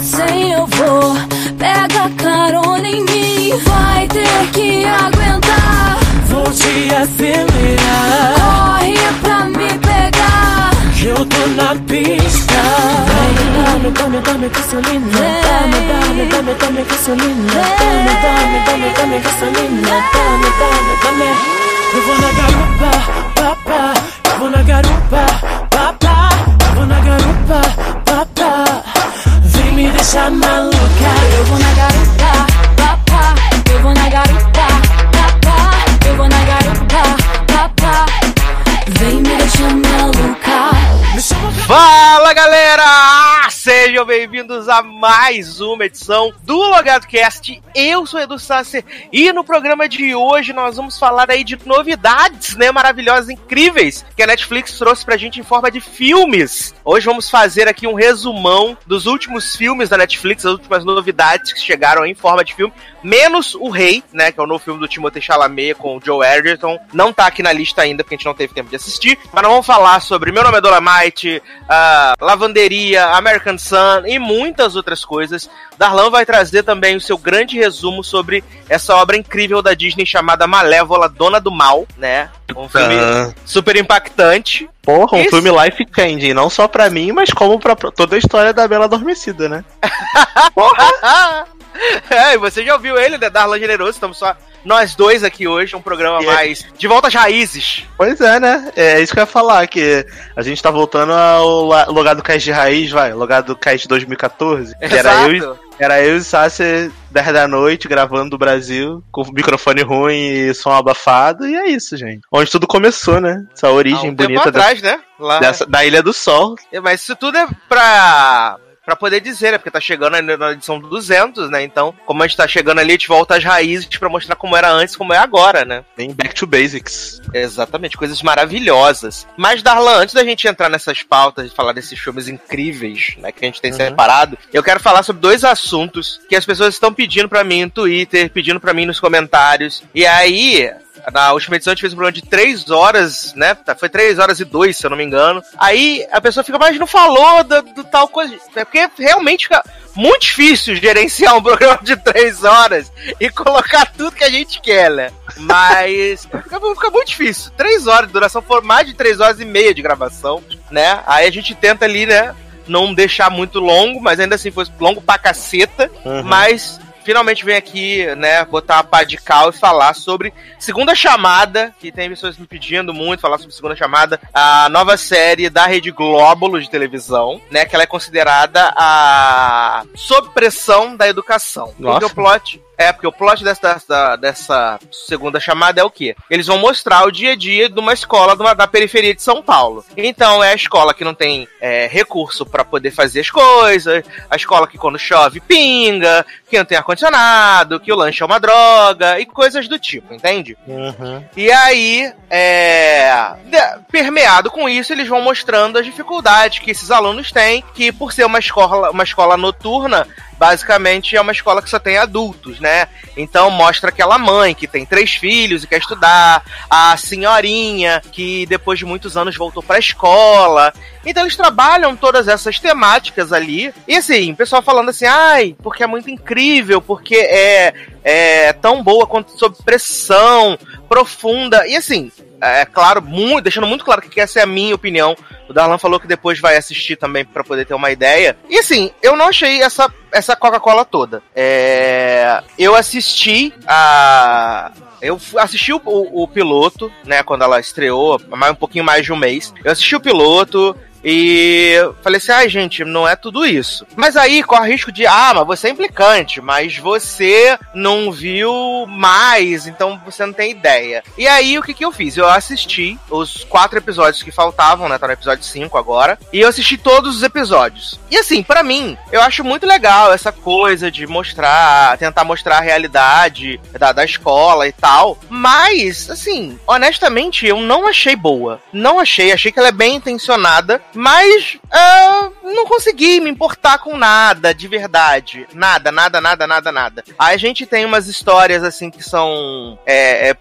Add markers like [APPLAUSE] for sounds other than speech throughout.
cem eu vou. Pega carona em mim, vai ter que aguentar. Vou te acelerar. Corre pra me pegar. Que eu tô na pista. Dame, dame, dame gasolina. Dame, dame, dame, dame gasolina. Dame, dame, dame, dame gasolina. Dame, dame, dame. Eu vou na garupa, papá. Eu vou na garupa, Deixar maluca. Eu vou na garupa, papá. Eu vou na garupa, papá. Eu vou na garupa, papá. Vem me deixar maluca. Fala galera! Sejam bem-vindos a mais uma edição do Logado Cast. Eu sou Edu Sasser e no programa de hoje nós vamos falar aí de novidades, né, maravilhosas, incríveis que a Netflix trouxe pra gente em forma de filmes. Hoje vamos fazer aqui um resumão dos últimos filmes da Netflix, as últimas novidades que chegaram em forma de filme, menos O Rei, né, que é o novo filme do Timothée Chalamet com o Joe Edgerton. Não tá aqui na lista ainda porque a gente não teve tempo de assistir, mas nós vamos falar sobre Meu Nome é Dolomite, a Lavanderia, American Sun e muitas outras coisas. Darlan vai trazer também o seu grande resumo sobre essa obra incrível da Disney chamada Malévola, Dona do Mal, né? Um filme Ah. super impactante. Porra, um Isso. filme life changing, não só pra mim, mas como pra toda a história da Bela Adormecida, né? [LAUGHS] [LAUGHS] [LAUGHS] é, e você já ouviu ele, né? Darlan Generoso, estamos só nós dois aqui hoje, um programa E é- mais de volta às raízes. Pois é, né? É isso que eu ia falar, que a gente tá voltando ao la- Logado Cast de Raiz, vai, Logado Cast 2014, que era eu, e- Exato. era eu e o Sasser 10 da noite, gravando do Brasil, com microfone ruim e som abafado, e é isso, gente. Onde tudo começou, né? Essa origem um tempo bonita da, atrás, né? Lá. dessa- da Ilha do Sol. É, Mas isso tudo é pra, pra poder dizer, né? Porque tá chegando ainda na edição 200, né? Então, como a gente tá chegando ali, a gente volta às raízes pra mostrar como era antes, como é agora, né? Bem back to basics. Exatamente, coisas maravilhosas. Mas, Darlan, antes da gente entrar nessas pautas e falar desses filmes incríveis, né, que a gente tem Uhum. separado, eu quero falar sobre dois assuntos que as pessoas estão pedindo pra mim no Twitter, pedindo pra mim nos comentários. E aí, na última edição a gente fez um programa de 3 horas, né? Tá, Foi 3 horas e 2, se eu não me engano. Aí a pessoa fica, mas não falou do, do tal coisa. É porque realmente fica muito difícil gerenciar um [LAUGHS] programa de 3 horas e colocar tudo que a gente quer, né? Mas fica, fica muito difícil. 3 horas de duração, for mais de 3 horas e meia de gravação, né? Aí a gente tenta ali, né? Não deixar muito longo, mas ainda assim foi longo pra caceta. Uhum. Mas finalmente vem aqui, né, botar a pá de cal e falar sobre Segunda Chamada, que tem pessoas me pedindo muito falar sobre Segunda Chamada, a nova série da Rede Glóbulo de televisão, né, que ela é considerada a sob pressão da educação. Nossa. O plot é, porque o plot dessa, dessa, segunda chamada é o quê? Eles vão mostrar o dia a dia de uma escola de uma- da periferia de São Paulo. Então é a escola que não tem é, recurso pra poder fazer as coisas, a escola que quando chove pinga, que não tem ar-condicionado, que o lanche é uma droga e coisas do tipo, entende? Uhum. E aí, é, permeado com isso, eles vão mostrando as dificuldades que esses alunos têm, que por ser uma escola, uma escola noturna, basicamente é uma escola que só tem adultos, né? Então mostra aquela mãe que tem três filhos e quer estudar, a senhorinha que depois de muitos anos voltou pra escola. Então eles trabalham todas essas temáticas ali. E assim, o pessoal falando assim, ai, porque é muito incrível, porque é, é tão boa quanto sob pressão, profunda. E assim, é claro, muito, deixando muito claro que essa é a minha opinião. O Darlan falou que depois vai assistir também pra poder ter uma ideia. E assim, eu não achei essa, essa Coca-Cola toda. É, eu assisti a. Eu assisti o, o- o piloto, né, quando ela estreou, mais um pouquinho mais de um mês. Eu assisti o piloto, e falei assim, ai gente, não é tudo isso. Mas aí corre risco de, ah, mas você é implicante, mas você não viu mais, então você não tem ideia. E aí o que que eu fiz? Eu assisti os quatro episódios que faltavam, né? Tá no episódio 5 agora. E eu assisti todos os episódios. E assim, pra mim, eu acho muito legal essa coisa de mostrar, tentar mostrar a realidade da, da escola e tal. Mas, assim, honestamente, eu não achei boa. Não achei, achei que ela é bem intencionada, mas ah, não consegui me importar com nada, de verdade. Nada, nada, nada, nada, nada. Aí a gente tem umas histórias, assim, que são. é, é,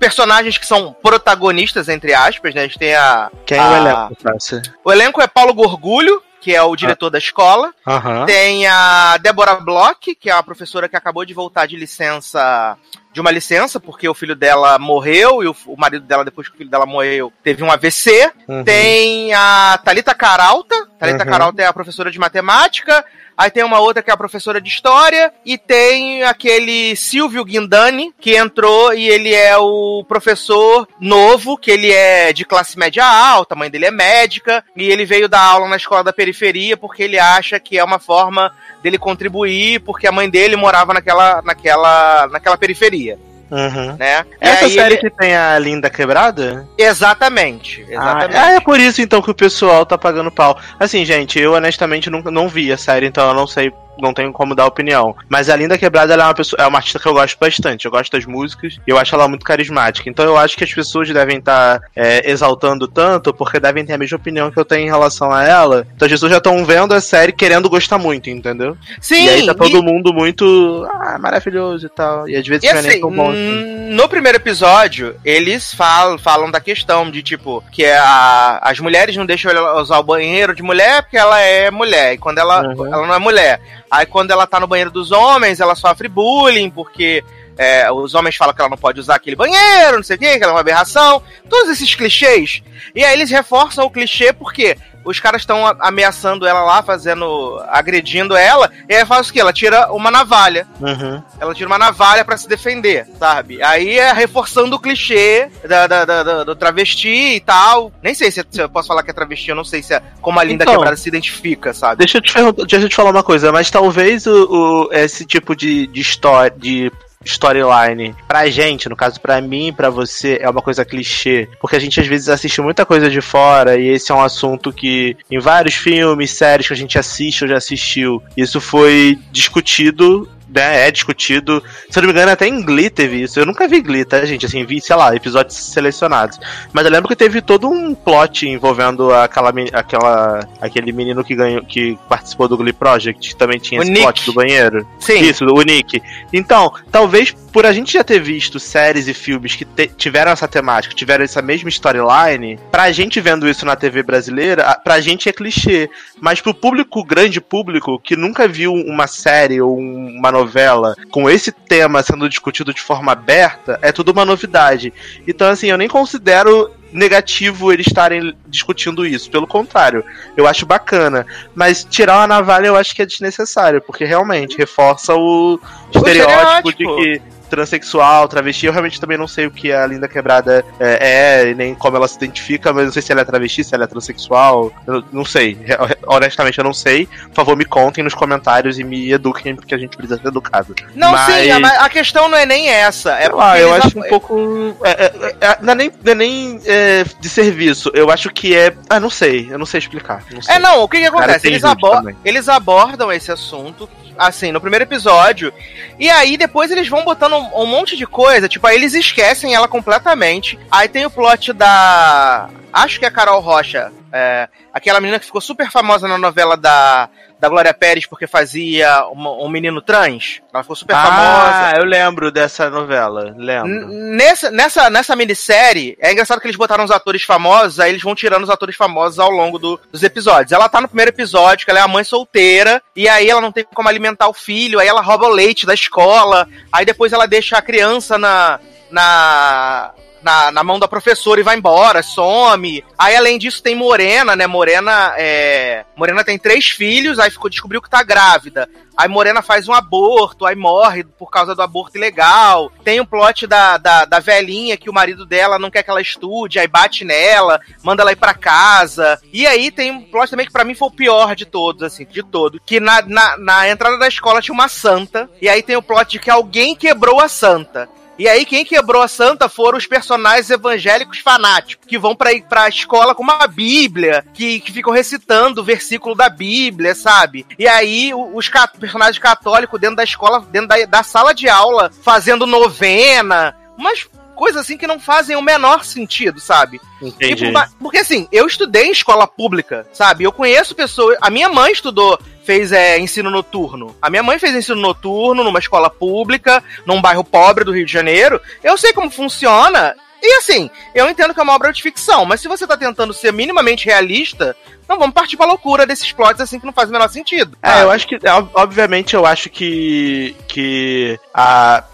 personagens que são protagonistas, entre aspas, né? A gente tem a. Quem é a- o elenco, Sácia? o elenco é Paulo Gorgulho, que é o diretor da escola. Aham. Tem a Débora Bloch, que é a professora que acabou de voltar de licença, de uma licença, porque o filho dela morreu e o, o marido dela, depois que o filho dela morreu, teve um AVC. Uhum. Tem a Talita Caralta. Talita Uhum. Caralta é a professora de matemática. Aí tem uma outra que é a professora de história. E tem aquele Silvio Guindani, que entrou e ele é o professor novo, que ele é de classe média alta, a mãe dele é médica. E ele veio dar aula na escola da periferia porque ele acha que é uma forma dele contribuir, porque a mãe dele morava naquela, naquela, naquela periferia, Uhum. né? E essa série ele- que tem a Linda Quebrada? Exatamente, exatamente. Ah, é por isso então que o pessoal tá pagando pau. Assim, gente, eu honestamente nunca não vi a série, então eu não sei, não tenho como dar opinião. Mas a Linda Quebrada ela é uma pessoa, é uma artista que eu gosto bastante. Eu gosto das músicas e eu acho ela muito carismática. Então eu acho que as pessoas devem estar exaltando tanto porque devem ter a mesma opinião que eu tenho em relação a ela. Então as pessoas já estão vendo a série querendo gostar muito, entendeu? Sim, e aí tá todo e- mundo muito ah, maravilhoso e tal. E às vezes E não é nem assim, tão bom assim. no primeiro episódio, eles falam, falam da questão de, tipo, que a- as mulheres não deixam ela usar o banheiro de mulher porque ela é mulher. E quando ela, Uhum. ela não é mulher. Aí quando ela tá no banheiro dos homens, ela sofre bullying, porque é, os homens falam que ela não pode usar aquele banheiro, não sei o quê, que ela é uma aberração. Todos esses clichês. E aí eles reforçam o clichê porque os caras estão ameaçando ela lá, fazendo. agredindo ela, e aí faz o quê? Ela tira uma navalha. Uhum. Ela tira uma navalha pra se defender, sabe? Aí é reforçando o clichê da, da- da- do travesti e tal. Nem sei se, se eu posso falar que é travesti, eu não sei se é como a Linda Então. Quebrada se identifica, sabe? Deixa eu te, deixa eu te falar uma coisa, mas talvez o, o- esse tipo de, de história. De storyline pra gente, no caso pra mim e pra você, é uma coisa clichê, porque a gente às vezes assiste muita coisa de fora e esse é um assunto que em vários filmes, séries que a gente assiste ou já assistiu, isso foi discutido né, é discutido. Se eu não me engano, até em Glee teve isso. Eu nunca vi Glee, tá, gente? Assim, vi, sei lá, episódios selecionados. Mas eu lembro que teve todo um plot envolvendo aquela, aquela, aquele menino que ganhou, que participou do Glee Project, que também tinha O esse Nick. plot do banheiro. Sim. Isso, o Nick. Então, talvez por a gente já ter visto séries e filmes que te- tiveram essa temática, tiveram essa mesma storyline, pra gente vendo isso na TV brasileira, a- pra gente é clichê. Mas pro público, grande público, que nunca viu uma série ou um- uma novela com esse tema sendo discutido de forma aberta, é tudo uma novidade. Então, assim, eu nem considero negativo eles estarem discutindo isso. Pelo contrário, eu acho bacana. Mas tirar uma navalha eu acho que é desnecessário, porque realmente reforça o estereótipo, estereótipo. de que transexual, travesti, eu realmente também não sei o que a Linda Quebrada é, é, nem como ela se identifica, mas não sei se ela é travesti, se ela é transexual, eu não sei. Honestamente, eu não sei. Por favor, me contem nos comentários e me eduquem, porque a gente precisa ser educado. Não, Mas- sim, a, a questão não é nem essa. É lá, eu acho ap- um pouco. é, é, é, não é nem, não é nem é, de serviço. Eu acho que é. Ah, não sei. Eu não sei explicar. Não sei. É, não, o que que acontece? Eles, vídeo abo- também. eles abordam esse assunto, assim, no primeiro episódio, e aí depois eles vão botando um, um monte de coisa, tipo, aí eles esquecem ela completamente. Aí tem o plot da. Acho que é a Carol Rocha, é, aquela menina que ficou super famosa na novela da, da Glória Pérez porque fazia uma- um menino trans. Ela ficou super famosa. Ah, eu lembro dessa novela. Lembro. N- Nessa, nessa, nessa minissérie, é engraçado que eles botaram os atores famosos, aí eles vão tirando os atores famosos ao longo do- dos episódios. Ela tá no primeiro episódio, que ela é a mãe solteira, e aí ela não tem como alimentar o filho, aí ela rouba o leite da escola, aí depois ela deixa a criança na. na na, na mão da professora e vai embora, some. Aí, além disso, tem Morena, né? Morena é. Morena tem três filhos, aí ficou, descobriu que tá grávida. Aí Morena faz um aborto, aí morre por causa do aborto ilegal. Tem o plot da, da, da velhinha que o marido dela não quer que ela estude, aí bate nela, manda ela ir pra casa. E aí tem um plot também que pra mim foi o pior de todos, assim, de todo. Que na, na, na entrada da escola tinha uma santa, e aí tem o plot de que alguém quebrou a santa. E aí, quem quebrou a santa foram os personagens evangélicos fanáticos, que vão pra, pra escola com uma Bíblia, que, que ficam recitando o versículo da Bíblia, sabe? E aí, os personagens católicos dentro da escola, dentro da, da sala de aula, fazendo novena, umas coisas assim que não fazem o menor sentido, sabe? Entendi. Tipo, ma- porque assim, eu estudei em escola pública, sabe? Eu conheço pessoas. A minha mãe estudou, fez é, ensino noturno. A minha mãe fez ensino noturno numa escola pública, num bairro pobre do Rio de Janeiro. Eu sei como funciona. E assim, eu entendo que é uma obra de ficção, mas se você tá tentando ser minimamente realista, não vamos partir pra loucura desses plots assim que não faz o menor sentido. É, eu acho que, obviamente, eu acho que. que a,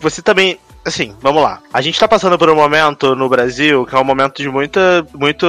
você também assim, vamos lá. A gente tá passando por um momento no Brasil que é um momento de muita, muito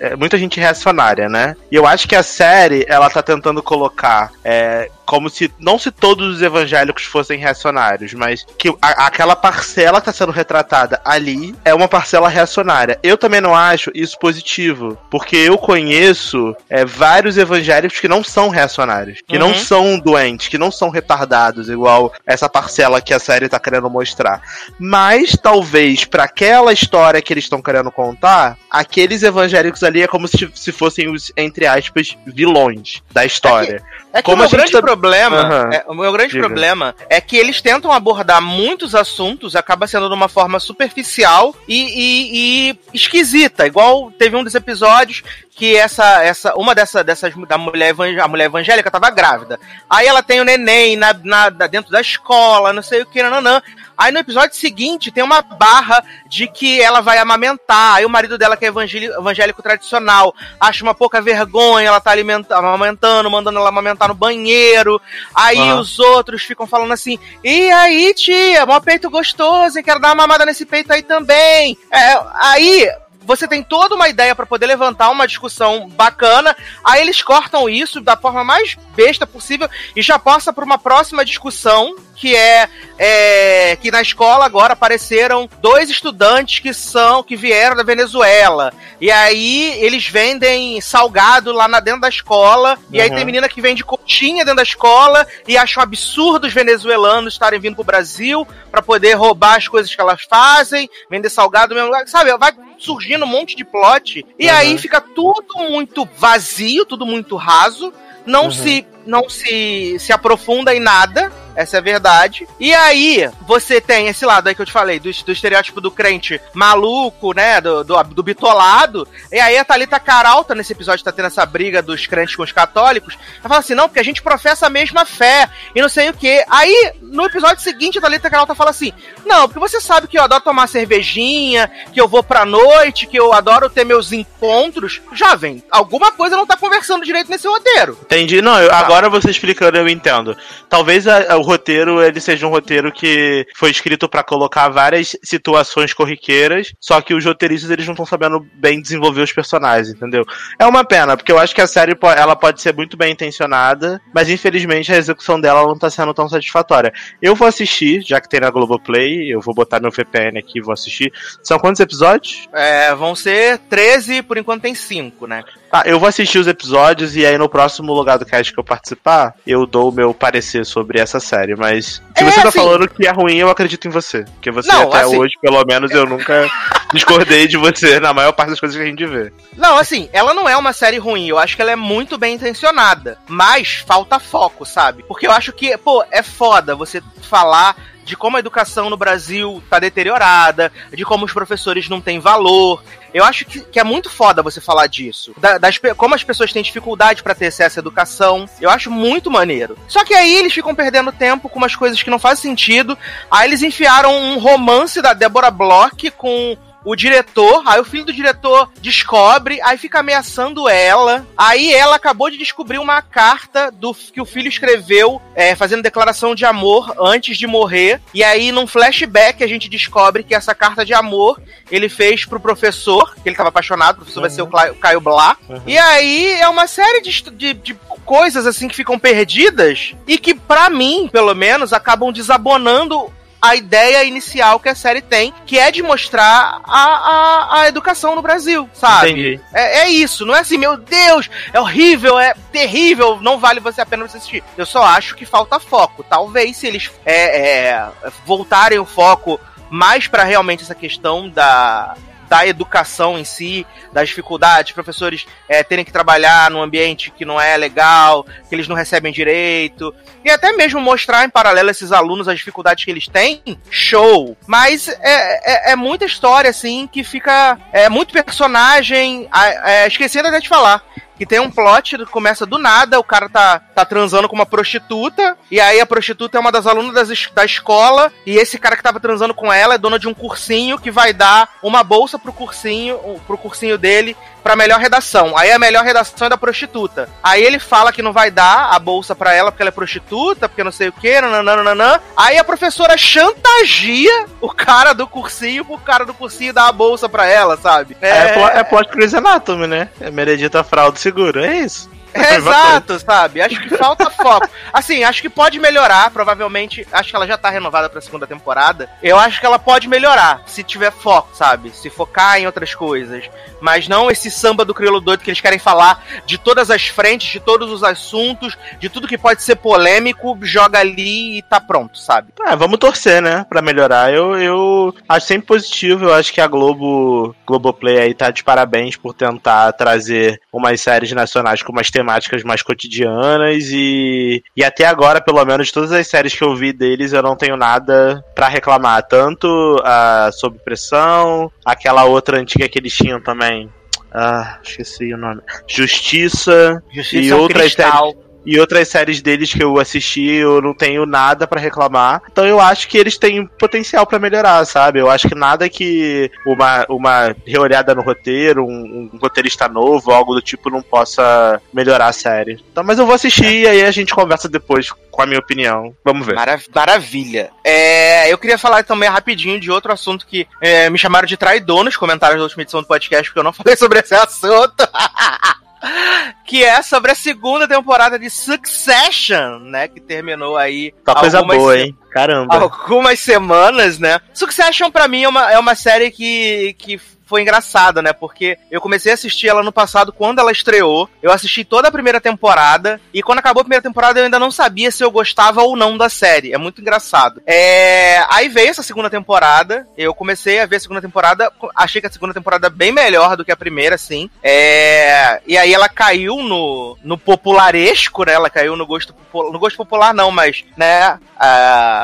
é, muita gente reacionária, né? E eu acho que a série, ela tá tentando colocar é, como se não se todos os evangélicos fossem reacionários, mas que a, aquela parcela que está sendo retratada ali é uma parcela reacionária. Eu também não acho isso positivo, porque eu conheço é, vários evangélicos que não são reacionários, que uhum. não são doentes, que não são retardados, igual essa parcela que a série está querendo mostrar. Mas talvez para aquela história que eles estão querendo contar, aqueles evangélicos ali é como se, se fossem os, entre aspas, vilões da história. É que é que Como o meu grande tá... problema, uhum. é, o meu grande Diga. problema é que eles tentam abordar muitos assuntos, acaba sendo de uma forma superficial e, e, e esquisita. Igual teve um dos episódios que essa, essa uma dessa, dessas da mulher, a mulher evangélica estava grávida. Aí ela tem o neném na, na, dentro da escola, não sei o que, nananã. Aí no episódio seguinte tem uma barra de que ela vai amamentar. Aí o marido dela, que é evangélico, evangélico tradicional, acha uma pouca vergonha, ela tá amamentando, mandando ela amamentar no banheiro. Aí os outros ficam falando assim: e aí, tia, mó peito gostoso, quero dar uma mamada nesse peito aí também. É, aí você tem toda uma ideia para poder levantar uma discussão bacana, aí eles cortam isso da forma mais besta possível e já passa para uma próxima discussão que é, é, que na escola agora apareceram dois estudantes que são que vieram da Venezuela e aí eles vendem salgado lá na dentro da escola uhum. e aí tem uhum. menina que vende coxinha dentro da escola e acham absurdo os venezuelanos estarem vindo pro Brasil para poder roubar as coisas que elas fazem, vender salgado mesmo sabe? Vai surgindo um monte de plot e uhum. aí fica tudo muito vazio, tudo muito raso, não uhum. se não se se aprofunda em nada essa é a verdade. E aí, você tem esse lado aí que eu te falei, do, do estereótipo do crente maluco, né? Do, do, do, bitolado. E aí a Thalita Caralta, nesse episódio, tá tendo essa briga dos crentes com os católicos. Ela fala assim: não, porque a gente professa a mesma fé e não sei o quê. Aí, no episódio seguinte, a Thalita Caralta fala assim: não, porque você sabe que eu adoro tomar cervejinha, que eu vou pra noite, que eu adoro ter meus encontros. Jovem, alguma coisa não tá conversando direito nesse roteiro. Entendi. Não, eu, tá. agora você explicando, eu entendo. Talvez a, o roteiro ele seja um roteiro que foi escrito para colocar várias situações corriqueiras, só que os roteiristas eles não estão sabendo bem desenvolver os personagens, entendeu? É uma pena, porque eu acho que a série ela pode ser muito bem intencionada, mas infelizmente a execução dela não tá sendo tão satisfatória. Eu vou assistir, já que tem na Globoplay, eu vou botar meu VPN aqui e vou assistir. São quantos episódios? É, vão ser 13, por enquanto tem 5, né? Tá, eu vou assistir os episódios e aí no próximo lugar do cast que eu participar, eu dou o meu parecer sobre essa série. Mas se é, você tá assim... falando que é ruim, eu acredito em você. Porque você não, até assim... hoje, pelo menos, eu nunca [LAUGHS] discordei de você na maior parte das coisas que a gente vê. Não, assim, ela não é uma série ruim. Eu acho que ela é muito bem intencionada. Mas falta foco, sabe? Porque eu acho que, pô, é foda você falar de como a educação no Brasil tá deteriorada, de como os professores não têm valor. Eu acho que, que é muito foda você falar disso. Da, das, como as pessoas têm dificuldade para ter acesso à educação. Eu acho muito maneiro. Só que aí eles ficam perdendo tempo com umas coisas que não fazem sentido. Aí eles enfiaram um romance da Deborah Bloch com o diretor, aí o filho do diretor descobre, aí fica ameaçando ela. Aí ela acabou de descobrir uma carta do que o filho escreveu, é, fazendo declaração de amor antes de morrer. E aí, num flashback, a gente descobre que essa carta de amor ele fez pro professor, que ele tava apaixonado, o professor uhum. vai ser o Caio Blá. Uhum. E aí é uma série de, de, de coisas assim que ficam perdidas e que, para mim, pelo menos, acabam desabonando a ideia inicial que a série tem, que é de mostrar a, a, a educação no Brasil, sabe? Entendi. É, é, isso, não é assim, meu Deus, é horrível, é terrível, não vale você a pena você assistir. Eu só acho que falta foco. Talvez se eles é, é, voltarem o foco mais para realmente essa questão da, da educação em si, das dificuldades, professores é, terem que trabalhar num ambiente que não é legal, que eles não recebem direito, e até mesmo mostrar em paralelo a esses alunos as dificuldades que eles têm, show. Mas é, é, é muita história, assim, que fica. É muito personagem. É, esquecendo até de falar que tem um plot que começa do nada, o cara tá, tá transando com uma prostituta, e aí a prostituta é uma das alunas das, da escola, e esse cara que tava transando com ela é dona de um cursinho que vai dar uma bolsa pro cursinho, pro cursinho dele pra melhor redação. Aí a melhor redação é da prostituta. Aí ele fala que não vai dar a bolsa pra ela porque ela é prostituta, porque não sei o que, nananana. Aí a professora chantagia o cara do cursinho pro cara do cursinho dar a bolsa pra ela, sabe? É, plo- é plot Grey's Anatomy, né? É Meredita Fraude Seguro, é isso. [LAUGHS] É, exato, sabe? Acho que falta foco. Assim, acho que pode melhorar, provavelmente. Acho que ela já tá renovada pra segunda temporada. Eu acho que ela pode melhorar, se tiver foco, sabe? Se focar em outras coisas. Mas não esse samba do crioulo doido que eles querem falar de todas as frentes, de todos os assuntos, de tudo que pode ser polêmico, joga ali e tá pronto, sabe? Ah, vamos torcer, né? Pra melhorar. Eu, eu acho sempre positivo. Eu acho que a Globo, Globoplay aí tá de parabéns por tentar trazer umas séries nacionais com umas temáticas mais cotidianas e, e até agora, pelo menos, todas as séries que eu vi deles, eu não tenho nada pra reclamar. Tanto a Sob Pressão, aquela outra antiga que eles tinham também. Ah, esqueci o nome. Justiça. Justiça E outras cristal. E outras séries deles que eu assisti, eu não tenho nada pra reclamar. Então eu acho que eles têm potencial pra melhorar, sabe? Eu acho que nada que uma, uma reolhada no roteiro, um, um roteirista novo, algo do tipo, não possa melhorar a série. Então, mas eu vou assistir e aí a gente conversa depois com a minha opinião. Vamos ver. Marav- maravilha. É, eu queria falar também rapidinho de outro assunto que é, me chamaram de traidor nos comentários da última edição do podcast, porque eu não falei sobre esse assunto. [LAUGHS] [LAUGHS] que é sobre a segunda temporada de Succession, né? Que terminou aí. Tá coisa boa, hein? Caramba. Algumas semanas, né? Succession, pra mim, é uma, é uma série que, que foi engraçada, né? Porque eu comecei a assistir ela no passado quando ela estreou. Eu assisti toda a primeira temporada. E quando acabou a primeira temporada, eu ainda não sabia se eu gostava ou não da série. É muito engraçado. É... Aí veio essa segunda temporada. Eu comecei a ver a segunda temporada. Achei que a segunda temporada bem melhor do que a primeira, sim. É... E aí ela caiu no, no popularesco, né? Ela caiu no gosto, popu- no gosto popular, não, mas, né?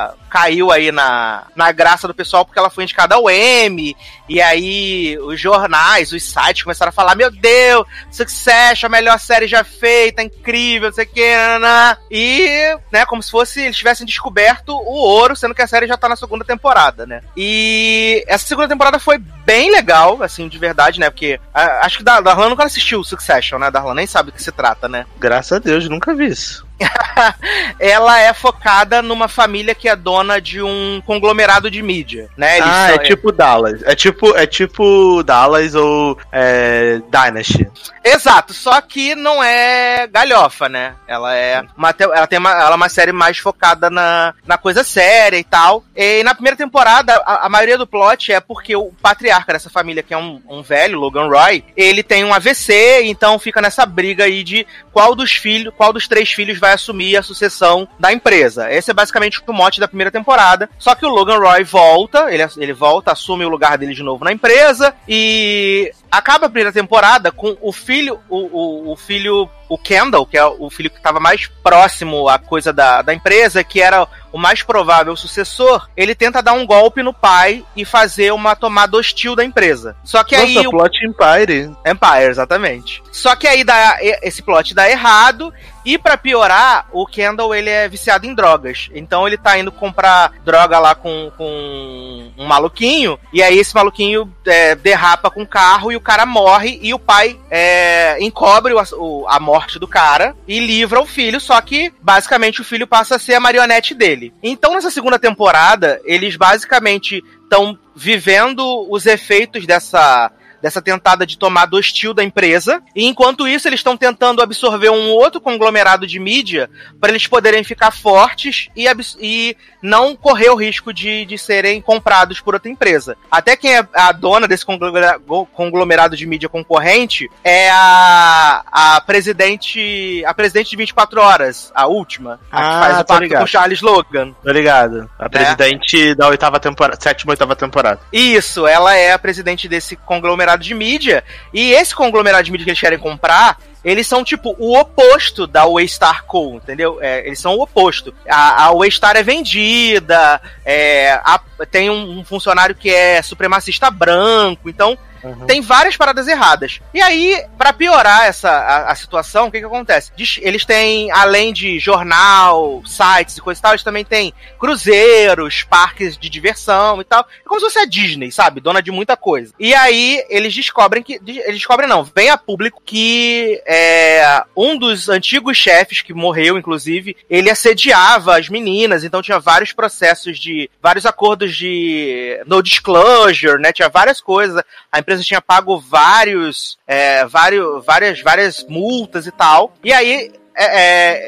Ah, caiu aí na, na graça do pessoal porque ela foi indicada ao Emmy. E aí os jornais, os sites começaram a falar: Meu Deus, Succession, a melhor série já feita, incrível, não sei o que, nanã. E, né, como se fosse eles tivessem descoberto o ouro, sendo que a série já tá na segunda temporada, né? E essa segunda temporada foi bem legal, assim, de verdade, né? Porque ah, acho que Dar- Darlan nunca assistiu Succession, né? Darlan nem sabe do que se trata, né? Graças a Deus, nunca vi isso. [LAUGHS] ela é focada numa família que é dona de um conglomerado de mídia, né? Eles ah, são- é tipo Dallas. É tipo, é tipo Dallas ou é, Dynasty. Exato, só que não é galhofa, né? Ela é uma, ela tem uma, ela é uma série mais focada na, na coisa séria e tal. E na primeira temporada, a, a maioria do plot é porque o patriarca dessa família, que é um, um velho, Logan Roy, ele tem um AVC, então fica nessa briga aí de qual dos filhos, qual dos três filhos vai assumir a sucessão da empresa. Esse é basicamente o mote da primeira temporada. Só que o Logan Roy volta, ele, ele volta, assume o lugar dele de novo na empresa e acaba a primeira temporada com o filho, o, o, o filho, o Kendall, que é o filho que estava mais próximo à coisa da, da empresa, que era o mais provável sucessor, ele tenta dar um golpe no pai e fazer uma tomada hostil da empresa. Só que aí Nossa, o plot Empire. Empire, exatamente. Só que aí dá, esse plot dá errado. E pra piorar, o Kendall ele é viciado em drogas. Então ele tá indo comprar droga lá com, com um maluquinho. E aí esse maluquinho é, derrapa com o carro e o cara morre. E o pai é, encobre o, o- a morte do cara e livra o filho. Só que basicamente o filho passa a ser a marionete dele. Então nessa segunda temporada, eles basicamente estão vivendo os efeitos dessa dessa tentada de tomada hostil da empresa. E enquanto isso, eles estão tentando absorver um outro conglomerado de mídia para eles poderem ficar fortes e, e não correr o risco de, de serem comprados por outra empresa. Até quem é a dona desse conglomerado de mídia concorrente é a, a presidente a presidente de 24 horas, a última, a que Ah, faz o pacto com Charles Logan. Tô ligado. A presidente da oitava temporada, sétima oitava temporada. Isso, ela é a presidente desse conglomerado de mídia. E esse conglomerado de mídia que eles querem comprar, eles são tipo o oposto da Waystar Co, entendeu? É, eles são o oposto. A, a Waystar é vendida, é, a- tem um, um funcionário que é supremacista branco, então Uhum. Tem várias paradas erradas. E aí, pra piorar essa a, a situação, o que que acontece? Eles têm, além de jornal, sites e coisa e tal, eles também têm cruzeiros, parques de diversão e tal. É como se fosse a Disney, sabe? Dona de muita coisa. E aí, eles descobrem que. Eles descobrem, não, vem a público que é, um dos antigos chefes, que morreu, inclusive, ele assediava as meninas, então tinha vários processos de. vários acordos de no disclosure, né? Tinha várias coisas. A empresa tinha pago vários. é, vários várias, várias multas e tal. E aí. É,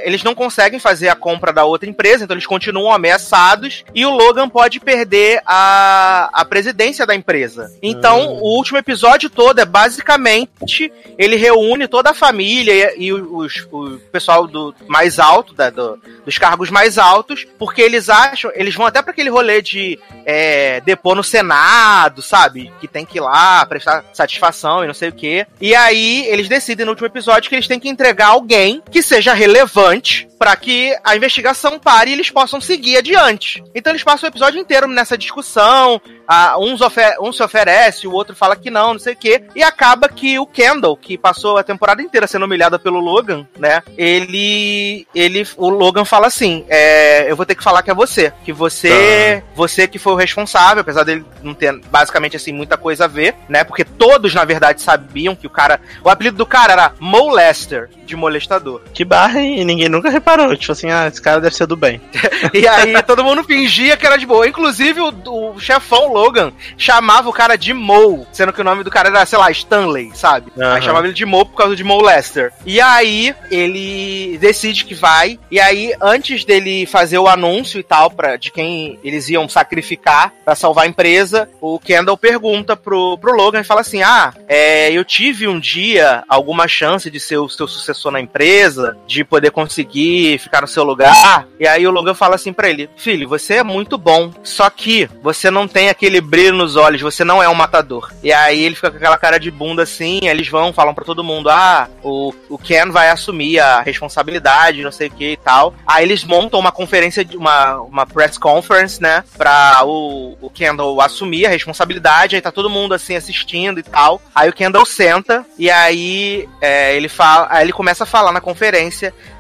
é, eles não conseguem fazer a compra da outra empresa, então eles continuam ameaçados e o Logan pode perder a, a presidência da empresa. Então, o último episódio todo é basicamente ele reúne toda a família e, e os- o pessoal do mais alto, da- do- dos cargos mais altos, porque eles acham, eles vão até para aquele rolê de é, depor no Senado, sabe? Que tem que ir lá prestar satisfação e não sei o quê. E aí eles decidem no último episódio que eles têm que entregar alguém que seja relevante para que a investigação pare e eles possam seguir adiante. Então eles passam o episódio inteiro nessa discussão. ah, uns um se oferece, o outro fala que não, não sei o quê. E acaba que o Kendall, que passou a temporada inteira sendo humilhado pelo Logan, né? Ele. ele o Logan fala assim: é, eu vou ter que falar que é você. Que você. Você que foi o responsável, apesar dele não ter basicamente assim muita coisa a ver, né? Porque todos, na verdade, sabiam que o cara. O apelido do cara era Molester, de molestador. Que barra e ninguém nunca reparou. Tipo assim, ah, esse cara deve ser do bem. [LAUGHS] E aí todo mundo fingia que era de boa. Inclusive o, o chefão Logan chamava o cara de Mo, sendo que o nome do cara era, sei lá, Stanley, sabe? Aham. Aí chamava ele de Mo por causa de Mo Lester. E aí ele decide que vai. E aí, antes dele fazer o anúncio e tal, pra, de quem eles iam sacrificar pra salvar a empresa, o Kendall pergunta pro, pro Logan e fala assim: Ah, é, eu tive um dia alguma chance de ser o seu sucessor na empresa, de poder conseguir ficar no seu lugar. E aí o Logan fala assim pra ele: Filho, você é muito bom, só que você não tem aquele brilho nos olhos, você não é um matador. E aí ele fica com aquela cara de bunda assim, eles vão, falam pra todo mundo: Ah, o, o Ken vai assumir a responsabilidade, não sei o que e tal. Aí eles montam uma conferência, uma, uma press conference, né? Pra o, o Kendall assumir a responsabilidade, aí tá todo mundo assim assistindo e tal. Aí o Kendall senta e aí é, ele fala, aí ele começa a falar na conferência.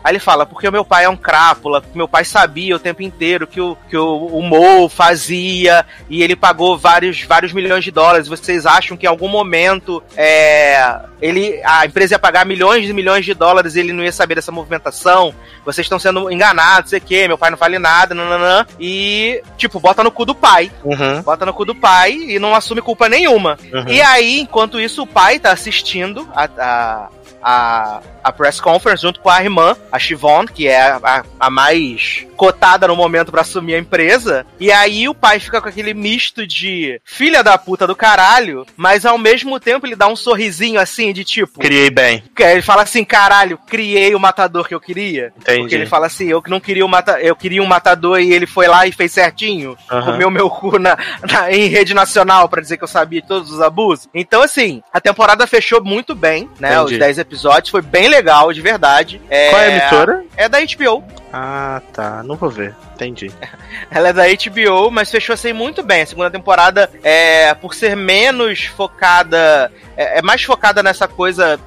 Aí ele fala, porque o meu pai é um crápula, meu pai sabia o tempo inteiro que o, que o, o Mo fazia e ele pagou vários, vários milhões de dólares. Vocês acham que em algum momento é, ele, a empresa ia pagar milhões e milhões de dólares e ele não ia saber dessa movimentação? Vocês estão sendo enganados, sei o quê, meu pai não vale nada, nananã. E, tipo, bota no cu do pai. Uhum. Bota no cu do pai e não assume culpa nenhuma. Uhum. E aí, enquanto isso, o pai tá assistindo a, a, a, a press conference junto com a irmã, a Chivon, que é a, a mais cotada no momento pra assumir a empresa. E aí o pai fica com aquele misto de filha da puta do caralho, mas ao mesmo tempo ele dá um sorrisinho assim de tipo. Criei bem. Ele fala assim, caralho, criei o matador que eu queria. Entendi. Porque ele fala assim, eu que não queria o mata eu queria um matador e ele foi lá e fez certinho. Aham. Comeu meu cu na, na- em rede nacional pra dizer que eu sabia de todos os abusos. Então, assim, a temporada fechou muito bem, né? Entendi. Os 10 episódios, foi bem legal, de verdade. É, Qual é a emissora? É da HBO. Ah, tá. Não vou ver. Entendi. [LAUGHS] Ela é da HBO, mas fechou assim muito bem. A segunda temporada, é, por ser menos focada, é, é mais focada nessa coisa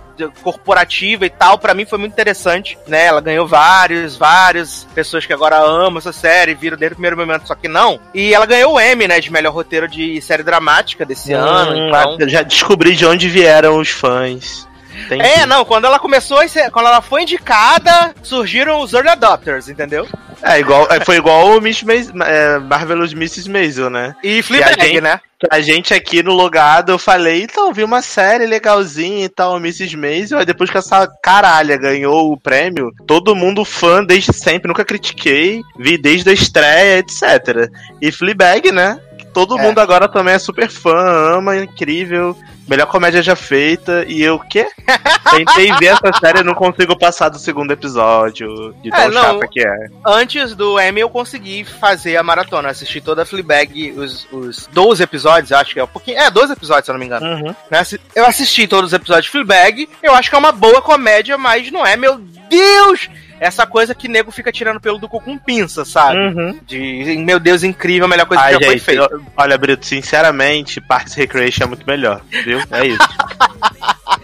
corporativa e tal, pra mim foi muito interessante, né? Ela ganhou vários, várias pessoas que agora amam essa série, viram desde o primeiro momento, só que não. E ela ganhou o Emmy, né, de melhor roteiro de série dramática desse ano, Hum, então... Já descobri de onde vieram os fãs. Entendi. É, não, quando ela começou, quando ela foi indicada, surgiram os Early Adopters, entendeu? É, igual, é, foi igual o Miss Maisel, é, Marvelous Mrs. Maisel, né? E Fleabag, né? A gente aqui no logado, eu falei, então, vi uma série legalzinha e tal, Mrs. Maisel, aí depois que essa caralha ganhou o prêmio, todo mundo fã desde sempre, nunca critiquei, vi desde a estreia, etc. E Fleabag, né? Todo É. mundo agora também é super fã, ama, incrível, melhor comédia já feita, e eu, o quê? [LAUGHS] Tentei ver essa série e não consigo passar do segundo episódio, de tão É, não, chata que é. Antes do Emmy, eu consegui fazer a maratona. Assisti toda a Fleabag, os, os 12 episódios, acho que é um pouquinho. É, 12 episódios, se eu não me engano. Uhum. Né, Eu assisti todos os episódios de Fleabag. Eu acho que é uma boa comédia, mas não é, meu Deus! Essa coisa que nego fica tirando pelo do cu com pinça, sabe? Uhum. De, meu Deus, incrível, a melhor coisa Ai, que já foi gente, feita. eu- olha, Brito, sinceramente, Parks Recreation é muito melhor, viu? É isso. [LAUGHS]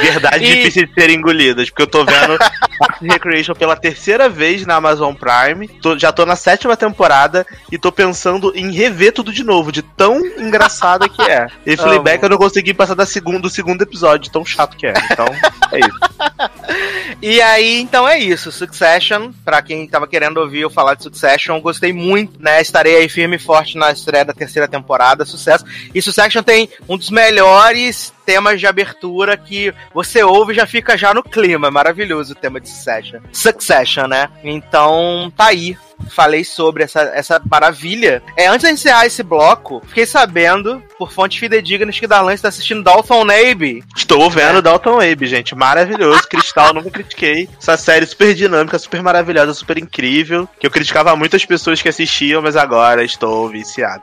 Verdades E- difíceis de serem engolidas, porque eu tô vendo [LAUGHS] Parks Recreation pela terceira vez na Amazon Prime. Tô- já tô na sétima temporada e tô pensando em rever tudo de novo, de tão engraçada que é. E Amo. Fleabag eu não consegui passar da segunda, do segundo episódio, tão chato que é. Então, é isso. [LAUGHS] E aí, então é isso. Succession, pra quem tava querendo ouvir eu falar de Succession, gostei muito, né? Estarei aí firme e forte na estreia da terceira temporada, sucesso. E Succession tem um dos melhores temas de abertura que você ouve e já fica já no clima. É maravilhoso o tema de Succession. Succession, né? Então, tá aí. Falei sobre essa, essa maravilha. É, antes de encerrar esse bloco, fiquei sabendo, por fontes fidedignas, que Darlan está assistindo Dalton Abbey. Estou vendo Dalton Abe, gente. Maravilhoso. [LAUGHS] Cristal, nunca critiquei. Essa série super dinâmica, super maravilhosa, super incrível. Que eu criticava muitas pessoas que assistiam, mas agora estou viciado.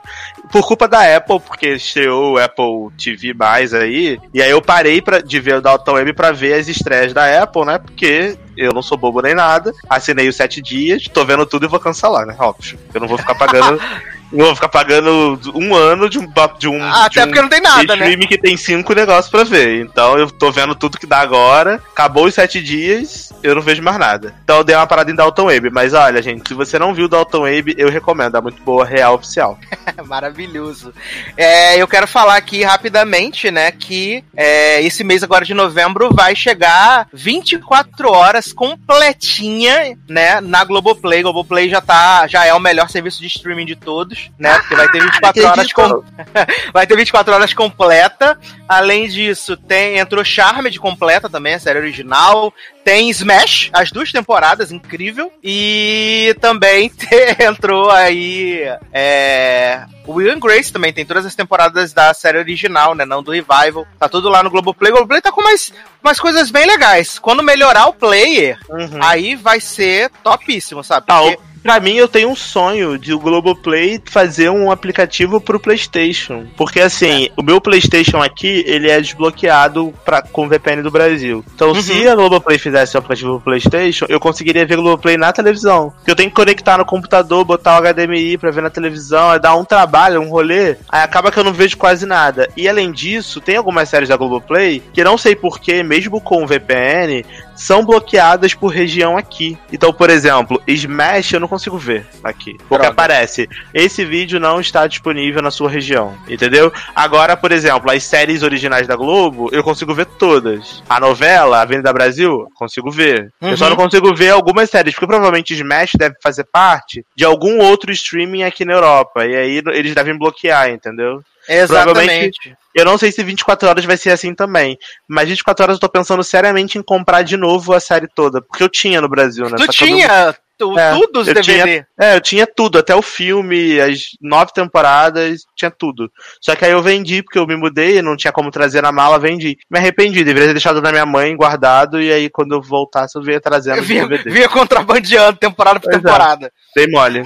Por culpa da Apple, porque estreou o Apple TV mais aí. E aí eu parei pra, de ver o Dalton Abe pra ver as estreias da Apple, né? Porque eu não sou bobo nem nada. Assinei os sete dias, tô vendo tudo e vou cancelar, né? Óbvio. Eu não vou ficar pagando. [LAUGHS] não vou ficar pagando um ano de um. De um Até de um porque não tem nada, né? streaming que tem cinco negócios pra ver. Então eu tô vendo tudo que dá agora. Acabou os sete dias, eu não vejo mais nada. Então eu dei uma parada em Dalton Abe. Mas olha, gente, se você não viu Dalton Abe, eu recomendo. É muito boa, real oficial. [LAUGHS] Maravilhoso. É, eu quero falar aqui rapidamente, né, que é, esse mês agora de novembro vai chegar 24 horas completinha, né, na Globoplay. Globoplay já tá, já é o melhor serviço de streaming de todos, né, porque vai ter 24 horas com, [LAUGHS] vai ter 24 horas completa. Além disso, tem entrou Charmed completa também, a série original. Tem Smash, as duas temporadas, incrível. E também [LAUGHS] te- entrou aí é, Will and Grace também, tem todas as temporadas da série original, né? Não do Revival. Tá tudo lá no Globoplay. O Globoplay tá com umas, umas coisas bem legais. Quando melhorar o player, aí vai ser topíssimo, sabe? Ah, Porque- o- pra mim, eu tenho um sonho de o Globoplay fazer um aplicativo pro PlayStation. Porque, assim, o meu PlayStation aqui, ele é desbloqueado pra, com VPN do Brasil. Então, se a Globoplay fizesse um aplicativo pro PlayStation, eu conseguiria ver Globoplay na televisão. Porque eu tenho que conectar no computador, botar o HDMI pra ver na televisão, aí dá um trabalho, um rolê, aí acaba que eu não vejo quase nada. E, além disso, tem algumas séries da Globoplay que não sei porquê, mesmo com VPN, são bloqueadas por região aqui. Então, por exemplo, Smash eu não consigo ver aqui. Porque Droga. aparece, esse vídeo não está disponível na sua região, entendeu? Agora, por exemplo, as séries originais da Globo, eu consigo ver todas. A novela, Avenida Brasil, consigo ver. Eu só Uhum. não consigo ver algumas séries, porque provavelmente Smash deve fazer parte de algum outro streaming aqui na Europa. E aí eles devem bloquear, entendeu? Exatamente. Eu não sei se 24 horas vai ser assim também. Mas 24 horas eu tô pensando seriamente em comprar de novo a série toda. Porque eu tinha no Brasil, né? Tu Só que eu não- tinha tu, É, tudo os eu DVD. tinha- É, eu tinha tudo, até o filme, as nove temporadas, tinha tudo. Só que aí eu vendi, porque eu me mudei, não tinha como trazer na mala, vendi. Me arrependi, deveria ter deixado na minha mãe, guardado, e aí quando eu voltasse eu vinha trazendo de Vinha, DVD. vinha contrabandeando temporada por Pois é. temporada. Dei mole.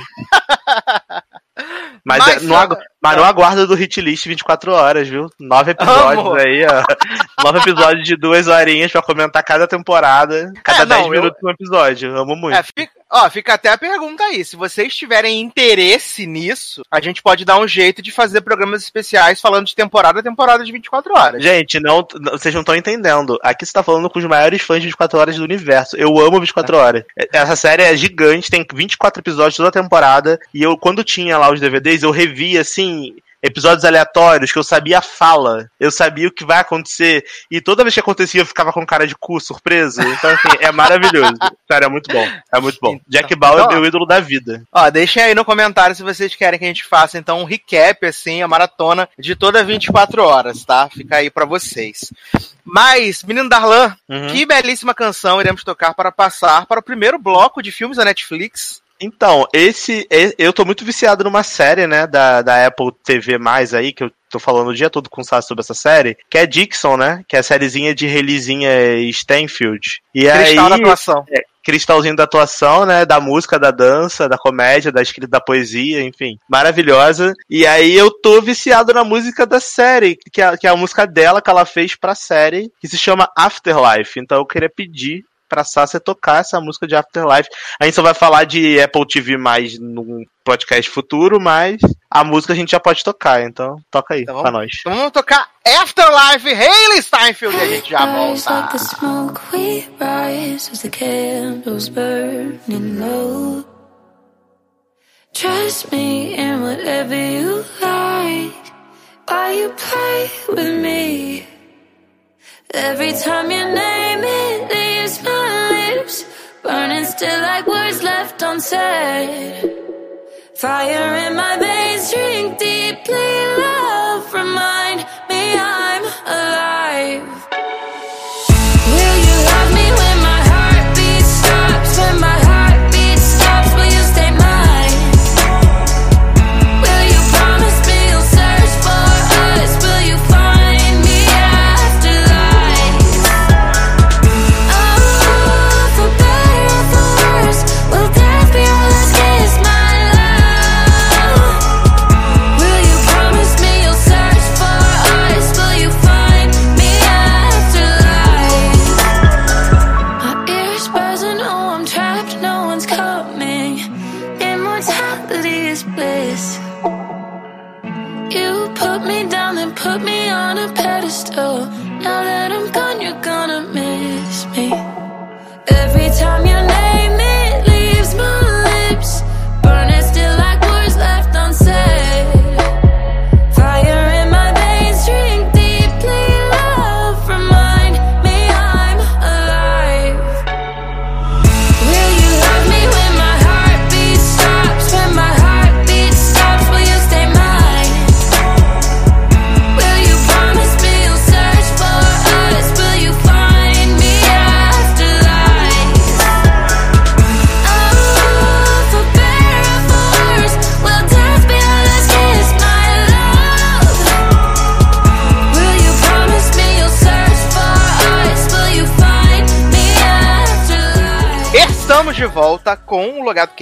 Mas, [LAUGHS] Mas é, não, só- agu- mas não aguarda do hit list 24 horas, viu? Nove episódios aí, ó. Nove episódios de duas horinhas pra comentar cada temporada. Cada É, não, 10 eu- minutos um episódio. Eu amo muito. É, fica, ó, fica até a pergunta aí. Se vocês tiverem interesse nisso, a gente pode dar um jeito de fazer programas especiais falando de temporada a temporada de 24 horas. Gente, não, vocês não estão entendendo. Aqui você tá falando com os maiores fãs de 24 horas do universo. Eu amo 24 horas. Essa série é gigante, tem 24 episódios toda a temporada. E eu, quando tinha lá os DVDs, eu revia assim. Episódios aleatórios que eu sabia a fala, eu sabia o que vai acontecer, e toda vez que acontecia eu ficava com cara de cu, surpreso. Então, assim, é maravilhoso. [LAUGHS] Sério, é muito bom. É muito bom. Jack Bauer é Então, meu ídolo da vida. Ó, deixem aí no comentário se vocês querem que a gente faça então um recap, assim, a maratona de toda 24 horas, tá? Fica aí pra vocês. Mas, menino Darlan, Uhum. que belíssima canção iremos tocar para passar para o primeiro bloco de filmes da Netflix. Então, esse. Eu tô muito viciado numa série, né? Da, da Apple TV mais aí, que eu tô falando o dia todo com o Sassi sobre essa série, que é Dixon, né? Que é a sériezinha de releasinha Stanfield. E Cristal da aí. atuação. Cristalzinho da atuação, né? Da música, da dança, da comédia, da escrita, da poesia, enfim. Maravilhosa. E aí eu tô viciado na música da série, que é, que é a música dela que ela fez pra série, que se chama Afterlife. Então eu queria pedir pra Sácia tocar essa música de Afterlife. A gente só vai falar de Apple TV mais num podcast futuro, mas a música a gente já pode tocar, então toca aí Então pra vamos- nós. Então vamos tocar Afterlife, Hayley Steinfeld, e a gente já volta. Trust me in whatever you like. Why you play with me? Every time you name it, leaves my lips burning still like words left unsaid. Fire in my veins, drink deeply. Love, from me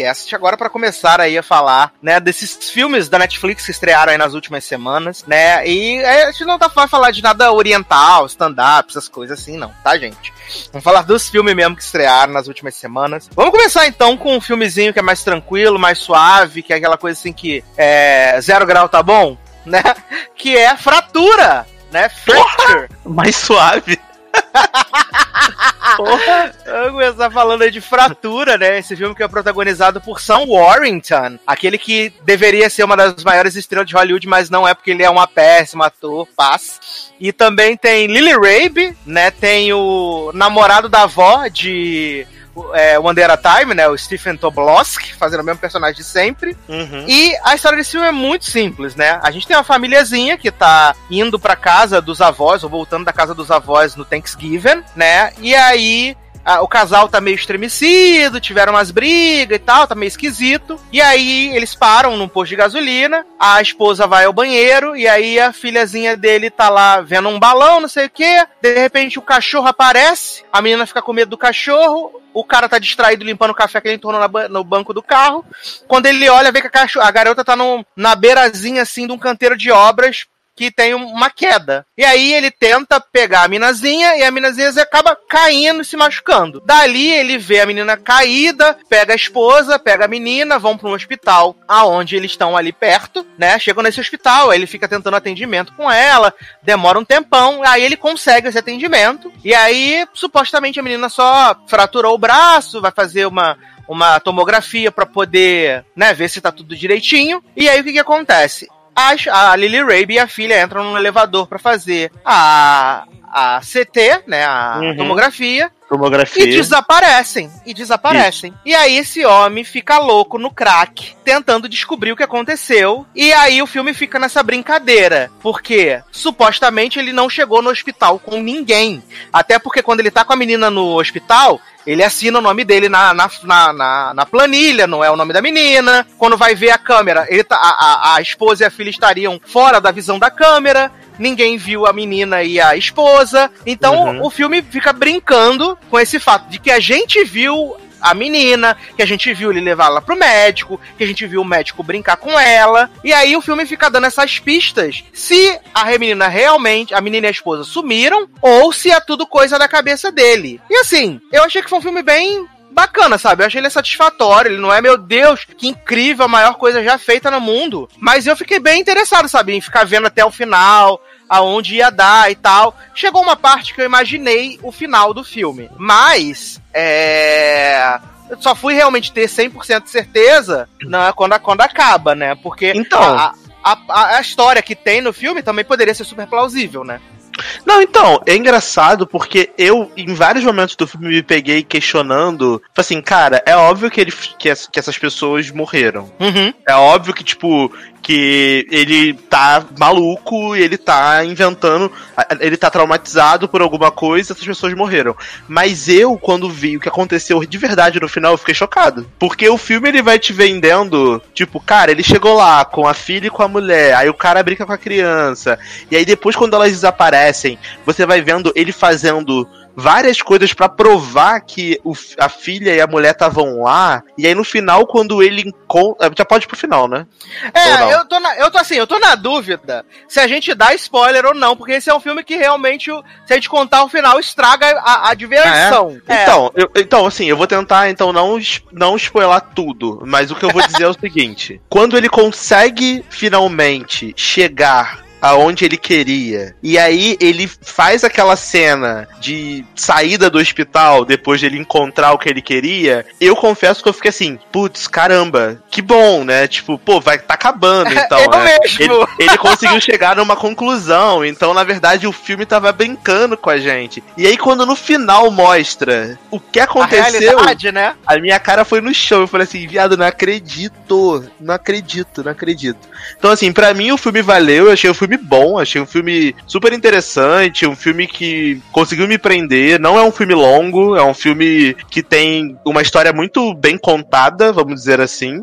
com o Logado Cast, agora para começar aí a falar, né, desses filmes da Netflix que estrearam aí nas últimas semanas, né, e a gente não tá vai falar de nada oriental, stand-up, essas coisas assim não, tá, gente? Vamos falar dos filmes mesmo que estrearam nas últimas semanas. Vamos começar então com um filmezinho que é mais tranquilo, mais suave, que é aquela coisa assim que é zero grau tá bom, né, [LAUGHS] que é Fratura, né, Fracture. Mais suave. [LAUGHS] Porra. Vamos começar falando aí de Fratura, né? Esse filme que é protagonizado por Sam Warrington, aquele que deveria ser uma das maiores estrelas de Hollywood, mas não é porque ele é uma péssima ator, paz. E também tem Lily Rabe, né? Tem o namorado da avó de é, One Day at a Time, né? O Stephen Tobolowsky, fazendo o mesmo personagem de sempre. Uhum. E a história desse filme é muito simples, né? A gente tem uma famíliazinha que tá indo pra casa dos avós, ou voltando da casa dos avós no Thanksgiving, né? E aí. Ah, o casal tá meio estremecido, tiveram umas brigas e tal, tá meio esquisito. E aí eles param num posto de gasolina, a esposa vai ao banheiro, e aí a filhazinha dele tá lá vendo um balão, não sei o quê. De repente o cachorro aparece, a menina fica com medo do cachorro, o cara tá distraído limpando o café que ele entornou na no banco do carro. Quando ele olha, vê que a, a garota tá num- na beirazinha assim de um canteiro de obras que tem um- uma queda. E aí ele tenta pegar a minazinha e a minazinha acaba caindo e se machucando. Dali ele vê a menina caída, pega a esposa, pega a menina, vão para um hospital aonde eles estão ali perto, né? Chegam nesse hospital, aí ele fica tentando atendimento com ela, demora um tempão, aí ele consegue esse atendimento. E aí, supostamente, a menina só fraturou o braço, vai fazer uma, uma tomografia para poder, né, ver se tá tudo direitinho. E aí o que que acontece? As- A, Lily Rabe e a filha entram num elevador para fazer a, a CT, né, a Uhum. tomografia, Tomografia. e desaparecem. E desaparecem. E aí esse homem fica louco no crack, tentando descobrir o que aconteceu. E aí o filme fica nessa brincadeira. Porque supostamente ele não chegou no hospital com ninguém. Até porque quando ele tá com a menina no hospital. Ele assina o nome dele na, na, na, na- planilha, não é o nome da menina. Quando vai ver a câmera, ele tá, a, a, a esposa e a filha estariam fora da visão da câmera ninguém viu a menina e a esposa. Então Uhum. o filme fica brincando com esse fato de que a gente viu a menina, que a gente viu ele levar ela pro médico, que a gente viu o médico brincar com ela. E aí o filme fica dando essas pistas se a menina realmente, a menina e a esposa sumiram, ou se é tudo coisa da cabeça dele. E assim, eu achei que foi um filme bem bacana, sabe? Eu achei ele satisfatório. Ele não é, meu Deus, que incrível, a maior coisa já feita no mundo. Mas eu fiquei bem interessado, sabe? Em ficar vendo até o final, aonde ia dar e tal. Chegou uma parte que eu imaginei o final do filme. Mas, é. Eu só fui realmente ter 100% de certeza na, quando, quando acaba, né? Porque Então. a, a, a história que tem no filme também poderia ser super plausível, né? Não, então, é engraçado porque eu, em vários momentos do filme, me peguei questionando. tipo Assim, cara, é óbvio que, ele, que, que essas pessoas morreram. Uhum. É óbvio que, tipo, que ele tá maluco ele tá inventando. Ele tá traumatizado por alguma coisa essas pessoas morreram. Mas eu, quando vi o que aconteceu de verdade no final, eu fiquei chocado. Porque o filme ele vai te vendendo, tipo, cara, ele chegou lá com a filha e com a mulher, aí o cara brinca com a criança. E aí depois, quando elas desaparecem, você vai vendo ele fazendo várias coisas pra provar que o a filha e a mulher estavam lá. E aí no final, quando ele encontra. Já pode ir pro final, né? É, eu tô, na, eu tô assim, eu tô na dúvida se a gente dá spoiler ou não, porque esse é um filme que realmente, se a gente contar o final, estraga a, a diversão. É. Então, eu- então, assim, eu vou tentar então não, não spoiler tudo, mas o que eu vou [LAUGHS] dizer é o seguinte: quando ele consegue finalmente chegar aonde ele queria, e aí ele faz aquela cena de saída do hospital depois de ele encontrar o que ele queria, eu confesso que eu fiquei assim, putz, caramba, que bom, né? Tipo, pô, vai tá acabando, [LAUGHS] então, eu né? mesmo. Ele, ele conseguiu chegar numa conclusão, então na verdade o filme tava brincando com a gente. E aí quando no final mostra o que a aconteceu, realidade, né? a minha cara foi no chão. Eu falei assim, viado, não acredito, não acredito, não acredito. Então assim, pra mim o filme valeu, eu achei o filme bom, achei um filme super interessante, um filme que conseguiu me prender, não é um filme longo, é um filme que tem uma história muito bem contada, vamos dizer assim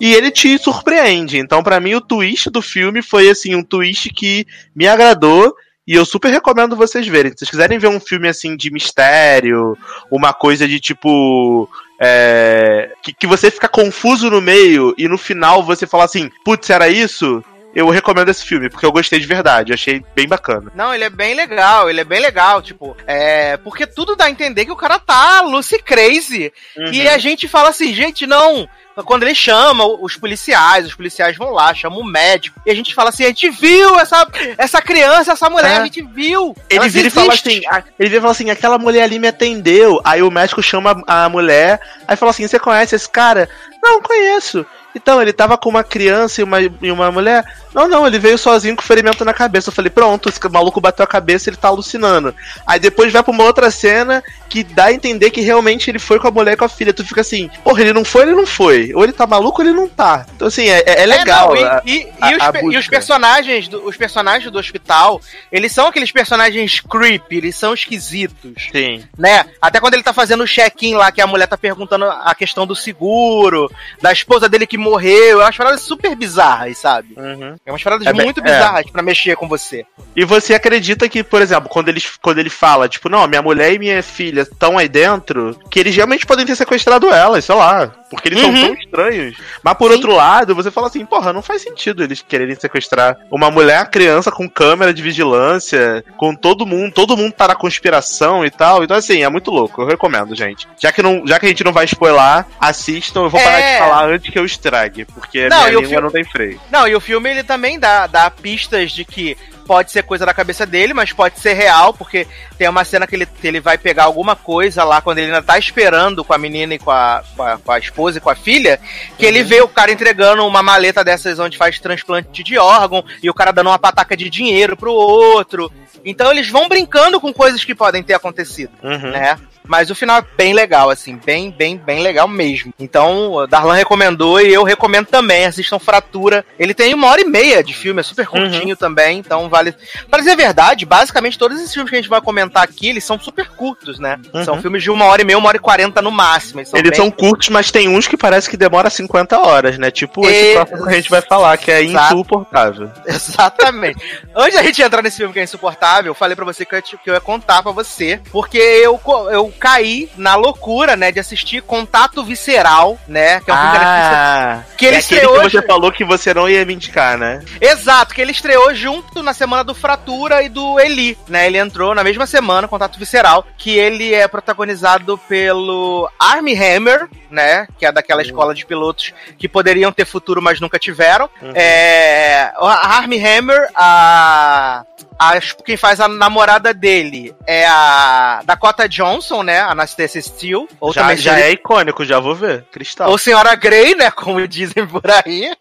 e ele te surpreende. Então, pra mim, o twist do filme foi assim um twist que me agradou. E eu super recomendo vocês verem. Se vocês quiserem ver um filme assim de mistério, uma coisa de tipo. é, que, que você fica confuso no meio e no final você fala assim, putz, era isso? Eu recomendo esse filme, porque eu gostei de verdade, achei bem bacana. Não, ele é bem legal, ele é bem legal, tipo, é. Porque tudo dá a entender que o cara tá Lucy Crazy. E a gente fala assim, gente, não. Quando ele chama os policiais, os policiais vão lá, chamam o médico. E a gente fala assim: a gente viu essa, essa criança, essa mulher, É. a gente viu. Ele vira e fala assim, a- ele vira e fala assim, aquela mulher ali me atendeu. Aí o médico chama a mulher, aí fala assim, você conhece esse cara? Não, conheço. Então, ele tava com uma criança e uma, e uma mulher. Não, não, ele veio sozinho com ferimento na cabeça. Eu falei, pronto, esse maluco bateu a cabeça ele tá alucinando. Aí depois vai pra uma outra cena que dá a entender que realmente ele foi com a mulher e com a filha. Tu fica assim, porra, ele não foi, ele não foi. Ou ele tá maluco ou ele não tá. Então, assim, é, é- é legal. É, não, a- e, a- e os, a pe- e os personagens do, os personagens do hospital, eles são aqueles personagens creepy, eles são esquisitos, Sim. né? Até quando ele tá fazendo o check-in lá, que a mulher tá perguntando a questão do seguro, da esposa dele que morreu, é umas paradas super bizarras, sabe? Uhum. É umas paradas É bem- muito é. bizarras pra mexer com você. E você acredita que, por exemplo, quando ele, quando ele fala, tipo, não, minha mulher e minha filha estão aí dentro, que eles realmente podem ter sequestrado elas, sei lá. Porque eles Uhum. são tão estranhos. Mas por Sim. outro lado, você fala assim, porra, não faz sentido eles quererem sequestrar uma mulher, uma criança com câmera de vigilância, com todo mundo, todo mundo tá na conspiração e tal. Então, assim, é muito louco. Eu recomendo, gente. Já que, não, já que a gente não vai spoiler, assistam. Eu vou parar É. de falar antes que eu estrague, porque Não, a minha língua filme- não tem freio. Não, e o filme ele também dá, dá pistas de que pode ser coisa da cabeça dele, mas pode ser real, porque tem uma cena que ele, ele vai pegar alguma coisa lá quando ele ainda tá esperando com a menina e com a, com a, com a esposa e com a filha, que ele vê o cara entregando uma maleta dessas onde faz transplante de órgão e o cara dando uma pataca de dinheiro pro outro. Então eles vão brincando com coisas que podem ter acontecido, Uhum. né? Mas o final é bem legal, assim, bem, bem, bem legal mesmo. Então, o Darlan recomendou e eu recomendo também. Assistam Fratura. Ele tem uma hora e meia de filme, é super curtinho também, então vale. Pra dizer a verdade, basicamente todos esses filmes que a gente vai comentar aqui, eles são super curtos, né? Uhum. São filmes de uma hora e meia, uma hora e quarenta no máximo. Eles são, Eles bem- são curtos, mas tem uns que parece que demora 50 horas, né? Tipo esse Ex- próximo que a gente vai falar, que é insuportável. [LAUGHS] Exatamente. Antes da gente entrar nesse filme que é insuportável, eu falei pra você que eu, ia contar pra você, porque eu, eu caí na loucura, né, de assistir Contato Visceral, né, que é um filme que Ah, ele é estreou que você hoje. falou que você não ia me indicar, né? Exato, que ele estreou junto na semana do Fratura e do Eli, né? Ele entrou na mesma semana, Contato Visceral, que ele é protagonizado pelo Armie Hammer, né? Que é daquela escola de pilotos que poderiam ter futuro, mas nunca tiveram. É, a Armie Hammer, a, a- quem faz a namorada dele é a Dakota Johnson, né? Anastasia Steele. Ou já também já seria- é icônico, já vou ver. Cristal. Ou Senhora Grey, né? Como dizem por aí.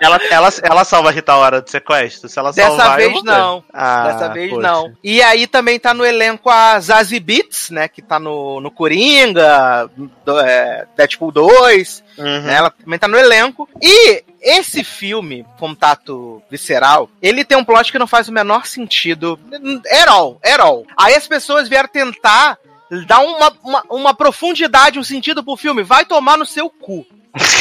Ela, ela, ela salva a Rita Hora do sequestro? Se ela Dessa salvar, vez não. Ah, Dessa vez poxa. não. E aí também tá no elenco a Zazie Beats, né? Que tá no, no Coringa, do, é, Deadpool 2, Uhum. né? Ela também tá no elenco. E esse filme, Contato Visceral, ele tem um plot que não faz o menor sentido. At all. Aí as pessoas vieram tentar dar uma, uma, uma profundidade, um sentido pro filme. Vai tomar no seu cu.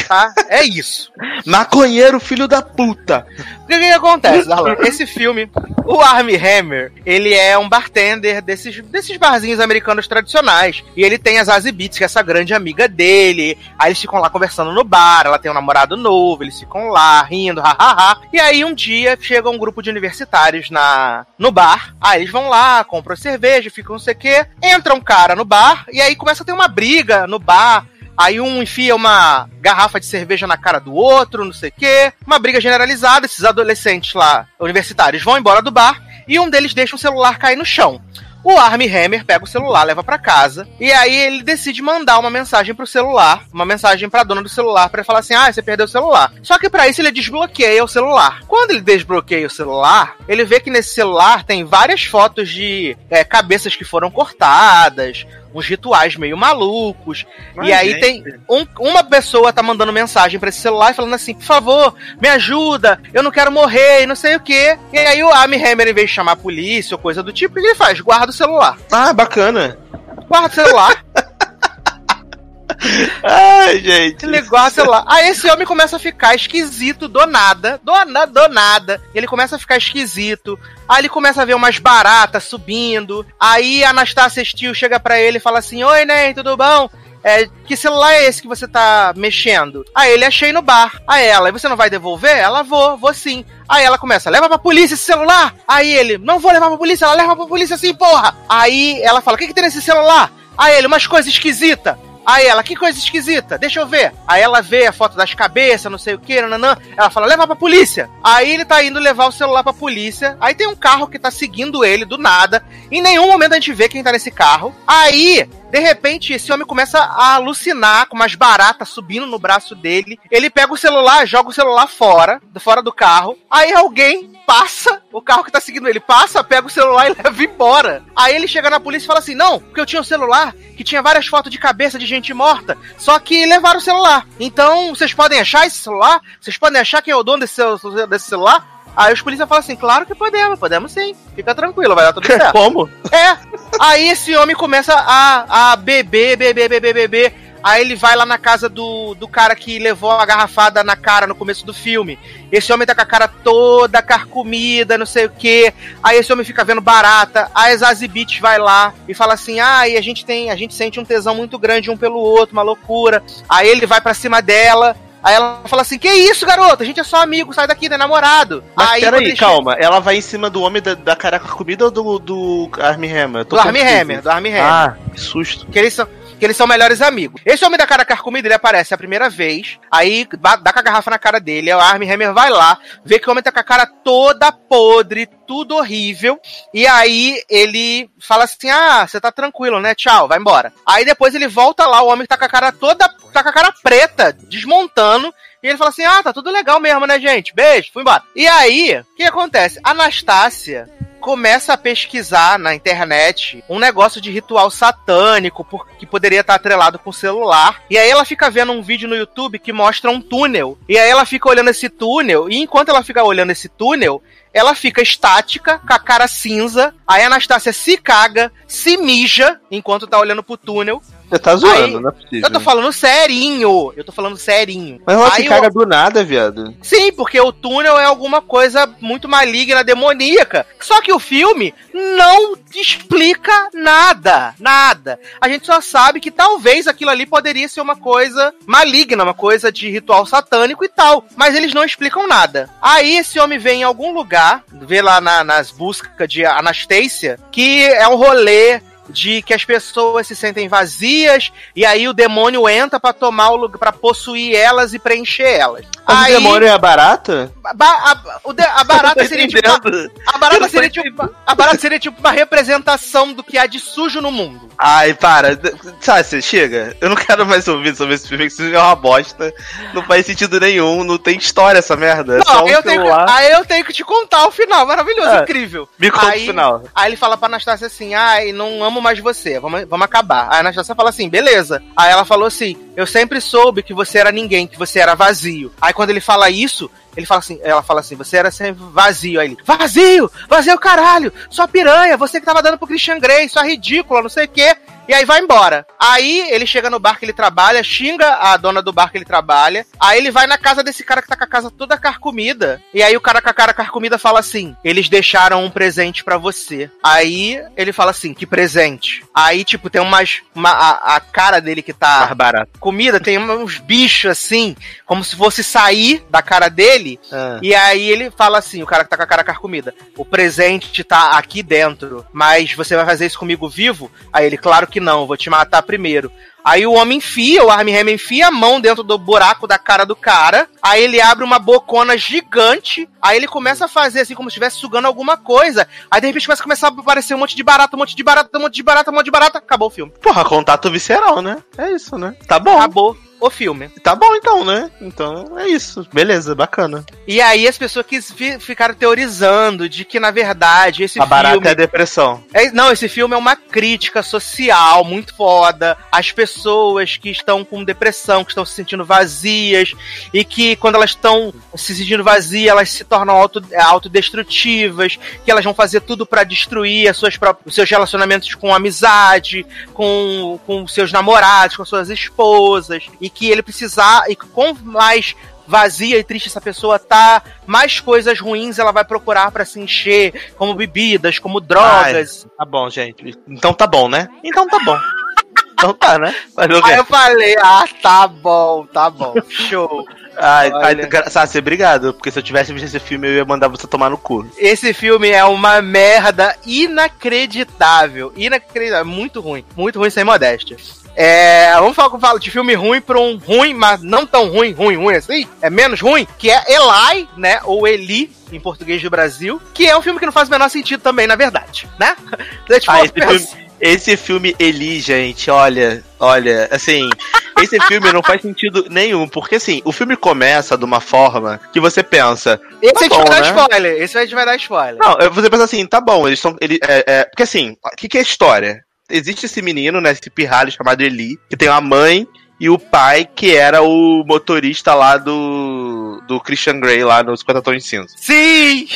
Tá? É isso. Maconheiro, filho da puta. O que, que acontece, Darlan? Esse filme, o Armie Hammer, ele é um bartender desses, desses barzinhos americanos tradicionais. E ele tem a Zazie Beats, que é essa grande amiga dele. Aí eles ficam lá conversando no bar, ela tem um namorado novo, eles ficam lá rindo, hahaha. E aí um dia chega um grupo de universitários na, no bar. Aí eles vão lá, compram cerveja, ficam não sei o quê. Entra um cara no bar, e aí começa a ter uma briga no bar. Aí um enfia uma garrafa de cerveja na cara do outro, não sei o quê. Uma briga generalizada, esses adolescentes lá, universitários, vão embora do bar e um deles deixa o celular cair no chão. O Armie Hammer pega o celular, leva pra casa, e aí ele decide mandar uma mensagem pro celular, uma mensagem pra dona do celular, pra falar assim: ah, você perdeu o celular. Só que pra isso ele desbloqueia o celular. Quando ele desbloqueia o celular, ele vê que nesse celular tem várias fotos de é, cabeças que foram cortadas, uns rituais meio malucos. Mas, e aí gente. tem um- uma pessoa tá mandando mensagem pra esse celular e falando assim: por favor, me ajuda, eu não quero morrer e não sei o que. E aí o Armie Hammer, em vez de chamar a polícia ou coisa do tipo, o que ele faz? Guarda o celular. Ah, bacana. Guarda o celular, [LAUGHS] Ai, gente. guarda o celular. Aí esse homem começa a ficar esquisito do nada, do, na- do nada. Ele começa a ficar esquisito. Aí ele começa a ver umas baratas subindo. Aí a Anastasia Steele chega pra ele e fala assim: Oi, Ney, tudo bom? É, que celular é esse que você tá mexendo? Aí ele achei no bar. Aí ela, você não vai devolver? Ela, vou, vou sim. Aí ela começa, leva pra polícia esse celular. Aí ele, não vou levar pra polícia, ela leva pra polícia sim, porra. Aí ela fala, o que que tem nesse celular? Aí ele, umas coisas esquisitas. Aí ela, que coisa esquisita, deixa eu ver. Aí ela vê a foto das cabeças, não sei o que, nananã. Ela fala, leva pra polícia. Aí ele tá indo levar o celular pra polícia. Aí tem um carro que tá seguindo ele do nada. Em nenhum momento a gente vê quem tá nesse carro. Aí, de repente, esse homem começa a alucinar com umas baratas subindo no braço dele. Ele pega o celular, joga o celular fora, fora do carro. Aí alguém passa, o carro que tá seguindo ele passa, pega o celular e [LAUGHS] leva embora. Aí ele chega na polícia e fala assim: Não, porque eu tinha um celular que tinha várias fotos de cabeça de gente morta, só que levaram o celular. Então, vocês podem achar esse celular? Vocês podem achar quem é o dono desse, desse celular? Aí os policiais falam assim: Claro que podemos, podemos sim. Fica tranquilo, vai dar tudo certo. [LAUGHS] Como? É. Aí esse homem começa a, a beber, beber, beber, beber. Aí ele vai lá na casa do, do cara que levou a garrafada na cara no começo do filme. Esse homem tá com a cara toda carcomida, não sei o quê. Aí esse homem fica vendo barata. Aí a Zazie Beetz vai lá e fala assim: ah, e a gente tem, a gente sente um tesão muito grande um pelo outro, uma loucura. Aí ele vai pra cima dela. Aí ela fala assim: Que isso, garota? A gente é só amigo, sai daqui, não é namorado. Mas aí, peraí, ele calma. Ela vai em cima do homem da, da caraca comida ou do, do Armie Hammer? Do Armie. Hammer, do Armie Hammer. Ah, que susto. que eles são que eles são melhores amigos. Esse homem da cara carcomida, ele aparece a primeira vez, aí dá com a garrafa na cara dele, o Armie Hammer vai lá, vê que o homem tá com a cara toda podre, tudo horrível, e aí ele fala assim, ah, você tá tranquilo, né, tchau, vai embora. Aí depois ele volta lá, o homem tá com a cara toda, tá com a cara preta, desmontando, e ele fala assim, ah, tá tudo legal mesmo, né, gente, beijo, fui embora. E aí, o que acontece? Anastácia começa a pesquisar na internet um negócio de ritual satânico que poderia estar atrelado com o celular. E aí ela fica vendo um vídeo no YouTube que mostra um túnel. E aí ela fica olhando esse túnel, e enquanto ela fica olhando esse túnel, ela fica estática, com a cara cinza. Aí a Anastácia se caga, se mija, enquanto tá olhando pro túnel. Você tá zoando, Aí, não é possível. Eu tô falando serinho. Eu tô falando serinho. Mas ela Aí se eu- caga do nada, viado. Sim, porque o túnel é alguma coisa muito maligna, demoníaca. Só que o filme não explica nada. Nada. A gente só sabe que talvez aquilo ali poderia ser uma coisa maligna, uma coisa de ritual satânico e tal. Mas eles não explicam nada. Aí esse homem vem em algum lugar, vê lá na- nas buscas de Anastasia, que é um rolê de que as pessoas se sentem vazias e aí o demônio entra pra tomar o lugar, para possuir elas e preencher elas. Mas aí, o demônio é barata? a, o de- a barata seria tipo uma, a barata seria tipo a barata seria tipo uma representação do que há de sujo no mundo. Ai, para. Sabe, você chega? Eu não quero mais ouvir sobre esse filme, que isso é uma bosta. Não faz sentido nenhum, não tem história essa merda. É só Não, um eu tenho, aí eu tenho que te contar o final, maravilhoso, Ah, incrível. Me conta aí- o final. Aí ele fala pra Anastácia assim: ai, não amo mais você, vamos, vamos acabar. A Anastácia fala assim: beleza. Aí ela falou assim: eu sempre soube que você era ninguém, que você era vazio. Aí quando ele fala isso, ele fala assim: ela fala assim: você era sempre vazio. Aí ele: vazio! Vazio, caralho! Sua piranha, você que tava dando pro Christian Grey, sua ridícula, não sei o quê. E aí vai embora. Aí ele chega no bar que ele trabalha, xinga a dona do bar que ele trabalha. Aí ele vai na casa desse cara que tá com a casa toda carcomida. E aí o cara com a cara carcomida fala assim: eles deixaram um presente pra você. Aí ele fala assim: que presente? Aí, tipo, tem umas. Uma, a, a cara dele que tá barato. comida, tem uns bichos assim, como se fosse sair da cara dele. Ah. E aí ele fala assim, o cara que tá com a cara carcomida, o presente tá aqui dentro, mas você vai fazer isso comigo vivo? Aí ele, claro que não, vou te matar primeiro. Aí o homem enfia, o Armie Hammer enfia a mão dentro do buraco da cara do cara. Aí ele abre uma bocona gigante. Aí ele começa a fazer assim, como se estivesse sugando alguma coisa. Aí de repente começa a começar a aparecer um monte de barata, um monte de barata, um monte de barata, um monte de barata. Acabou o filme. Porra, contato visceral, né? É isso, né? Tá bom. Acabou o filme. Tá bom então, né? Então é isso. Beleza, bacana. E aí as pessoas que fi- ficaram teorizando de que, na verdade, esse a barata filme. é a depressão. É, não, esse filme é uma crítica social muito foda. As pessoas que estão com depressão, que estão se sentindo vazias, e que quando elas estão se sentindo vazias, elas se tornam auto, é, autodestrutivas, que elas vão fazer tudo pra destruir as suas próprias, os seus relacionamentos com amizade, com, com seus namorados, com suas esposas, e que ele precisar, e que com mais vazia e triste essa pessoa tá, mais coisas ruins ela vai procurar pra se encher, como bebidas, como drogas. Tá bom, gente. Então tá bom, né? Então tá bom. então tá, né? Fazer? Aí eu falei, ah, tá bom, tá bom, show. Ai, ai, Sácia, obrigado. Porque se eu tivesse visto esse filme, eu ia mandar você tomar no cu. Esse filme é uma merda inacreditável. Inacreditável. Muito ruim. Muito ruim sem modéstia. É, vamos falar, falar de filme ruim pra um ruim, mas não tão ruim, ruim, ruim assim. É menos ruim, que é Eli, né? Ou Eli, em português do Brasil. Que é um filme que não faz o menor sentido também, na verdade, né? [LAUGHS] Eu Ah, esse pra filme, esse filme Eli, gente, olha, olha, assim, esse filme não faz sentido nenhum, porque assim, o filme começa de uma forma que você pensa, Esse Tá a gente bom, vai dar né? spoiler. Esse a gente vai dar spoiler. não, você pensa assim, tá bom, eles estão, ele, é, é, porque assim, o que, que é história? Existe esse menino, né, esse pirralho chamado Eli, que tem uma mãe e o pai que era o motorista lá do, do Christian Grey lá no 50 Tons de Cinza. Sim!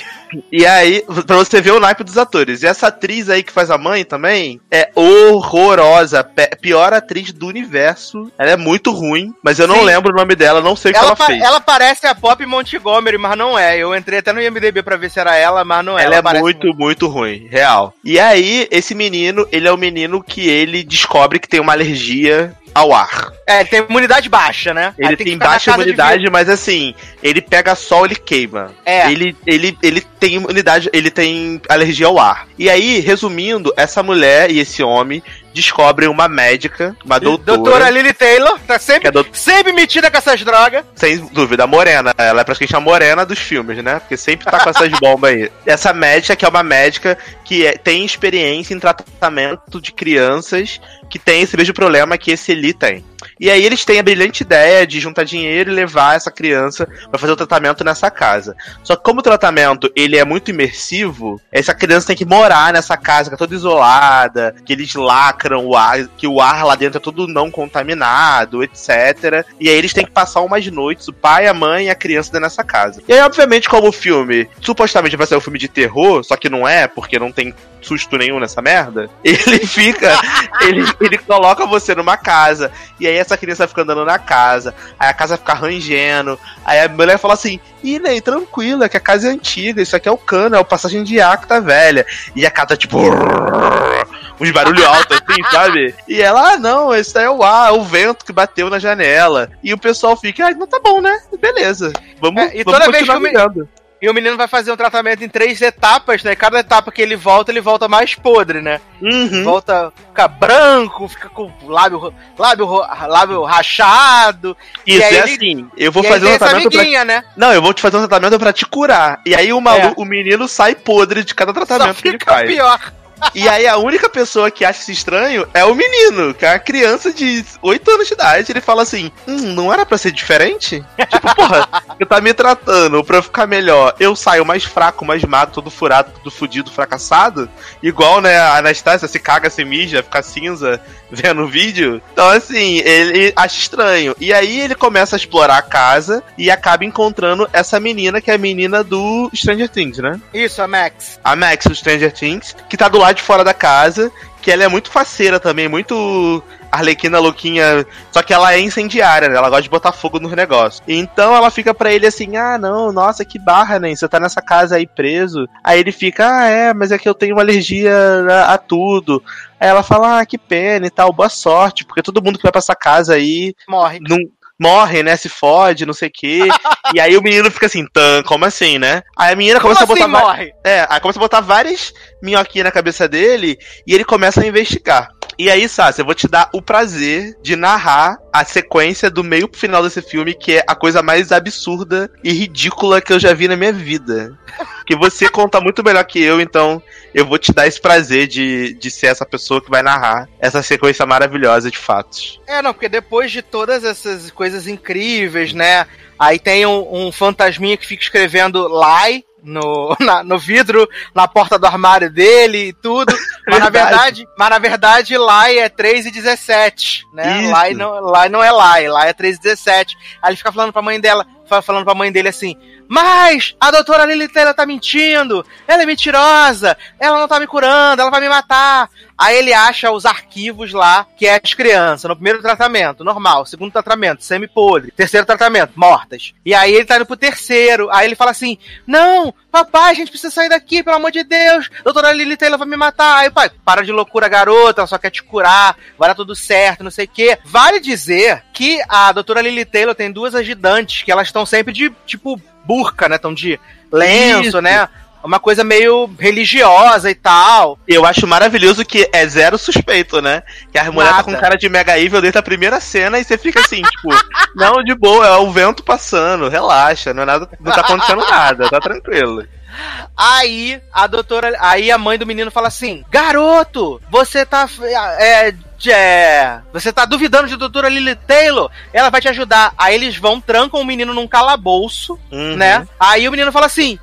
E aí, pra você ver o naipe dos atores. E essa atriz aí que faz a mãe também é horrorosa. Pior atriz do universo. Ela é muito ruim, mas eu não Sim. lembro o nome dela, não sei o que Ela, ela, fez. ela parece a Pop Montgomery, mas não é. Eu entrei até no IMDB pra ver se era ela, mas não é. Ela é parece muito, muito ruim, real. E aí, esse menino, ele é o menino que ele descobre que tem uma alergia ao ar. É, ele tem imunidade baixa, né? Ele tem na baixa imunidade, mas assim, ele pega sol, ele queima. É. Ele, ele, ele tem imunidade, ele tem alergia ao ar. E aí, resumindo, essa mulher e esse homem descobrem uma médica, uma doutora, Doutora Lily Taylor, tá que sempre, é doutora, sempre metida com essas drogas. sem dúvida, a morena. Ela é praticamente a morena dos filmes, né? Porque sempre tá com essas bombas aí. [LAUGHS] Essa médica, que é uma médica que é- tem experiência em tratamento de crianças que tem esse mesmo problema que esse Eli tem. E aí eles têm a brilhante ideia de juntar dinheiro e levar essa criança para fazer o tratamento nessa casa. Só que como o tratamento ele é muito imersivo, essa criança tem que morar nessa casa que é toda isolada, que eles lacram o ar, que o ar lá dentro é todo não contaminado, etc. E aí eles têm que passar umas noites, o pai, a mãe e a criança dentro dessa casa. E aí, obviamente, como o filme supostamente vai ser um filme de terror, só que não é, porque não tem susto nenhum nessa merda, [LAUGHS] ele fica. ele, ele coloca você numa casa. E aí essa criança fica andando na casa. Aí a casa fica rangendo. Aí a mulher fala assim: Ih, Ney, tranquila, que a casa é antiga. Isso aqui é o cano, é o passagem de ar que tá velha. E a casa, tipo. [LAUGHS] Uns barulhos altos assim, [LAUGHS] sabe? E ela, ah, não, esse daí é o ar, o vento que bateu na janela. E o pessoal fica, ah, não tá bom, né? Beleza. Vamos, É, e vamos toda vez que continuar eu me- mirando. E o menino vai fazer um tratamento em três etapas, né? Cada etapa que ele volta, ele volta mais podre, né? Uhum. Volta, fica branco, fica com lábio, lábio, lábio rachado. Isso, e é ele- assim. Eu vou e fazer um tratamento pra né? Não, eu vou te fazer um tratamento pra te curar. E aí o, malu É. o menino sai podre de cada Só tratamento que ele fica faz. pior. E aí a única pessoa que acha isso estranho é o menino, que é uma criança de 8 anos de idade. Ele fala assim: Hum, não era pra ser diferente? tipo, porra, você tá me tratando pra eu ficar melhor. Eu saio mais fraco, mais magro, todo furado, todo fudido, fracassado. Igual, né, a Anastasia se caga, se mija, fica cinza vendo o vídeo. Então, assim, ele acha estranho. E aí ele começa a explorar a casa e acaba encontrando essa menina, que é a menina do Stranger Things, né? Isso, a Max. a Max do Stranger Things, que tá do lado de fora da casa, que ela é muito faceira também, muito arlequina louquinha, só que ela é incendiária, né? Ela gosta de botar fogo nos negócios. Então ela fica pra ele assim: "Ah, não, nossa, que barra, né? Você tá nessa casa aí preso". Aí ele fica: "Ah, é, mas é que eu tenho uma alergia a, a tudo". Aí ela fala: "Ah, que pena e tal, boa sorte, porque todo mundo que vai pra essa casa aí Morre. não morre, né? Se fode, não sei o quê. [LAUGHS] e aí o menino fica assim, tan, como assim, né? Aí a menina Como começa assim a botar. va- morre? É, aí começa a botar várias minhoquinhas na cabeça dele e ele começa a investigar. E aí, Sassi, eu vou te dar o prazer de narrar a sequência do meio pro final desse filme, que é a coisa mais absurda e ridícula que eu já vi na minha vida. Que você [LAUGHS] conta muito melhor que eu, então eu vou te dar esse prazer de, de ser essa pessoa que vai narrar essa sequência maravilhosa de fatos. É, não, porque depois de todas essas coisas incríveis, né? Aí tem um, um fantasminha que fica escrevendo lie no, [LAUGHS] na- no vidro, na porta do armário dele e tudo. [LAUGHS] Mas na Verdade. mas na verdade lie é 3 e 17, né? Isso. Lie não, lie não é lie, lie é 3 e 17. Aí ele fica falando pra mãe dela, fa- falando pra mãe dele assim: Mas a doutora Lily Taylor tá mentindo, ela é mentirosa, ela não tá me curando, ela vai me matar. Aí ele acha os arquivos lá, que é as crianças, no primeiro tratamento, normal, segundo tratamento, semi-podre, terceiro tratamento, mortas. E aí ele tá indo pro terceiro, aí ele fala assim: Não, papai, a gente precisa sair daqui, pelo amor de Deus, doutora Lily Taylor vai me matar. Aí o pai, para de loucura, garota, ela só quer te curar, vai dar tudo certo, não sei o quê. Vale dizer que a doutora Lily Taylor tem duas ajudantes, que elas estão sempre de, tipo, burca, né? Estão de lenço, Isso. né? Uma coisa meio religiosa e tal. Eu acho maravilhoso que é zero suspeito, né? Que a mulher tá com cara de mega evil desde a primeira cena e você fica assim, [LAUGHS] tipo, não, de boa, é o vento passando, relaxa, não, é nada, não tá acontecendo nada, tá tranquilo. Aí a doutora, aí a mãe do menino fala assim: Garoto, você tá. É, é, você tá duvidando de doutora Lily Taylor? Ela vai te ajudar. Aí eles vão, trancam o menino num calabouço, Uhum. né? Aí o menino fala assim: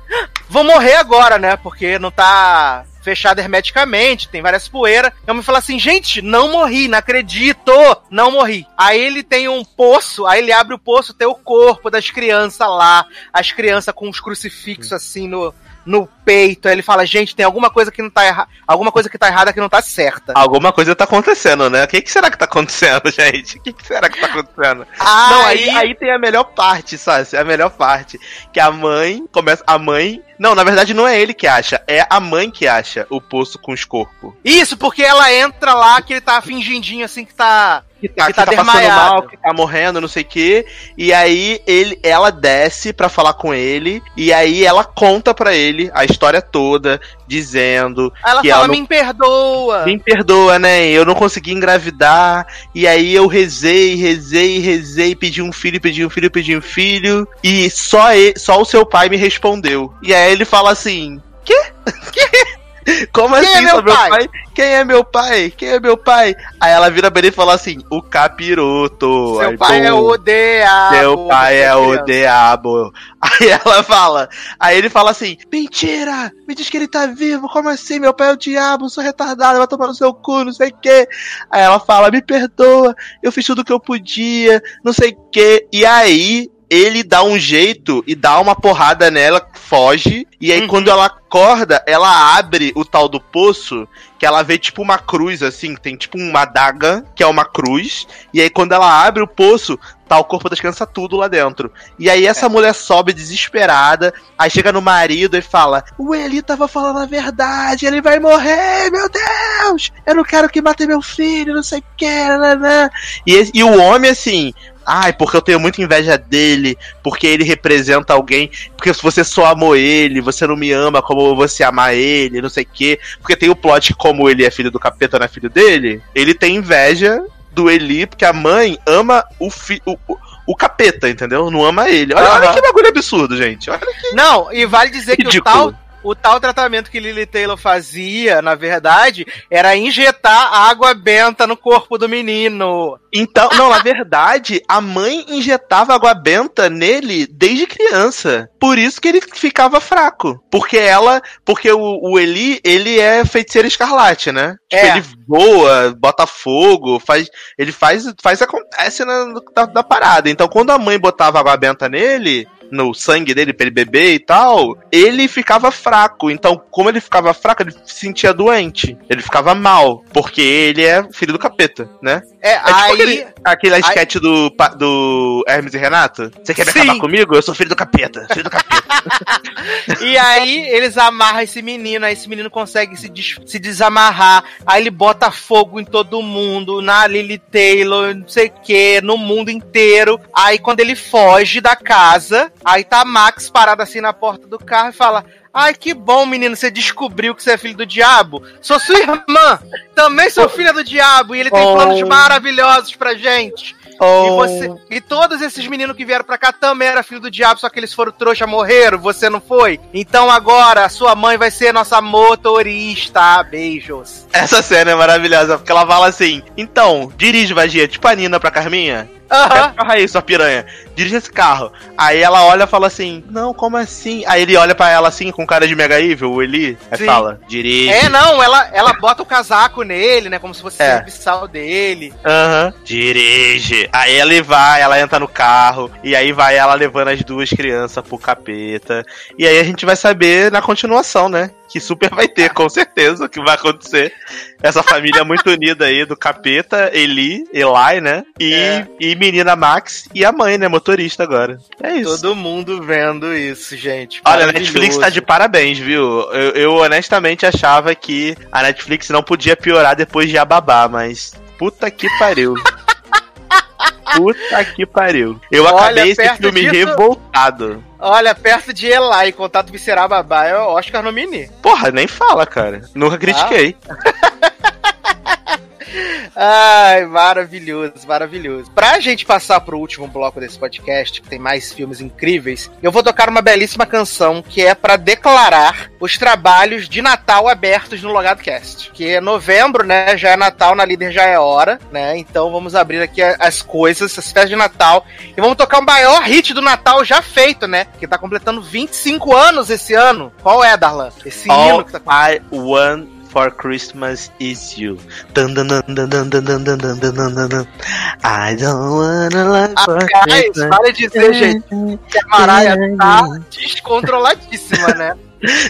Vou morrer agora, né? Porque não tá fechado hermeticamente, tem várias poeiras. Então me fala assim, gente, não morri, não acredito, não morri. Aí ele tem um poço, aí ele abre o poço, tem o corpo das crianças lá, as crianças com os crucifixos assim no, no peito. Aí ele fala, gente, tem alguma coisa que não tá errada, alguma coisa que tá errada que não tá certa. Alguma coisa tá acontecendo, né? O que, que será que tá acontecendo, [LAUGHS] gente? O que, que será que tá acontecendo? Não, aí, aí tem a melhor parte, sabe? A melhor parte. Que a mãe começa. A mãe. Não, na verdade não é ele que acha, é a mãe que acha o poço com os corpos. Isso, porque ela entra lá que ele tá fingindinho assim que tá. Que tá, Que que tá tá, passando mal, que tá morrendo, não sei o quê. E aí ele, ela desce pra falar com ele. E aí ela conta pra ele a história toda, dizendo Aí ela que fala, ela não me perdoa. me perdoa, né? Eu não consegui engravidar. E aí eu rezei, rezei, rezei, pedi um filho, pedi um filho, pedi um filho. E só, ele, só o seu pai me respondeu. E aí ele fala assim: Quê? [LAUGHS] Quê? Como Quem assim, é meu sou meu pai? pai? Quem é meu pai? Quem é meu pai? Aí ela vira pra ele e fala assim: o capiroto. Seu Aí, pai é o diabo. Seu pai é o diabo. Aí ela fala. Aí ele fala assim: Mentira! Me diz que ele tá vivo. Como assim? Meu pai é o diabo, sou retardado, vai tomar no seu cu, não sei o quê. Aí ela fala: Me perdoa, eu fiz tudo o que eu podia, não sei o quê. E aí. Ele dá um jeito e dá uma porrada nela, foge. E aí, Uhum. quando ela acorda, ela abre o tal do poço, que ela vê tipo uma cruz, assim, tem tipo uma adaga, que é uma cruz. E aí, quando ela abre o poço, tá o corpo das crianças tudo lá dentro. E aí essa mulher sobe desesperada, aí chega no marido e fala: O Eli tava falando a verdade, ele vai morrer, meu Deus! Eu não quero que mate meu filho, não sei o que, nananã." e, e o homem assim. Ai, porque eu tenho muita inveja dele, porque ele representa alguém, porque se você só amou ele, você não me ama como você amar ele, não sei o quê. Porque tem o plot que como ele é filho do capeta, não é filho dele, ele tem inveja do Eli, porque a mãe ama o, fi, o, capeta, entendeu? Não ama ele. Olha, olha Aham. que bagulho absurdo, gente. Olha Não, e vale dizer que o Ridículo. tal, o tal tratamento que Lily Taylor fazia, na verdade, era injetar água benta no corpo do menino. Então, não, na verdade, a mãe injetava água benta nele desde criança. Por isso que ele ficava fraco. Porque ela. Porque o, o Eli, ele é feiticeiro escarlate, né? Tipo, É. ele voa, bota fogo, faz. Ele faz. faz acontece na, na parada. Então, quando a mãe botava água benta nele. No sangue dele pra ele beber e tal, ele ficava fraco. Então, como ele ficava fraco, ele se sentia doente. Ele ficava mal. Porque ele é filho do capeta, né? É, É tipo aí. aquele, aquele sketch do, do Hermes e Renato. Você quer me Sim. acabar comigo? Eu sou filho do capeta. Filho do capeta. [LAUGHS] E aí eles amarram esse menino, aí esse menino consegue se, des- se desamarrar, aí ele bota fogo em todo mundo, na Lily Taylor, não sei o que, no mundo inteiro. Aí quando ele foge da casa, aí tá Max parada assim na porta do carro e fala. Ai, que bom, menino, você descobriu que você é filho do diabo. Sou sua irmã, também sou filha do diabo, e ele tem Oh. planos maravilhosos pra gente. E, Oh. você, e todos esses meninos que vieram pra cá também eram filho do diabo, só que eles foram trouxa, morreram, você não foi? Então agora a sua mãe vai ser nossa motorista. Beijos. Essa cena é maravilhosa, porque ela fala assim: Então, dirige, Vagia, tipo a Nina pra Carminha. Aham. Carro aí, sua piranha. Dirige esse carro. Aí ela olha e fala assim: Não, como assim? Aí ele olha pra ela assim, com cara de mega evil, o Eli. Aí Sim. fala: Dirige. É, não, ela, ela bota o casaco nele, né? Como se fosse É. serviçal dele. Aham. Dirige. Aí ela vai, ela entra no carro. E aí vai ela levando as duas crianças pro capeta. E aí a gente vai saber na continuação, né? Que super vai ter, com certeza, o que vai acontecer. Essa família muito unida aí do capeta, Eli, Eli, né? E, É. e menina Max e a mãe, né? Motorista agora. É isso. Todo mundo vendo isso, gente. Olha, a. Netflix tá de parabéns, viu? Eu, eu honestamente achava que a Netflix não podia piorar depois de Ababá, mas puta que pariu. [LAUGHS] puta que pariu. Eu Olha, acabei esse filme disso- revoltado. Olha, perto de Eli, contato visceral babá, é o Oscar no Mini. Porra, nem fala, cara. Nunca critiquei. [LAUGHS] Ai, maravilhoso, maravilhoso. Pra gente passar pro último bloco desse podcast, que tem mais filmes incríveis, eu vou tocar uma belíssima canção que é pra declarar os trabalhos de Natal abertos no Logado Cast. Que é novembro, né? Já é Natal, na líder já é hora, né? Então vamos abrir aqui as coisas, as festas de Natal. E vamos tocar o maior hit do Natal já feito, né? Que tá completando 25 anos esse ano. Qual é, Darlan? Esse All hino que tá I want For Christmas Is You. I don't wanna live ah, for guys, Christmas. para de dizer, gente, que a Maraia tá descontroladíssima, né?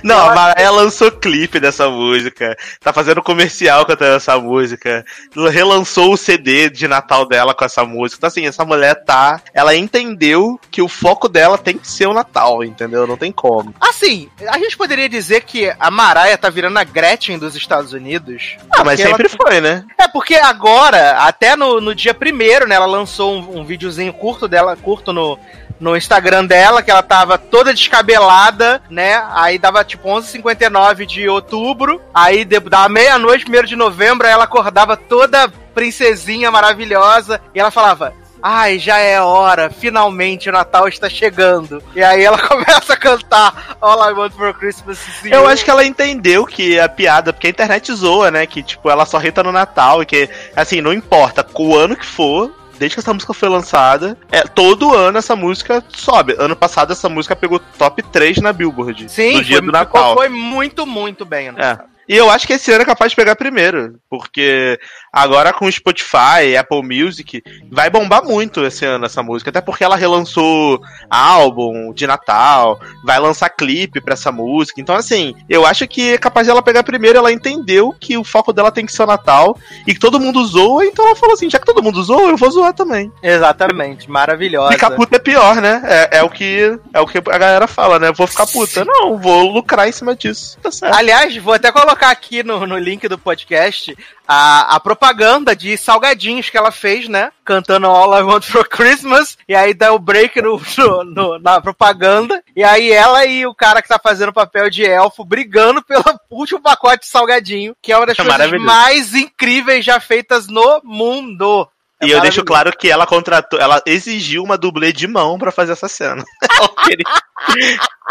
Não, a Mariah lançou clipe dessa música. Tá fazendo comercial cantando essa música. Relançou o CD de Natal dela com essa música. Então, assim, essa mulher tá. Ela entendeu que o foco dela tem que ser o Natal, entendeu? Não tem como. Assim, a gente poderia dizer que a Mariah tá virando a Gretchen dos Estados Unidos. Ah, mas sempre foi, né? É porque agora, até no, no dia primeiro, né, ela lançou um, um videozinho curto dela, curto no, no Instagram dela, que ela tava toda descabelada, né? Aí dava tipo 11h59 de outubro, aí dava meia-noite, primeiro de novembro, ela acordava toda princesinha maravilhosa, e ela falava. ai, já é hora, finalmente o Natal está chegando. E aí ela [LAUGHS] começa a cantar All I Want for Christmas is You. Eu acho que ela entendeu que a piada, porque a internet zoa, né? Que, tipo, ela só rita no Natal e que, assim, não importa o ano que for, desde que essa música foi lançada, é, todo ano essa música sobe. Ano passado essa música pegou top 3 na Billboard. Sim, no dia foi, do Natal. foi muito, muito bem. ano É. passado. E eu acho que esse ano é capaz de pegar primeiro, porque agora com Spotify, Apple Music, vai bombar muito esse ano essa música, até porque ela relançou álbum de Natal, vai lançar clipe pra essa música. Então assim, eu acho que é capaz dela pegar primeiro, ela entendeu que o foco dela tem que ser o Natal e que todo mundo zoa, então ela falou assim, já que todo mundo zoa, eu vou zoar também. Exatamente, maravilhosa. Ficar puta é pior, né? É, é o que é o que a galera fala, né? Vou ficar puta. Não, vou lucrar em cima disso. Tá certo. Aliás, vou até colocar aqui no, no link do podcast a, a propaganda de salgadinhos que ela fez, né? Cantando All I Want for Christmas. E aí dá o break no, no- no- na propaganda. E aí ela e o cara que tá fazendo o papel de elfo brigando pelo último pacote de salgadinho, que é uma das É coisas mais incríveis já feitas no mundo. É E eu deixo claro que ela contratou, ela exigiu uma dublê de mão pra fazer essa cena. [LAUGHS]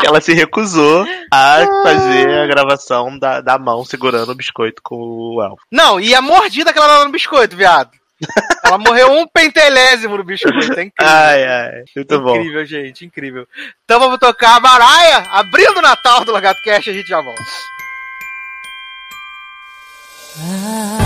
Ela se recusou a fazer a gravação da, da mão segurando o biscoito com o elfo. Não, e a mordida que ela dá no biscoito, viado. Ela morreu um pentelésimo no biscoito. É incrível. Ai, ai, muito bom. Incrível, gente, incrível. Então vamos tocar a Maraia, abrindo o Natal do Lagarto Cast, a gente já volta. Don't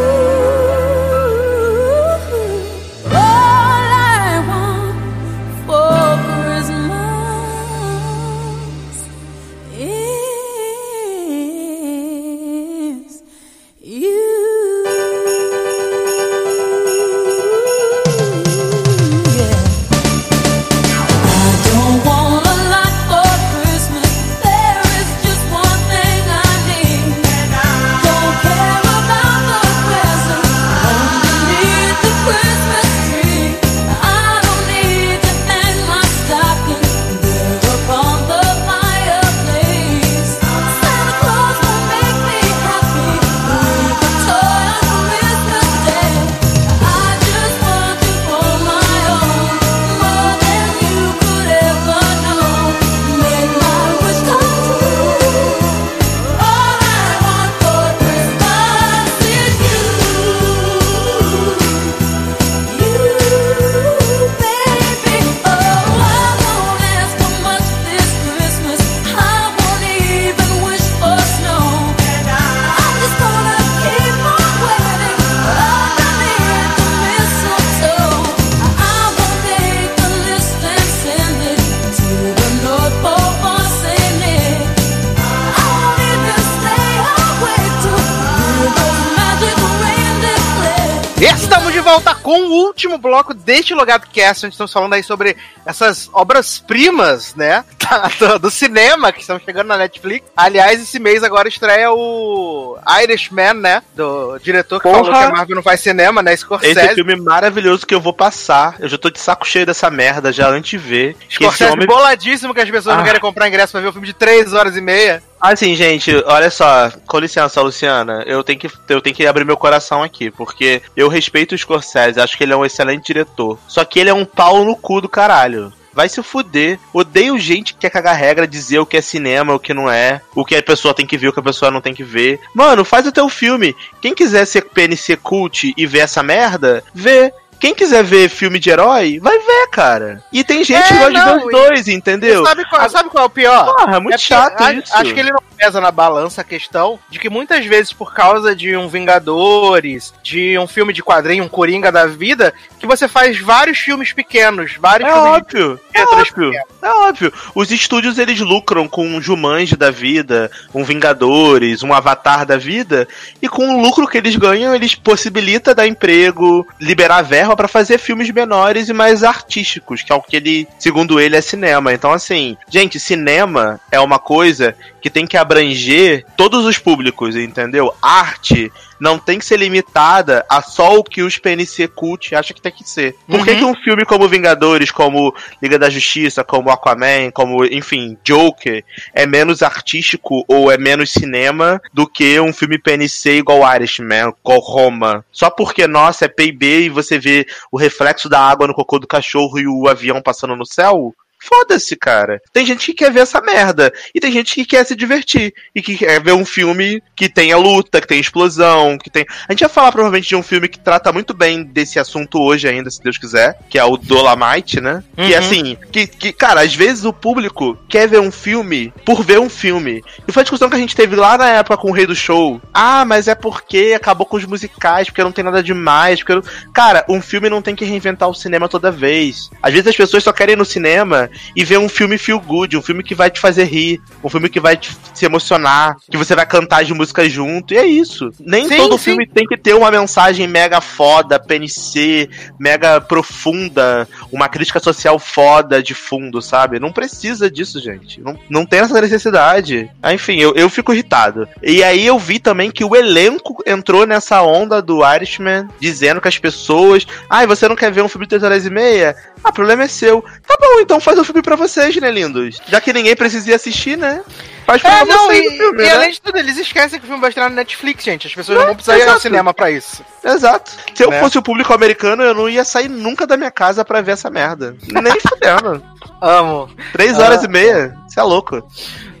Bloco deste Logado Cast, onde estamos falando aí sobre essas obras-primas, né? [LAUGHS] do, do cinema que estão chegando na Netflix. Aliás, esse mês agora estreia o Irishman, né? Do diretor que Porra! falou que a Marvel não faz cinema, né? Scorsese. Esse filme maravilhoso que eu vou passar. Eu já tô de saco cheio dessa merda já antes de ver. Scorsese homem boladíssimo que as pessoas não Ah. querem comprar ingresso pra ver o filme de 3 horas e meia. Assim, gente, olha só, com licença, Luciana, eu tenho que eu tenho que abrir meu coração aqui, porque eu respeito o Scorsese, acho que ele é um excelente diretor. Só que ele é um pau no cu do caralho. Vai se fuder. Odeio gente que quer cagar regra, dizer o que é cinema, o que não é, o que a pessoa tem que ver, o que a pessoa não tem que ver. Mano, faz o teu filme. Quem quiser ser PNC cult e ver essa merda, vê. Quem quiser ver filme de herói, vai ver, cara. E tem gente É, que gosta de não, ver os dois, entendeu? Sabe qual, sabe qual é o pior? Porra, é muito É chato a- isso. Acho que ele não pesa na balança a questão de que muitas vezes, por causa de um Vingadores, de um filme de quadrinho, um Coringa da vida, que você faz vários filmes pequenos, vários É filmes óbvio, é óbvio, é óbvio. Os estúdios eles lucram com um Jumanji da vida, um Vingadores, um Avatar da vida, e com o lucro que eles ganham, eles possibilitam dar emprego, liberar verba verba para fazer filmes menores e mais artísticos, que é o que ele, segundo ele, é cinema. Então, assim, gente, cinema é uma coisa que tem que abranger todos os públicos, entendeu? Arte não tem que ser limitada a só o que os PNC cult acham que tem que ser. Por uhum. que, que um filme como Vingadores, como Liga da Justiça, como Aquaman, como, enfim, Joker, é menos artístico ou é menos cinema do que um filme PNC igual Irishman, igual Roma? Só porque, nossa, é PIB e você vê o reflexo da água no cocô do cachorro e o avião passando no céu? Foda-se, cara. Tem gente que quer ver essa merda. E tem gente que quer se divertir. E que quer ver um filme que tenha luta, que tenha explosão, que tem. A gente vai falar provavelmente de um filme que trata muito bem desse assunto hoje ainda, se Deus quiser. Que é o Dolomite, né? Uhum. Que assim, que, que, cara, às vezes o público quer ver um filme por ver um filme. E foi a discussão que a gente teve lá na época com o Rei do Show. Ah, mas é porque acabou com os musicais, porque não tem nada demais. Porque... Cara, um filme não tem que reinventar o cinema toda vez. Às vezes as pessoas só querem ir no cinema e ver um filme feel good, um filme que vai te fazer rir, um filme que vai te se emocionar, que você vai cantar de música junto, e é isso. Nem sim, todo sim. filme tem que ter uma mensagem mega foda, PNC, mega profunda, uma crítica social foda de fundo, sabe? Não precisa disso, gente. Não, não tem essa necessidade. Ah, enfim, eu, eu fico irritado. E aí eu vi também que o elenco entrou nessa onda do Irishman, dizendo que as pessoas. Ai, ah, você não quer ver um filme de 3 horas e meia? Ah, o problema é seu. Tá bom, então faz um filme pra vocês, né, lindos? Já que ninguém precisa ir assistir, né? Faz pra é, não, vocês e, filme, e né? além de tudo, eles esquecem que o filme vai estrear no Netflix, gente. As pessoas não, não vão precisar exato. ir ao cinema pra isso. Exato. Se né? eu fosse o público americano, eu não ia sair nunca da minha casa pra ver essa merda. Nem fudendo. [LAUGHS] Amo. Três horas ah. e meia. Você é louco.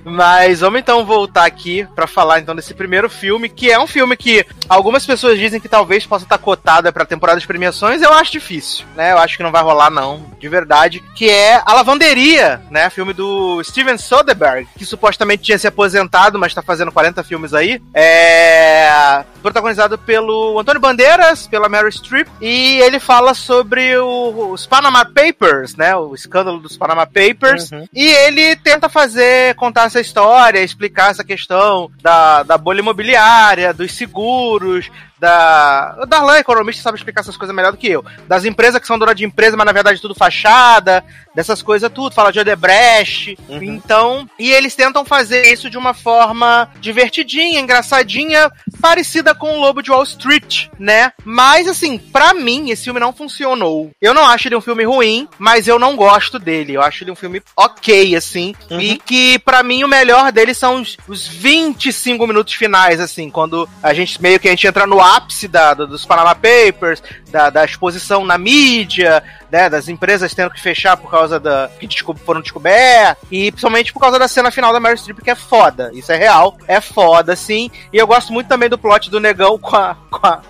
Mas vamos então voltar aqui para falar então desse primeiro filme, que é um filme que algumas pessoas dizem que talvez possa estar cotada para temporada de premiações, eu acho difícil, né? Eu acho que não vai rolar não, de verdade, que é A Lavanderia, né? Filme do Steven Soderbergh, que supostamente tinha se aposentado, mas tá fazendo 40 filmes aí. É protagonizado pelo Antônio Bandeiras, pela Mary Streep, e ele fala sobre o, os Panama Papers, né? O escândalo dos Panama Papers, uhum. e ele tenta fazer contar essa história, explicar essa questão da, da bolha imobiliária, dos seguros, da. O Darlan, economista, sabe explicar essas coisas melhor do que eu. Das empresas que são donas de empresa, mas na verdade tudo fachada, dessas coisas tudo. Fala de Odebrecht. Uhum. Então. E eles tentam fazer isso de uma forma divertidinha, engraçadinha, parecida com o Lobo de Wall Street, né? Mas, assim, para mim, esse filme não funcionou. Eu não acho ele um filme ruim, mas eu não gosto dele. Eu acho ele um filme ok, assim. Uhum. E que, para mim, o melhor dele são os, os 25 minutos finais, assim, quando a gente meio que a gente entra no ápice da, dos Panama Papers, da, da exposição na mídia, né, das empresas tendo que fechar por causa da que foram descobertas, e principalmente por causa da cena final da Mary Streep, que é foda. Isso é real, é foda, sim. E eu gosto muito também do plot do negão com a. Com a,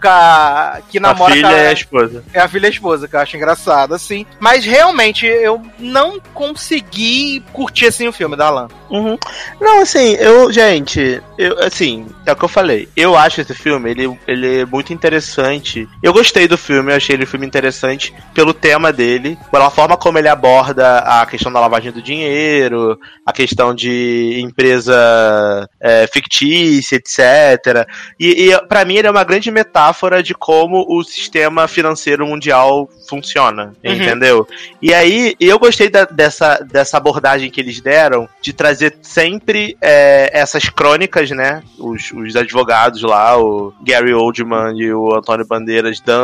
com a que namora a filha é a esposa. É a filha e a esposa, que eu acho engraçado, assim. Mas realmente eu não consegui curtir assim o filme da Alan. Uhum. Não, assim, eu, gente, eu, assim, é o que eu falei. Eu acho esse filme, ele, ele é muito interessante. Eu gostei do filme, eu achei ele um filme interessante pelo pelo tema dele, pela forma como ele aborda a questão da lavagem do dinheiro, a questão de empresa é, fictícia, etc. E, e para mim ele é uma grande metáfora de como o sistema financeiro mundial funciona, uhum. entendeu? E aí eu gostei da, dessa, dessa abordagem que eles deram de trazer sempre é, essas crônicas, né? Os, os advogados lá, o Gary Oldman e o Antônio Bandeiras dando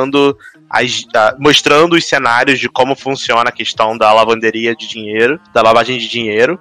as, mostrando os cenários de como funciona a questão da lavanderia de dinheiro, da lavagem de dinheiro.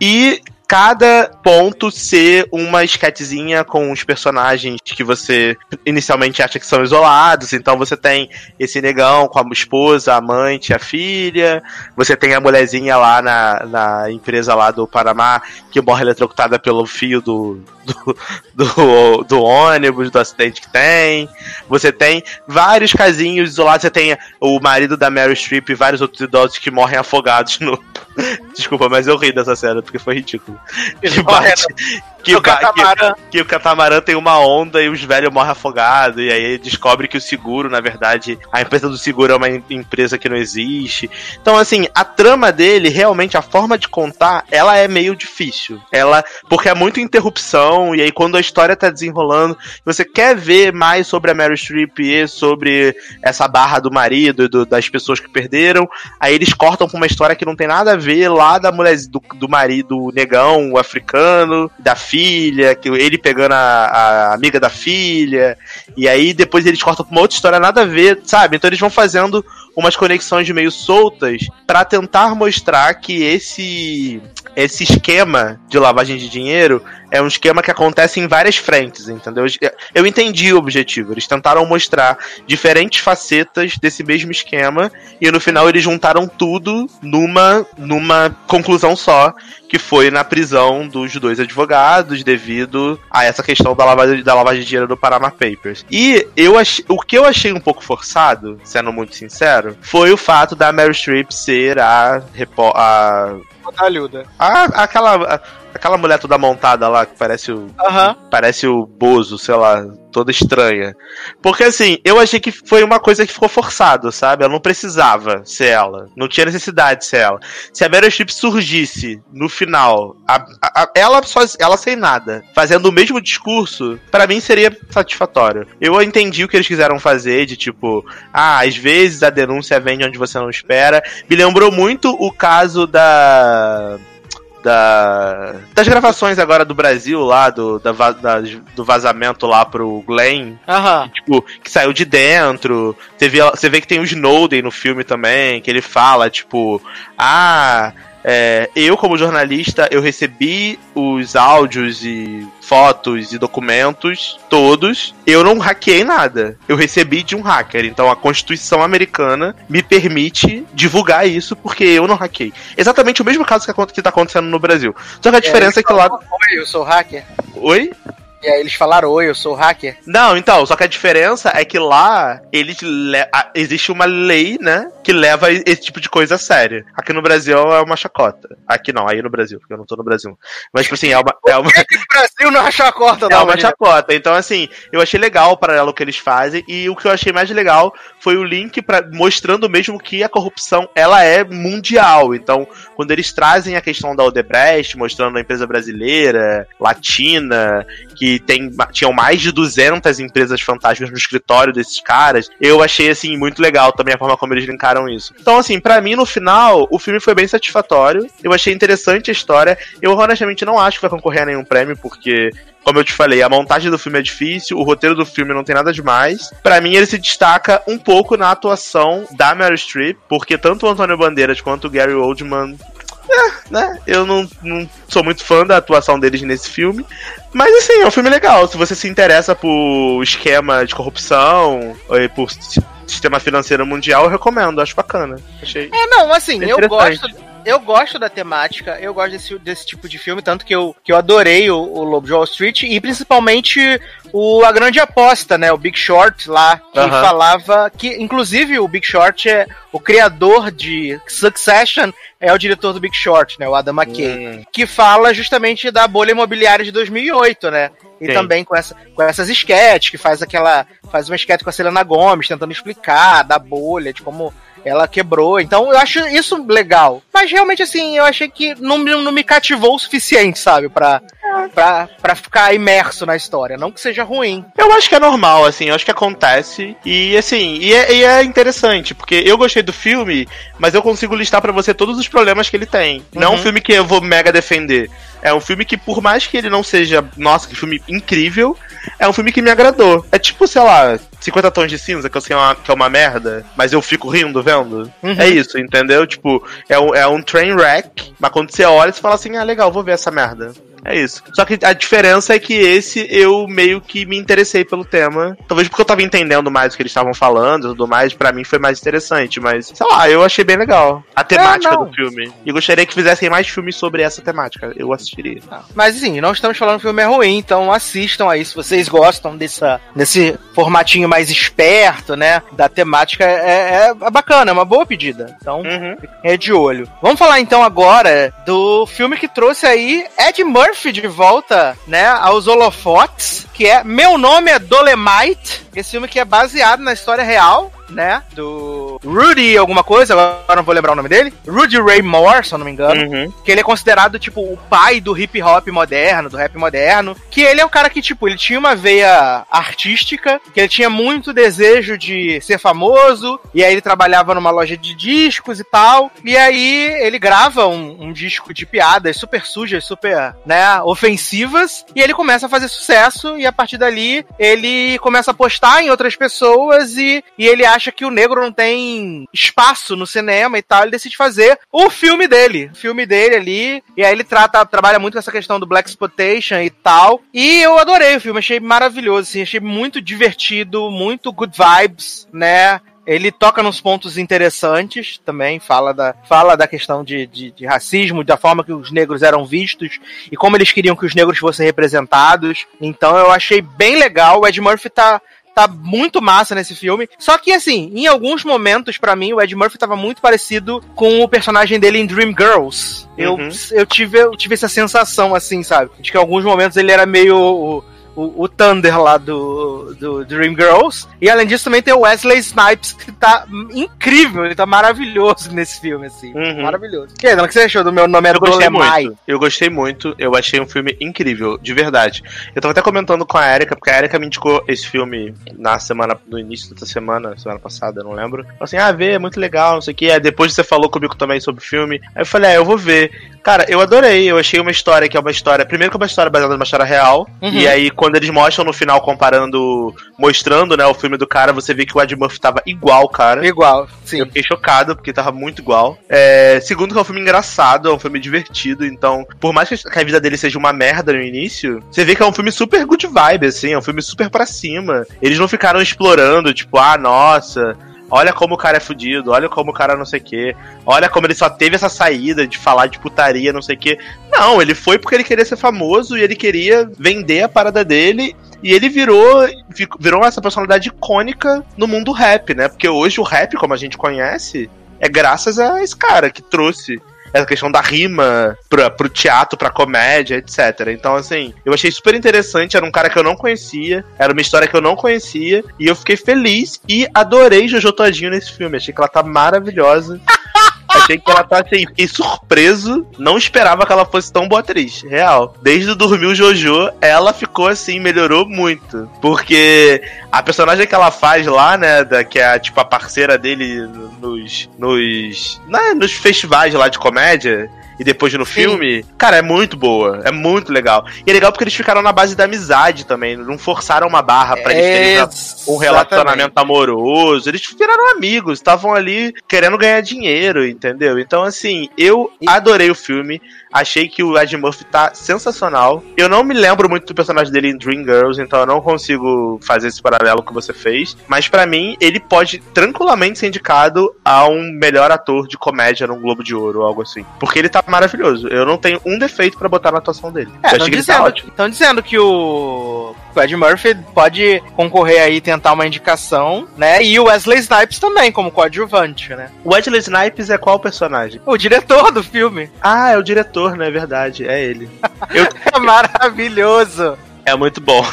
E cada ponto ser uma esquetezinha com os personagens que você inicialmente acha que são isolados. Então você tem esse negão com a esposa, a amante, a filha. Você tem a mulherzinha lá na, na empresa lá do Panamá que morre eletrocutada pelo fio do, do, do, do, ônibus, do acidente que tem. Você tem vários casinhos isolados. Você tem o marido da Mary Streep e vários outros idosos que morrem afogados no. [LAUGHS] Desculpa, mas eu ri dessa cena porque foi ridículo. Que bate, que, o catamarã. que, que o catamarã tem uma onda e os velhos morrem afogados. E aí descobre que o seguro, na verdade, a empresa do seguro é uma empresa que não existe. Então, assim, a trama dele, realmente, a forma de contar, ela é meio difícil. Ela. Porque é muito interrupção, e aí quando a história tá desenrolando, você quer ver mais sobre a Mary Streep e sobre essa barra do marido e do, das pessoas que perderam. Aí eles cortam com uma história que não tem nada a ver lá da mulher do, do marido negão, o africano, da filha, que ele pegando a, a amiga da filha. E aí depois eles cortam com uma outra história nada a ver, sabe? Então eles vão fazendo umas conexões meio soltas para tentar mostrar que esse esse esquema de lavagem de dinheiro é um esquema que acontece em várias frentes, entendeu? Eu entendi o objetivo. Eles tentaram mostrar diferentes facetas desse mesmo esquema e no final eles juntaram tudo numa, numa conclusão só, que foi na prisão dos dois advogados devido a essa questão da lavagem, da lavagem de dinheiro do Panama Papers. E eu ach, o que eu achei um pouco forçado, sendo muito sincero, foi o fato da Meryl Streep ser a, a a, aquela, aquela mulher toda montada lá, que parece o. Uhum. Parece o Bozo, sei lá, toda estranha. Porque assim, eu achei que foi uma coisa que ficou forçado, sabe? Ela não precisava ser ela. Não tinha necessidade de ser ela. Se a Meryl Streep surgisse no final, a, a, a, ela, só, ela sem nada, fazendo o mesmo discurso, para mim seria satisfatório. Eu entendi o que eles quiseram fazer, de tipo, ah, às vezes a denúncia vem de onde você não espera. Me lembrou muito o caso da da, das gravações agora do Brasil lá, do, da, da, do vazamento lá pro Glenn. Aham. Tipo, que saiu de dentro. Teve, você vê que tem o Snowden no filme também, que ele fala, tipo, ah, é, eu, como jornalista, eu recebi os áudios e fotos e documentos todos. Eu não hackeei nada. Eu recebi de um hacker. Então a Constituição americana me permite divulgar isso porque eu não hackei. Exatamente o mesmo caso que está acontecendo no Brasil. Só que a diferença é, é que lá. Oi, eu sou hacker. Oi? E aí eles falaram, oi, eu sou hacker. Não, então, só que a diferença é que lá eles existe uma lei, né, que leva esse tipo de coisa a sério. Aqui no Brasil é uma chacota. Aqui não, aí no Brasil, porque eu não tô no Brasil. Mas, tipo assim, é uma. É uma... Aqui no Brasil não é chacota, [LAUGHS] não. É uma chacota. Então, assim, eu achei legal o paralelo que eles fazem. E o que eu achei mais legal foi o link para mostrando mesmo que a corrupção ela é mundial. Então, quando eles trazem a questão da Odebrecht, mostrando a empresa brasileira, latina, que tem, tinham mais de 200 empresas fantásticas no escritório desses caras, eu achei, assim, muito legal também a forma como eles linkaram isso. Então, assim, para mim, no final, o filme foi bem satisfatório, eu achei interessante a história, eu honestamente não acho que vai concorrer a nenhum prêmio, porque como eu te falei, a montagem do filme é difícil, o roteiro do filme não tem nada demais. Para mim, ele se destaca um pouco na atuação da Meryl Streep, porque tanto o Antônio Bandeiras quanto o Gary Oldman é, né? Eu não, não sou muito fã da atuação deles nesse filme. Mas assim, é um filme legal. Se você se interessa por esquema de corrupção, ou por sistema financeiro mundial, eu recomendo, acho bacana. Achei. É, não, assim, eu gosto eu gosto da temática, eu gosto desse, desse tipo de filme, tanto que eu, que eu adorei o, o Lobo de Wall Street e principalmente o A Grande Aposta, né? O Big Short lá, que uhum. falava que, inclusive, o Big Short é o criador de Succession, é o diretor do Big Short, né? O Adam McKay, hum. que fala justamente da bolha imobiliária de 2008, né? E Sim. também com, essa, com essas esquetes, que faz aquela. Faz uma esquete com a Selena Gomes, tentando explicar da bolha, de como ela quebrou. Então eu acho isso legal. Mas realmente, assim, eu achei que não, não me cativou o suficiente, sabe? Pra, pra, pra ficar imerso na história. Não que seja ruim. Eu acho que é normal, assim, eu acho que acontece. E assim, e é, e é interessante, porque eu gostei do filme, mas eu consigo listar para você todos os problemas que ele tem. Uhum. Não é um uhum. filme que eu vou mega defender. É um filme que, por mais que ele não seja, nossa, que filme incrível, é um filme que me agradou. É tipo, sei lá, 50 tons de cinza, que eu sei uma, que é uma merda, mas eu fico rindo vendo. Uhum. É isso, entendeu? Tipo, é um, é um train wreck, mas quando você olha, você fala assim, ah, legal, vou ver essa merda. É isso. Só que a diferença é que esse eu meio que me interessei pelo tema. Talvez porque eu tava entendendo mais o que eles estavam falando e tudo mais, para mim foi mais interessante. Mas, sei lá, eu achei bem legal a temática é, do filme. E gostaria que fizessem mais filmes sobre essa temática. Eu assistiria. Ah, mas assim, não estamos falando que o filme é ruim, então assistam aí se vocês gostam dessa, desse formatinho mais esperto, né? Da temática. É, é bacana, é uma boa pedida. Então, uhum. é de olho. Vamos falar então agora do filme que trouxe aí Ed Murphy De volta, né, aos holofotes, que é Meu Nome é Dolemite, esse filme que é baseado na história real, né, do Rudy alguma coisa, agora não vou lembrar o nome dele, Rudy Ray Moore, se eu não me engano, Uhum. que ele é considerado, tipo, o pai do hip hop moderno, do rap moderno, que ele é um cara que, tipo, ele tinha uma veia artística, que ele tinha muito desejo de ser famoso, e aí ele trabalhava numa loja de discos e tal, e aí ele grava um, um disco de piadas super sujas, super, né, ofensivas, e ele começa a fazer sucesso, e a partir dali ele começa a postar em outras pessoas, e, e ele acha que o negro não tem espaço no cinema e tal, ele decide fazer o filme dele, o filme dele ali, e aí ele trata, trabalha muito com essa questão do Black Exploitation e tal, e eu adorei o filme, achei maravilhoso, assim, achei muito divertido, muito good vibes, né, ele toca nos pontos interessantes também, fala da, fala da questão de, de, de racismo, da forma que os negros eram vistos e como eles queriam que os negros fossem representados. Então eu achei bem legal. O Ed Murphy tá, tá muito massa nesse filme. Só que, assim, em alguns momentos, pra mim, o Ed Murphy tava muito parecido com o personagem dele em Dreamgirls. Eu, Uhum. eu, tive, eu tive essa sensação, assim, sabe? De que em alguns momentos ele era meio. O, o, Thunder lá do, do Dreamgirls. E além disso, também tem o Wesley Snipes, que tá incrível, ele tá maravilhoso nesse filme, assim. Uhum. Maravilhoso. Que, o que você achou do meu nome era muito. Eu gostei muito. Eu achei um filme incrível, de verdade. Eu tava até comentando com a Erika, porque a Erika me indicou esse filme na semana, no início dessa semana, semana passada, eu não lembro. Falou assim, ah, vê, é muito legal, não sei o que. Aí depois você falou comigo também sobre o filme. Aí eu falei, ah, eu vou ver. Cara, eu adorei. Eu achei uma história que é uma história. Primeiro que é uma história baseada numa história real. Uhum. E aí, quando eles mostram no final, comparando, mostrando, né, o filme do cara, você vê que o Ed Murphy tava igual, cara. Igual, sim. Eu fiquei chocado, porque tava muito igual. É, segundo, que é um filme engraçado, é um filme divertido, então, por mais que a vida dele seja uma merda no início, você vê que é um filme super good vibe, assim, é um filme super pra cima. Eles não ficaram explorando, tipo, ah, nossa. Olha como o cara é fudido, olha como o cara não sei o quê. Olha como ele só teve essa saída de falar de putaria, não sei o quê. Não, ele foi porque ele queria ser famoso e ele queria vender a parada dele. E ele virou, virou essa personalidade icônica no mundo rap, né? Porque hoje o rap, como a gente conhece, é graças a esse cara que trouxe essa questão da rima pra, pro teatro, pra comédia, etc. Então, assim, eu achei super interessante. Era um cara que eu não conhecia, era uma história que eu não conhecia, e eu fiquei feliz e adorei Jojo Todinho nesse filme. Achei que ela tá maravilhosa. [LAUGHS] Achei que ela tá assim, fiquei surpreso. Não esperava que ela fosse tão boa atriz, real. Desde o Dormiu Jojo, ela ficou assim, melhorou muito. Porque a personagem que ela faz lá, né, da, que é tipo a parceira dele nos. nos. né, nos festivais lá de comédia. E depois no filme, cara, é muito boa, é muito legal. E é legal porque eles ficaram na base da amizade também, não forçaram uma barra pra eles terem um relacionamento amoroso. Eles viraram amigos, estavam ali querendo ganhar dinheiro, entendeu? Então, assim, eu adorei o filme. Achei que o Ed Murphy tá sensacional. Eu não me lembro muito do personagem dele em Dreamgirls, então eu não consigo fazer esse paralelo que você fez. Mas pra mim, ele pode tranquilamente ser indicado a um melhor ator de comédia num Globo de Ouro ou algo assim. Porque ele tá maravilhoso. Eu não tenho um defeito pra botar na atuação dele. É, estão achei que ele tá dizendo, ótimo. tão dizendo que o, o Ed Murphy pode concorrer aí, tentar uma indicação, né? E o Wesley Snipes também, como coadjuvante, né? O Wesley Snipes é qual personagem? O diretor do filme. Ah, é o diretor, né? É verdade. É ele. [LAUGHS] Eu, É maravilhoso. É muito bom.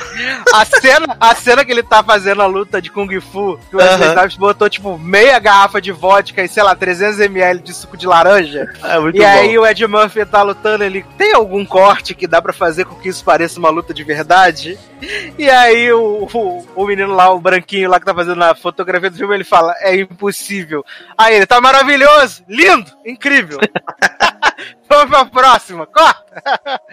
A cena, a cena que ele tá fazendo a luta de Kung Fu, que o Wesley. Snipes botou, tipo, meia garrafa de vodka e, sei lá, 300ml de suco de laranja. É muito e bom. aí o Ed Murphy tá lutando, ele tem algum corte que dá pra fazer com que isso pareça uma luta de verdade? E aí o, o, o menino lá, o branquinho lá que tá fazendo a fotografia do filme, ele fala, é impossível. Aí ele, tá maravilhoso, lindo, incrível. [LAUGHS] Vamos pra próxima, corta!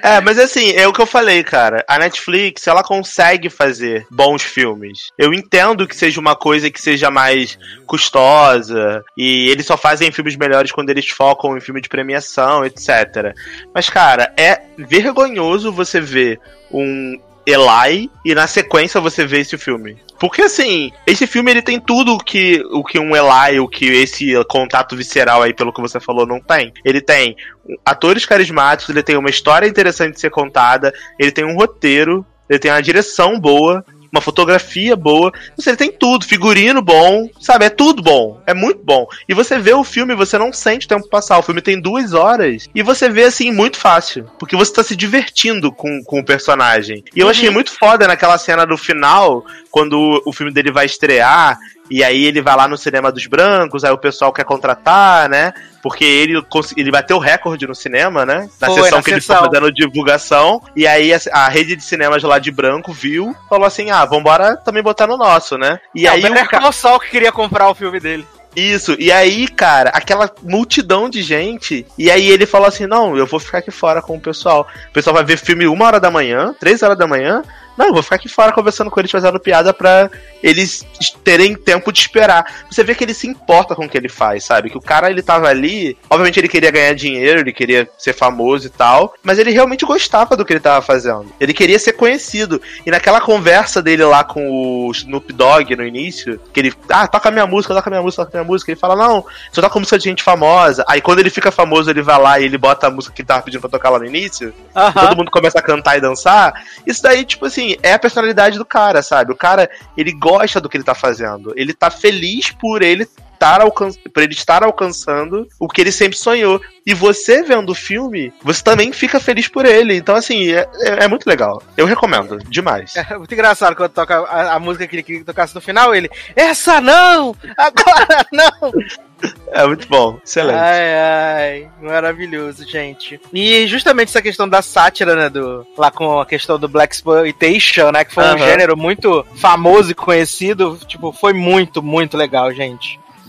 É, mas assim, é o que eu falei, cara. A Netflix, ela consegue fazer bons filmes. Eu entendo que seja uma coisa que seja mais custosa, e eles só fazem filmes melhores quando eles focam em filme de premiação, etc. Mas, cara, é vergonhoso você ver um Eli e na sequência você vê esse filme. Porque assim, esse filme ele tem tudo que o que um Eli, o que esse contato visceral aí pelo que você falou não tem. Ele tem atores carismáticos, ele tem uma história interessante de ser contada, ele tem um roteiro, ele tem uma direção boa. Uma fotografia boa. Você tem tudo, figurino bom, sabe? É tudo bom. É muito bom. E você vê o filme, você não sente o tempo passar. O filme tem duas horas e você vê assim muito fácil. Porque você tá se divertindo com, com o personagem. E eu Uhum. achei muito foda naquela cena do final, quando o filme dele vai estrear. E aí ele vai lá no cinema dos brancos, aí o pessoal quer contratar, né? Porque ele, ele bateu o recorde no cinema, né? Na Foi, sessão na que ele sessão. foi fazendo divulgação. E aí a, a rede de cinemas lá de branco viu, falou assim: ah, vambora também botar no nosso, né? E É, aí o Better Call Saul que queria comprar o filme dele. Isso, e aí, cara, aquela multidão de gente. E aí ele falou assim: não, eu vou ficar aqui fora com o pessoal. O pessoal vai ver filme uma hora da manhã, três horas da manhã. Não, eu vou ficar aqui fora conversando com eles, fazendo piada pra eles terem tempo de esperar. Você vê que ele se importa com o que ele faz, sabe? Que o cara, ele tava ali, obviamente ele queria ganhar dinheiro, ele queria ser famoso e tal, mas ele realmente gostava do que ele tava fazendo. Ele queria ser conhecido. E naquela conversa dele lá com o Snoop Dogg no início, que ele, ah, toca minha música, toca minha música, toca minha música, ele fala, não, só toca música de gente famosa. Aí quando ele fica famoso, ele vai lá e ele bota a música que ele tava pedindo pra tocar lá no início, todo mundo começa a cantar e dançar. Isso daí, tipo assim, é a personalidade do cara, sabe? O cara, ele gosta do que ele tá fazendo. Ele tá feliz por ele estar alcan por ele estar alcançando o que ele sempre sonhou. E você vendo o filme, você também fica feliz por ele. Então, assim, é, é- é muito legal. Eu recomendo, demais. É muito engraçado quando toca a, a música que ele queria que tocasse no final, ele. Essa não! Agora [LAUGHS] não! É muito bom, excelente. Ai, ai, maravilhoso, gente. E justamente essa questão da sátira, né, do, lá com a questão do Black Exploitation, né, que foi um Aham. gênero muito famoso e conhecido, tipo, foi muito, muito legal, gente.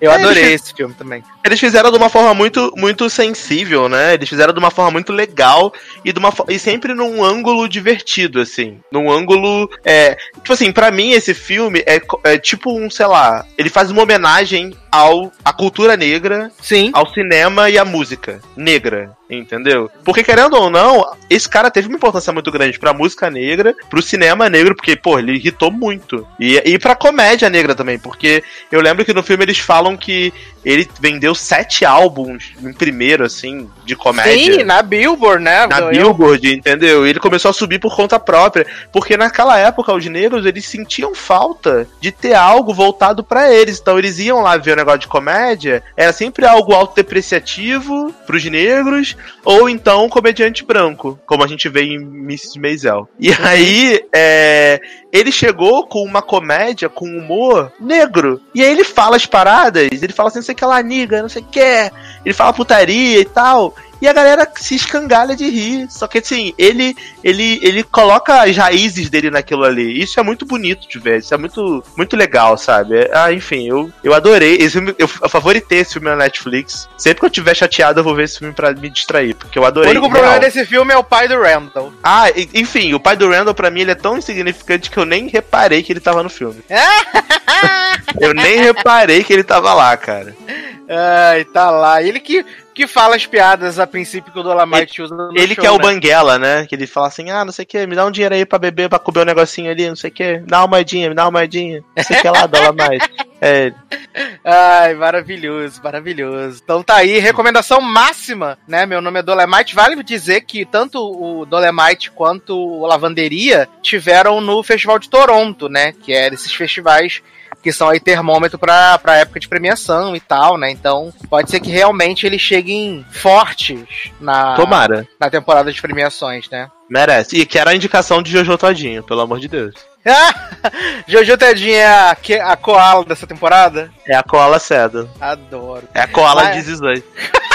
Eu É, adorei ele- esse filme também. Eles fizeram de uma forma muito, muito sensível, né? Eles fizeram de uma forma muito legal e, de uma, e sempre num ângulo divertido, assim. Num ângulo. É, tipo assim, pra mim esse filme é, é tipo um, sei lá, ele faz uma homenagem ao à cultura negra, Sim. ao cinema e à música negra, entendeu? Porque querendo ou não, esse cara teve uma importância muito grande pra música negra, pro cinema negro, porque, pô, ele irritou muito. E, e pra comédia negra também, porque eu lembro que no filme eles falam que ele vendeu sete álbuns em primeiro, assim, de comédia. Sim, na Billboard, né? Na Eu- Billboard, entendeu? E ele começou a subir por conta própria. Porque naquela época, os negros, eles sentiam falta de ter algo voltado pra eles. Então eles iam lá ver o negócio de comédia. Era sempre algo autodepreciativo pros negros. Ou então um comediante branco. Como a gente vê em Mrs. Maisel. E aí, é, ele chegou com uma comédia com humor negro. E aí ele fala as paradas. Ele fala assim, não sei o que lá, niga, não sei o que. Ele fala putaria e tal. E a galera se escangalha de rir. Só que assim, ele, ele, ele coloca as raízes dele naquilo ali. Isso é muito bonito de ver. Isso é muito, muito legal, sabe? É- Ah, enfim, eu, eu adorei. Esse filme, eu, eu favoritei esse filme na Netflix. Sempre que eu tiver chateado, eu vou ver esse filme pra me distrair. Porque eu O adorei. único problema real. desse filme é o pai do Randall. Ah, enfim, o pai do Randall, pra mim, ele é tão insignificante que eu nem reparei que ele tava no filme. [LAUGHS] eu nem reparei que ele tava lá, cara. Ai, tá lá. Ele que, que fala as piadas a princípio que o Dolomite usa no Ele show, que é o né? Banguela, né? Que ele fala assim: ah, não sei o que, me dá um dinheiro aí pra beber, pra comer um negocinho ali, não sei o que, dá uma moedinha, me dá uma moedinha, não sei o que lá, [LAUGHS] mais. É, Ai, maravilhoso, maravilhoso. Então tá aí, recomendação máxima, né? Meu nome é Dolemite. Vale dizer que tanto o Dolemite quanto o Lavanderia tiveram no Festival de Toronto, né? Que é esses festivais que são aí termômetro pra, pra época de premiação e tal, né? Então pode ser que realmente eles cheguem fortes na, tomara, na temporada de premiações, né? merece. E que era a indicação de Jojo Todinho, pelo amor de Deus. [LAUGHS] Jojo Tedinha é a, que- a koala dessa temporada? É a Koala Cedo. Adoro. É a Koala Mas- de Zizai. [LAUGHS]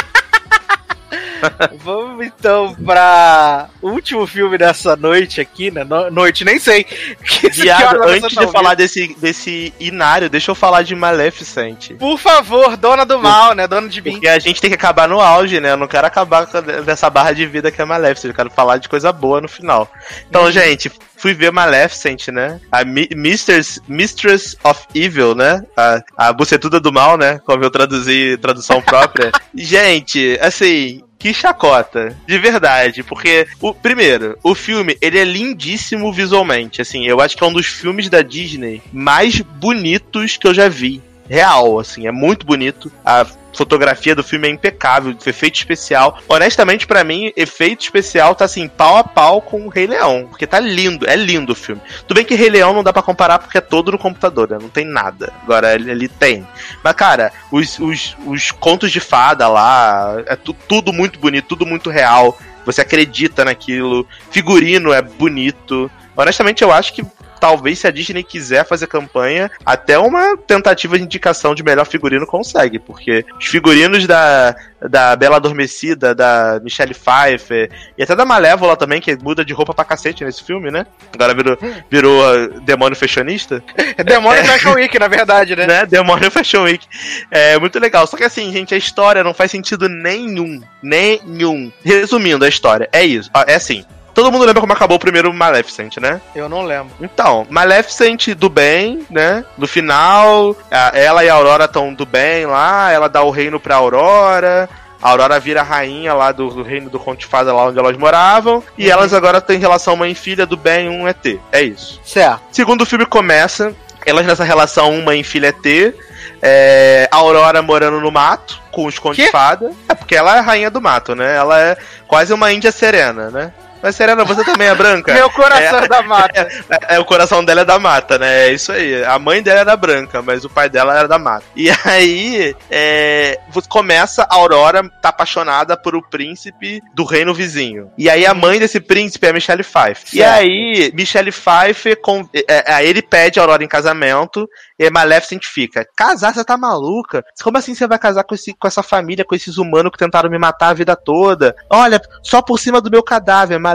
Vamos então pra último filme dessa noite aqui, né? No- noite, nem sei. [LAUGHS] Viado, antes tá de ouvindo. falar desse, desse inário, deixa eu falar de Maleficent. Por favor, dona do mal, né? Dona de mim. Porque a gente tem que acabar no auge, né? Eu não quero acabar com dessa barra de vida que é Maleficent. Eu quero falar de coisa boa no final. Então, gente, fui ver Maleficent, né? A Mi Mistress, Mistress of Evil, né? A, a bucetuda do mal, né? Como eu traduzi tradução própria. [LAUGHS] gente, assim. Que chacota, de verdade, porque o primeiro, o filme, ele é lindíssimo visualmente, assim, eu acho que é um dos filmes da Disney mais bonitos que eu já vi. Real, assim, é muito bonito. A fotografia do filme é impecável, efeito especial. Honestamente, para mim, efeito especial tá assim, pau a pau com o Rei Leão. Porque tá lindo, é lindo o filme. Tudo bem que Rei Leão não dá para comparar porque é todo no computador, né? Não tem nada. Agora ele, ele tem. Mas, cara, os, os, os contos de fada lá, é tu, tudo muito bonito, tudo muito real. Você acredita naquilo. Figurino é bonito. Honestamente, eu acho que talvez se a Disney quiser fazer campanha, até uma tentativa de indicação de melhor figurino consegue, porque os figurinos da, da Bela Adormecida, da Michelle Pfeiffer e até da Malévola também, que muda de roupa pra cacete nesse filme, né? Agora virou, virou uh, demônio fashionista. É [LAUGHS] demônio é. Fashion Week, na verdade, né? né? Demônio Fashion Week. É muito legal. Só que assim, gente, a história não faz sentido nenhum. Nenhum. Resumindo a história, é isso. É assim. Todo mundo lembra como acabou o primeiro Maleficent, né? Eu não lembro. Então, Maleficent do bem, né? No final, ela e a Aurora estão do bem lá, ela dá o reino pra Aurora. A Aurora vira rainha lá do, do reino do Conte Fada, lá onde elas moravam. Uhum. E elas agora têm relação mãe e filha do bem, um ET. É isso. Certo. Segundo o filme começa, elas nessa relação mãe e filha ET. É, a Aurora morando no mato com os Conte Fada. É porque ela é rainha do mato, né? Ela é quase uma Índia serena, né? Mas Serena, você também é branca? Meu coração é, é da mata. [LAUGHS] É, é, o coração dela é da mata, né? É isso aí. A mãe dela era branca, mas o pai dela era da mata. E aí, é, começa a Aurora tá apaixonada por o príncipe do reino vizinho. E aí a mãe desse príncipe é Michelle Pfeiffer. Certo. E aí, Michelle Pfeiffer, com, é, é, ele pede a Aurora em casamento, e Maleficent fica, casar, você tá maluca? Como assim você vai casar com, esse, com essa família, com esses humanos que tentaram me matar a vida toda? Olha, só por cima do meu cadáver, Maleficent.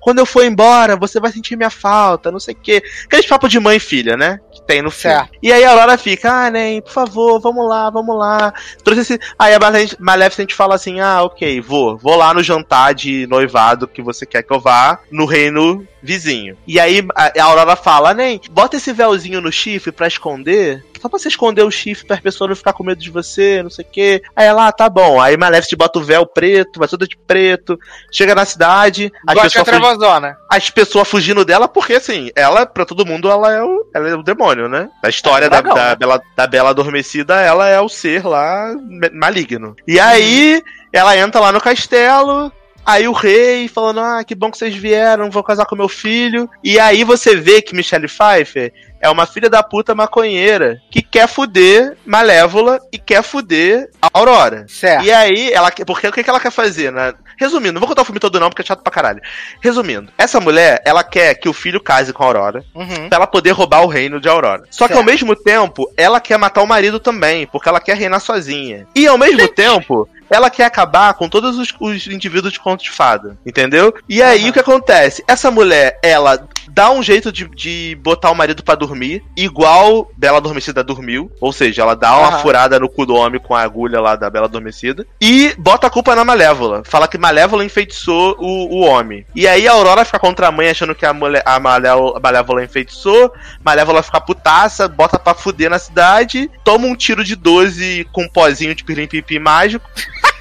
Quando eu for embora, você vai sentir minha falta, não sei o quê. Aquele papo de mãe e filha, né? Que tem no filme. Certo. E aí a Aurora fica, ah, nem, por favor, vamos lá, vamos lá. Trouxe esse... Aí a Maleficent fala assim, ah, ok, vou. Vou lá no jantar de noivado que você quer que eu vá, no reino vizinho. E aí a Aurora fala, nem, bota esse véuzinho no chifre pra esconder. Só pra você esconder o chifre pra pessoa não ficar com medo de você, não sei o quê. Aí ela, ah, tá bom. Aí Maleficent bota o véu preto, vai toda de preto. Chega na cidade. As pessoas, fugi... as pessoas fugindo dela, porque assim, ela, pra todo mundo, ela é o, ela é o demônio, né? A história é da, da, né? Bela, da Bela Adormecida, ela é o ser lá maligno. E aí, ela entra lá no castelo, Aí o rei falando: Ah, que bom que vocês vieram, vou casar com meu filho. E aí você vê que Michelle Pfeiffer é uma filha da puta maconheira que quer fuder Malévola e quer fuder Aurora. Certo. E aí, ela porque o que ela quer fazer, né? Resumindo, não vou contar o filme todo não, porque é chato pra caralho. Resumindo, essa mulher, ela quer que o filho case com a Aurora, uhum. pra ela poder roubar o reino de Aurora. Só certo. que ao mesmo tempo, ela quer matar o marido também, porque ela quer reinar sozinha. E ao mesmo tempo, ela quer acabar com todos os, os indivíduos de conto de fada, entendeu? E aí uhum. o que acontece? Essa mulher, ela dá um jeito de, de botar o marido para dormir, igual Bela Adormecida dormiu, ou seja, ela dá uma uhum. furada no cu do homem com a agulha lá da Bela Adormecida, e bota a culpa na Malévola. Fala que Malévola enfeitiçou o, o homem. E aí a Aurora fica contra a mãe achando que a, mulher, a, Malévola, a Malévola enfeitiçou, Malévola fica putaça, bota pra fuder na cidade, toma um tiro de 12 com um pozinho de pirlim-pipi mágico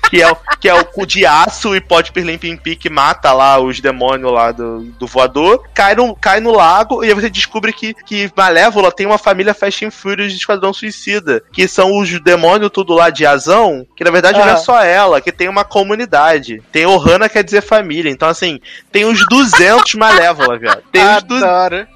que é, o, que é o cu de aço e pode pirlim pim que mata lá os demônios lá do, do voador, cai no, cai no lago e aí você descobre que, que Malévola tem uma família Fast and Furious de Esquadrão Suicida, que são os demônios tudo lá de Azão, que na verdade não é só ela, que tem uma comunidade. Tem Ohana quer dizer família, então assim, tem uns 200 [LAUGHS] Malévola, velho. Tem uns, du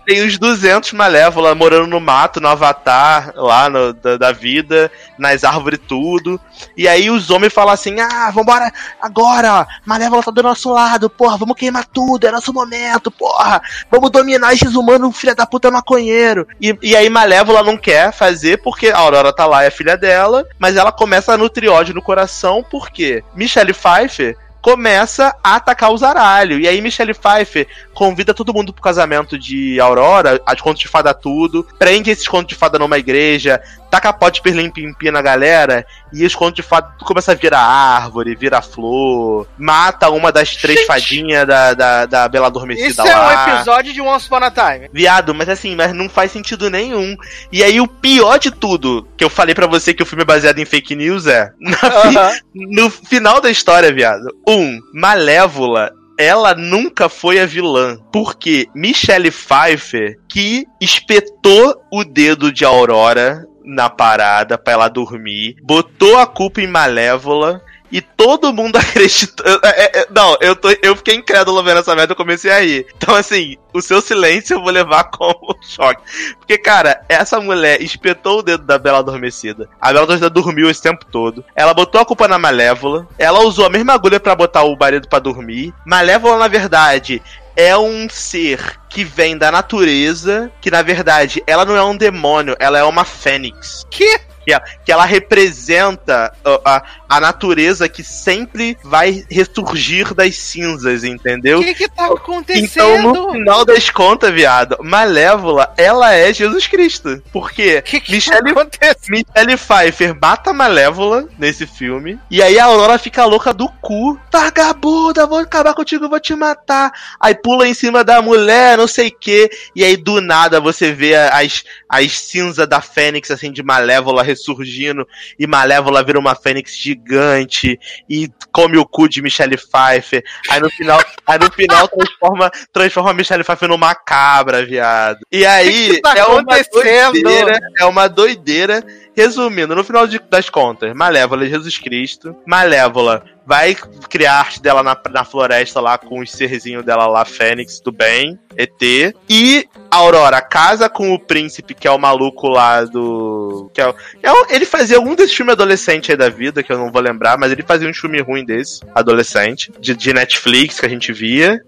tem uns 200 Malévola morando no mato, no Avatar, lá no, da, da vida, nas árvores tudo. E aí os homens falam assim, ah, vambora agora, Malévola tá do nosso lado, porra, vamos queimar tudo, é nosso momento, porra, vamos dominar esses humanos, filha da puta maconheiro. E, e aí Malévola não quer fazer porque a Aurora tá lá, é filha dela, mas ela começa a nutrir ódio no coração porque Michelle Pfeiffer começa a atacar o zaralho. E aí Michelle Pfeiffer convida todo mundo pro casamento de Aurora, a de conto de fada tudo, prende esses contos de fada numa igreja, taca pote pirlim pimpi na galera e os contos de fada começa a virar árvore, vira flor, mata uma das três Gente. fadinhas da, da, da Bela Adormecida Isso lá. Isso é um episódio de Once Upon a Time. Viado, mas assim, mas não faz sentido nenhum. E aí o pior de tudo, que eu falei para você que o filme é baseado em fake news é, [LAUGHS] uh -huh. no final da história, viado, um, Malévola ela nunca foi a vilã. Porque Michelle Pfeiffer, que espetou o dedo de Aurora na parada pra ela dormir, botou a culpa em Malévola e todo mundo [LAUGHS] acreditou. É, é, não, eu, tô, eu fiquei incrédulo vendo essa merda, eu comecei a rir. Então, assim, o seu silêncio eu vou levar [LAUGHS] como choque. Porque, cara, essa mulher espetou o dedo da Bela Adormecida. A Bela Adormecida dormiu esse tempo todo. Ela botou a culpa na Malévola. Ela usou a mesma agulha para botar o marido para dormir. Malévola, na verdade, é um ser que vem da natureza, que na verdade ela não é um demônio, ela é uma fênix. Que? Que, que ela representa a, a, natureza que sempre vai ressurgir das cinzas, entendeu? O que que tá acontecendo? Então, no final das contas, viado, Malévola, ela é Jesus Cristo. Porque que que Michelle, tá Michelle Pfeiffer mata Malévola nesse filme, e aí a Aurora fica louca do cu. Vagabunda, vou acabar contigo, vou te matar. Aí pula em cima da mulher, não sei o que, e aí do nada você vê as, as cinzas da Fênix, assim, de Malévola ressurgindo e Malévola vira uma fênix gigante e come o cu de Michelle Pfeiffer. Aí no final, [LAUGHS] aí no final transforma, transforma Michelle Pfeiffer numa cabra, viado. E aí que que tá é uma doideira, é uma doideira. Resumindo, no final de- das contas, Malévola é Jesus Cristo. Malévola vai criar arte dela na, na floresta lá com os serzinhos dela lá, Fênix do bem, ET. E a Aurora casa com o príncipe, que é o maluco lá do. Que é, o- é ele fazia um desses filmes adolescente aí da vida, que eu não vou lembrar, mas ele fazia um filme ruim desse, adolescente, de, de Netflix que a gente via.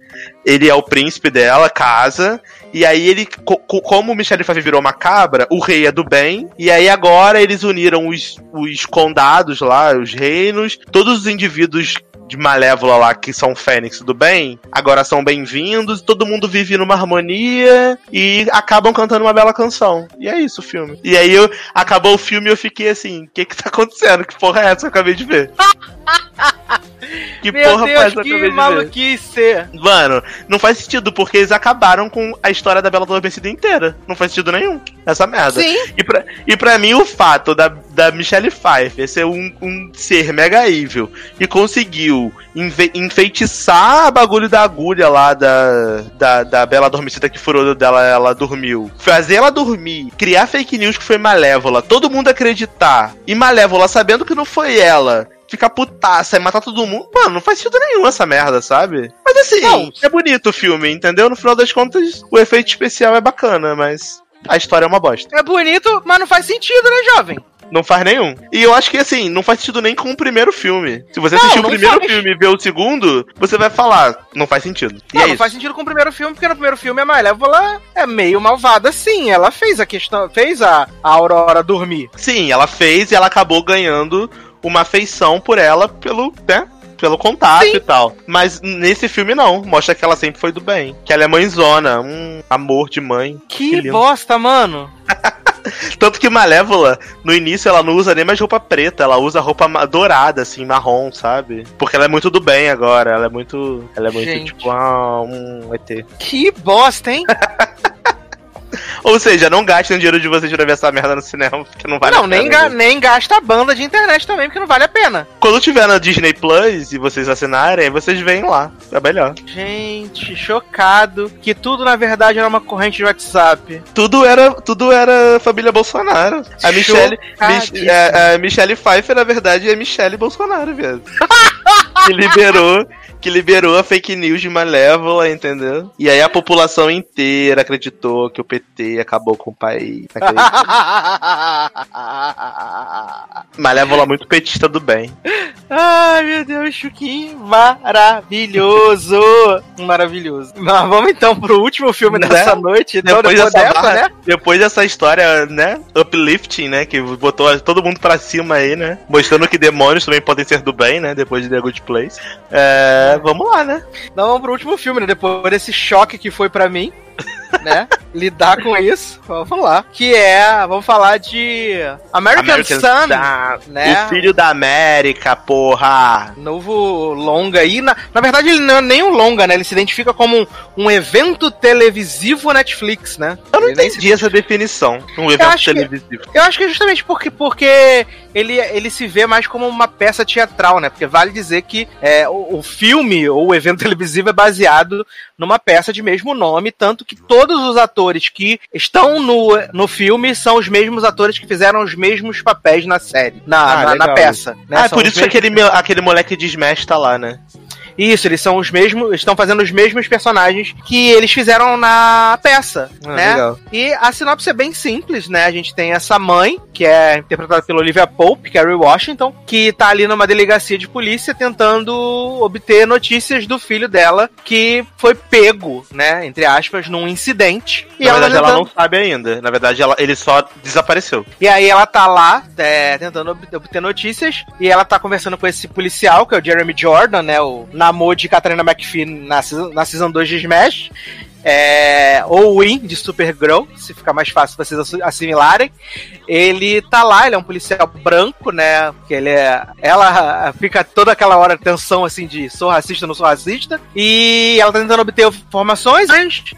Ele é o príncipe dela, casa. E aí ele, co- como o Michelle Pfeiffer virou uma cabra, o rei é do bem. E aí agora eles uniram os, os condados lá, os reinos, todos os indivíduos de Malévola lá que são Fênix do bem, agora são bem-vindos, todo mundo vive numa harmonia e acabam cantando uma bela canção. E é isso o filme. E aí eu, acabou o filme e eu fiquei assim, o que que tá acontecendo? Que porra é essa que eu acabei de ver? [LAUGHS] que Meu porra foi Deus, essa que eu que acabei de ver? maluquice. Mano, não faz sentido, porque eles acabaram com a história da Bela Adormecida inteira. Não faz sentido nenhum. Essa merda. Sim. E pra, e pra mim, o fato da, da Michelle Pfeiffer ser um, um ser mega evil e conseguiu enve- enfeitiçar a bagulho da agulha lá da, da, da Bela Adormecida que furou dela, ela dormiu. Fazer ela dormir, criar fake news que foi malévola, todo mundo acreditar. E malévola sabendo que não foi ela. Ficar putaça e matar todo mundo. Mano, não faz sentido nenhum essa merda, sabe? Mas assim, Não. é bonito o filme, entendeu? No final das contas, o efeito especial é bacana, mas a história é uma bosta. É bonito, mas não faz sentido, né, jovem? Não faz nenhum. E eu acho que assim, não faz sentido nem com o primeiro filme. Se você Não, assistir o não primeiro faz. filme e ver o segundo, você vai falar, não faz sentido. E Não, é não faz sentido com o primeiro filme, porque no primeiro filme a Malévola é meio malvada, sim. Ela fez a questão, fez a, a Aurora dormir. Sim, ela fez e ela acabou ganhando uma afeição por ela pelo, né? Pelo contato Sim. e tal. Mas nesse filme não. Mostra que ela sempre foi do bem. Que ela é mãezona. Um amor de mãe. Que, lindo. bosta, mano. [LAUGHS] Tanto que Malévola, no início, ela não usa nem mais roupa preta, ela usa roupa dourada, assim, marrom, sabe? Porque ela é muito do bem agora, ela é muito. Ela é muito, Gente. tipo, ah, um ET. Que bosta, hein? [LAUGHS] Ou seja, não gastem dinheiro de vocês pra ver essa merda no cinema, porque não vale não, a pena. nem, ga- nem gasta a banda de internet também, porque não vale a pena. Quando tiver na Disney Plus e vocês assinarem, vocês veem lá. É melhor. Gente, chocado que tudo na verdade era uma corrente de WhatsApp. Tudo era, tudo era família Bolsonaro. A Michelle. Mich- a, a Michelle Pfeiffer, na verdade, é Michelle Bolsonaro, viado. [LAUGHS] que liberou, que liberou a fake news de Malévola, entendeu? E aí a população inteira acreditou que o PT acabou com o país. Acreditou. [LAUGHS] Malévola muito petista do bem. Ai, meu Deus, que maravilhoso! Maravilhoso. Mas vamos então pro último filme Né? dessa noite. Então, Depois, depois, dessa dessa, barra- né? depois dessa história, né? Uplifting, né? Que botou todo mundo pra cima aí, né? Mostrando que demônios também podem ser do bem, né? Depois de The Good Place. É, vamos lá, né? Então vamos pro último filme, né? Depois desse choque que foi pra mim, né? Lidar com isso. Vamos lá. Que é, vamos falar de American, Sun, né? O filho da América, porra! Novo longa aí. Na, na verdade, ele não é nem um longa, né? Ele se identifica como um, um evento televisivo Netflix, né? Eu não Ele se entendi essa definição. Um evento que- televisivo. Eu acho que é justamente porque, porque ele, ele se vê mais como uma peça teatral, né? Porque vale dizer que é, o, o filme ou o evento [LAUGHS] televisivo é baseado numa peça de mesmo nome, tanto que todos os atores que estão no, no filme são os mesmos atores que fizeram os mesmos papéis na série, na, Ah, na, na peça. né? Ah, é por isso que mesmos- aquele, meu- aquele moleque de Smash tá lá, né? Isso, eles são os mesmos, estão fazendo os mesmos personagens que eles fizeram na peça, Ah, né? legal. E a sinopse é bem simples, né? A gente tem essa mãe, que é interpretada pela Olivia Pope, Carrie Washington, que tá ali numa delegacia de polícia tentando obter notícias do filho dela, que foi pego, né? Entre aspas, num incidente. E Na verdade, tá ela tentando- não sabe ainda. Na verdade, ela, ele só desapareceu. E aí ela tá lá, é, tentando ob- obter notícias, e ela tá conversando com esse policial, que é o Jeremy Jordan, né? O namor de Katarina McPhee na, na Season 2 de Smash. É, ou Win de Supergirl, se ficar mais fácil vocês assi- assimilarem. Ele tá lá, ele é um policial branco, né? Que ele é. Ela fica toda aquela hora tensão assim de sou racista, não sou racista. E ela tá tentando obter informações,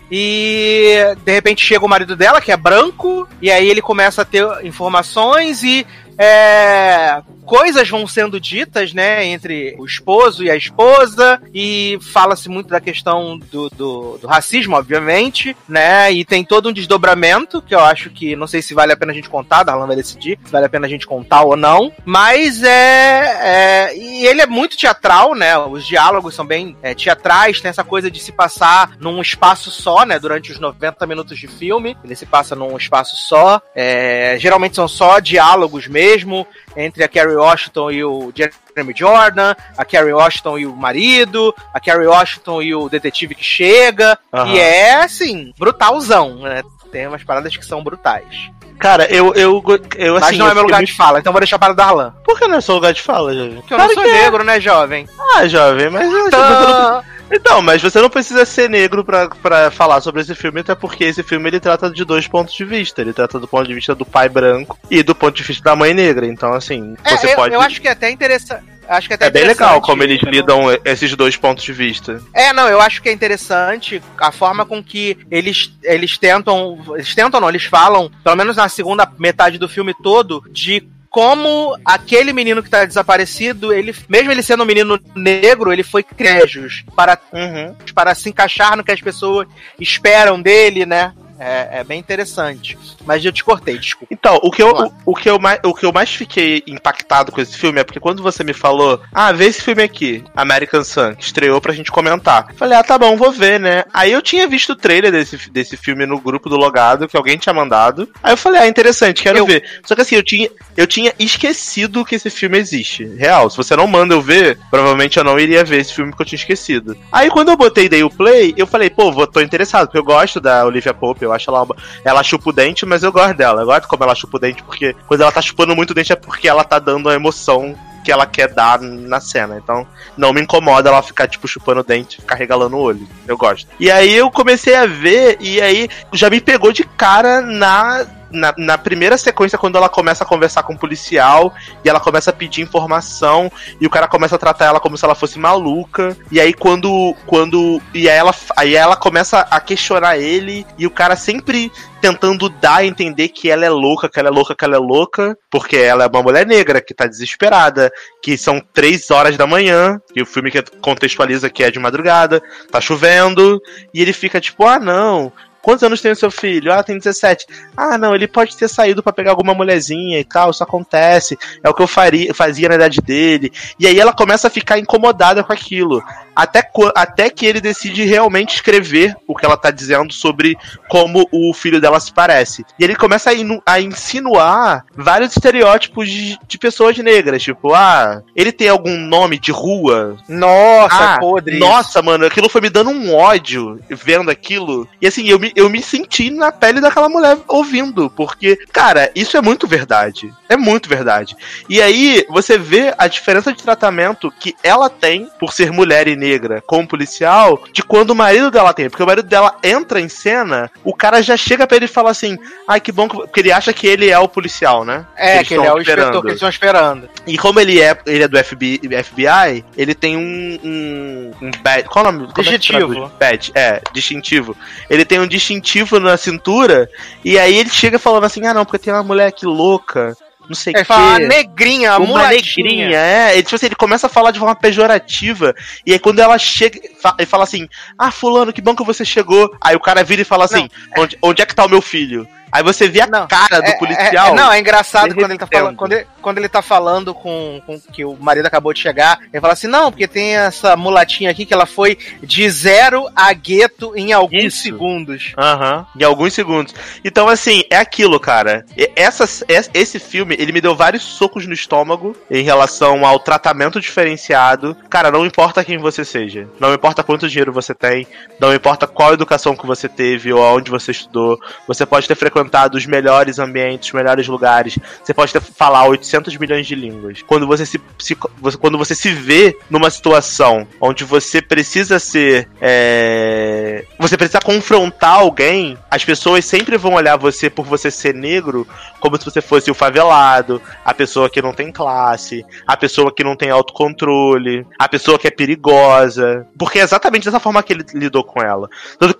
e de repente chega o marido dela, que é branco, e aí ele começa a ter informações e é, coisas vão sendo ditas, né, entre o esposo e a esposa, e fala-se muito da questão do, do, do racismo, obviamente, né, e tem todo um desdobramento, que eu acho que, não sei se vale a pena a gente contar, Darlan vai decidir se vale a pena a gente contar ou não, mas é, é e ele é muito teatral, né, os diálogos são bem é, teatrais, tem essa coisa de se passar num espaço só, né, durante os 90 minutos de filme, ele se passa num espaço só, é, geralmente são só diálogos mesmo, entre a Carrie Washington e o Jeremy Jordan, a Carrie Washington e o marido, a Carrie Washington e o detetive que chega, Aham. e é, assim, brutalzão, né, tem umas paradas que são brutais. Cara, eu. eu, eu Mas assim, não eu é meu lugar muito- de fala, então vou deixar para o Darlan. Por que não é seu lugar de fala, jovem? Porque eu Claro não sou é. negro, né, jovem? Ah, jovem, mas. eu- não- Então, mas você não precisa ser negro pra, pra falar sobre esse filme, até porque esse filme ele trata de dois pontos de vista. Ele trata do ponto de vista do pai branco e do ponto de vista da mãe negra. Então, assim, É, você eu, pode. eu acho que é até interessante. Acho que é até É bem legal como eles não- lidam esses dois pontos de vista. É, não, eu acho que é interessante a forma com que eles, eles tentam. Eles tentam, não, eles falam, pelo menos na segunda metade do filme todo, de como aquele menino que tá desaparecido, ele, mesmo ele sendo um menino negro, ele foi crejos para, Uhum. para se encaixar no que as pessoas esperam dele, né? É, é bem interessante. Mas eu te cortei, desculpa. Então, o que, eu, o, o que eu mais, o que eu mais fiquei impactado com esse filme é porque quando você me falou, ah, vê esse filme aqui, American Sun, que estreou pra gente comentar. Falei, ah, tá bom, vou ver, né? Aí eu tinha visto o trailer desse, desse filme no grupo do Logado, que alguém tinha mandado. Aí eu falei, ah, interessante, quero Eu- ver. Só que assim, eu tinha, eu tinha esquecido que esse filme existe. Real, se você não manda eu ver, provavelmente eu não iria ver esse filme porque eu tinha esquecido. Aí quando eu botei dei o play, eu falei, pô, vou, tô interessado, porque eu gosto da Olivia Pope, eu acho ela uma, ela chupa o dente, mas eu gosto dela. Eu gosto como ela chupa o dente, porque quando ela tá chupando muito o dente é porque ela tá dando a emoção que ela quer dar na cena. Então, não me incomoda ela ficar, tipo, chupando o dente, ficar regalando o olho. Eu gosto. E aí eu comecei a ver, e aí já me pegou de cara na. Na, na primeira sequência, quando ela começa a conversar com o policial e ela começa a pedir informação e o cara começa a tratar ela como se ela fosse maluca. E aí quando. quando e aí ela, aí ela começa a questionar ele e o cara sempre tentando dar a entender que ela é louca, que ela é louca, que ela é louca, porque ela é uma mulher negra que tá desesperada, que são três horas da manhã, e o filme que contextualiza que é de madrugada, tá chovendo, e ele fica tipo, ah não. Quantos anos tem o seu filho? Ah, tem 17. Ah, não, ele pode ter saído pra pegar alguma mulherzinha e tal, isso acontece. É o que eu faria, fazia na idade dele. E aí ela começa a ficar incomodada com aquilo. Até, até que ele decide realmente escrever o que ela tá dizendo sobre como o filho dela se parece. E ele começa a, a insinuar vários estereótipos de, de pessoas negras. Tipo, ah, ele tem algum nome de rua? Nossa, Ah, podre. Nossa, mano, aquilo foi me dando um ódio vendo aquilo. E assim, eu me, eu me senti na pele daquela mulher ouvindo. Porque, cara, isso é muito verdade. É muito verdade. E aí, você vê a diferença de tratamento que ela tem por ser mulher e negra com o policial de quando o marido dela tem. Porque o marido dela entra em cena, o cara já chega pra ele e fala assim: ai, que bom que. Porque ele acha que ele é o policial, né? É, Eles que ele é o inspetor esperando. que eles estão esperando. E como ele é, ele é do FBI, FBI ele tem um, um, um badge. Qual o nome? É que Distintivo. badge, é, distintivo. Ele tem um distintivo na cintura, e aí ele chega falando assim: ah, não, porque tem uma mulher aqui louca. Não sei o Ele quê. fala negrinha, a uma mulatinha. negrinha, é. Ele, tipo assim, ele começa a falar de forma pejorativa. E aí quando ela chega, ele fala assim: Ah, fulano, que bom que você chegou. Aí o cara vira e fala assim: onde, onde é que tá o meu filho? Aí você vê a Não, cara do É, policial. é- não, é engraçado quando ele, tá falando, quando, ele, quando ele tá falando com, com que o marido acabou de chegar, ele fala assim, não, porque tem essa mulatinha aqui que ela foi de zero a gueto em alguns Isso. segundos. Aham, em alguns segundos. Então, assim, é aquilo, cara. E- Essa, es- esse filme, ele me deu vários socos no estômago em relação ao tratamento diferenciado. Cara, não importa quem você seja. Não importa quanto dinheiro você tem. Não importa qual educação que você teve ou aonde você estudou. Você pode ter frequentado os melhores ambientes, os melhores lugares. Você pode falar 800 milhões de línguas. Quando você se, se- você- quando você se vê numa situação onde você precisa ser é, você precisa confrontar alguém, as pessoas sempre vão olhar você por você ser negro como se você fosse o favelado, a pessoa que não tem classe, a pessoa que não tem autocontrole, a pessoa que é perigosa. Porque é exatamente dessa forma que ele lidou com ela.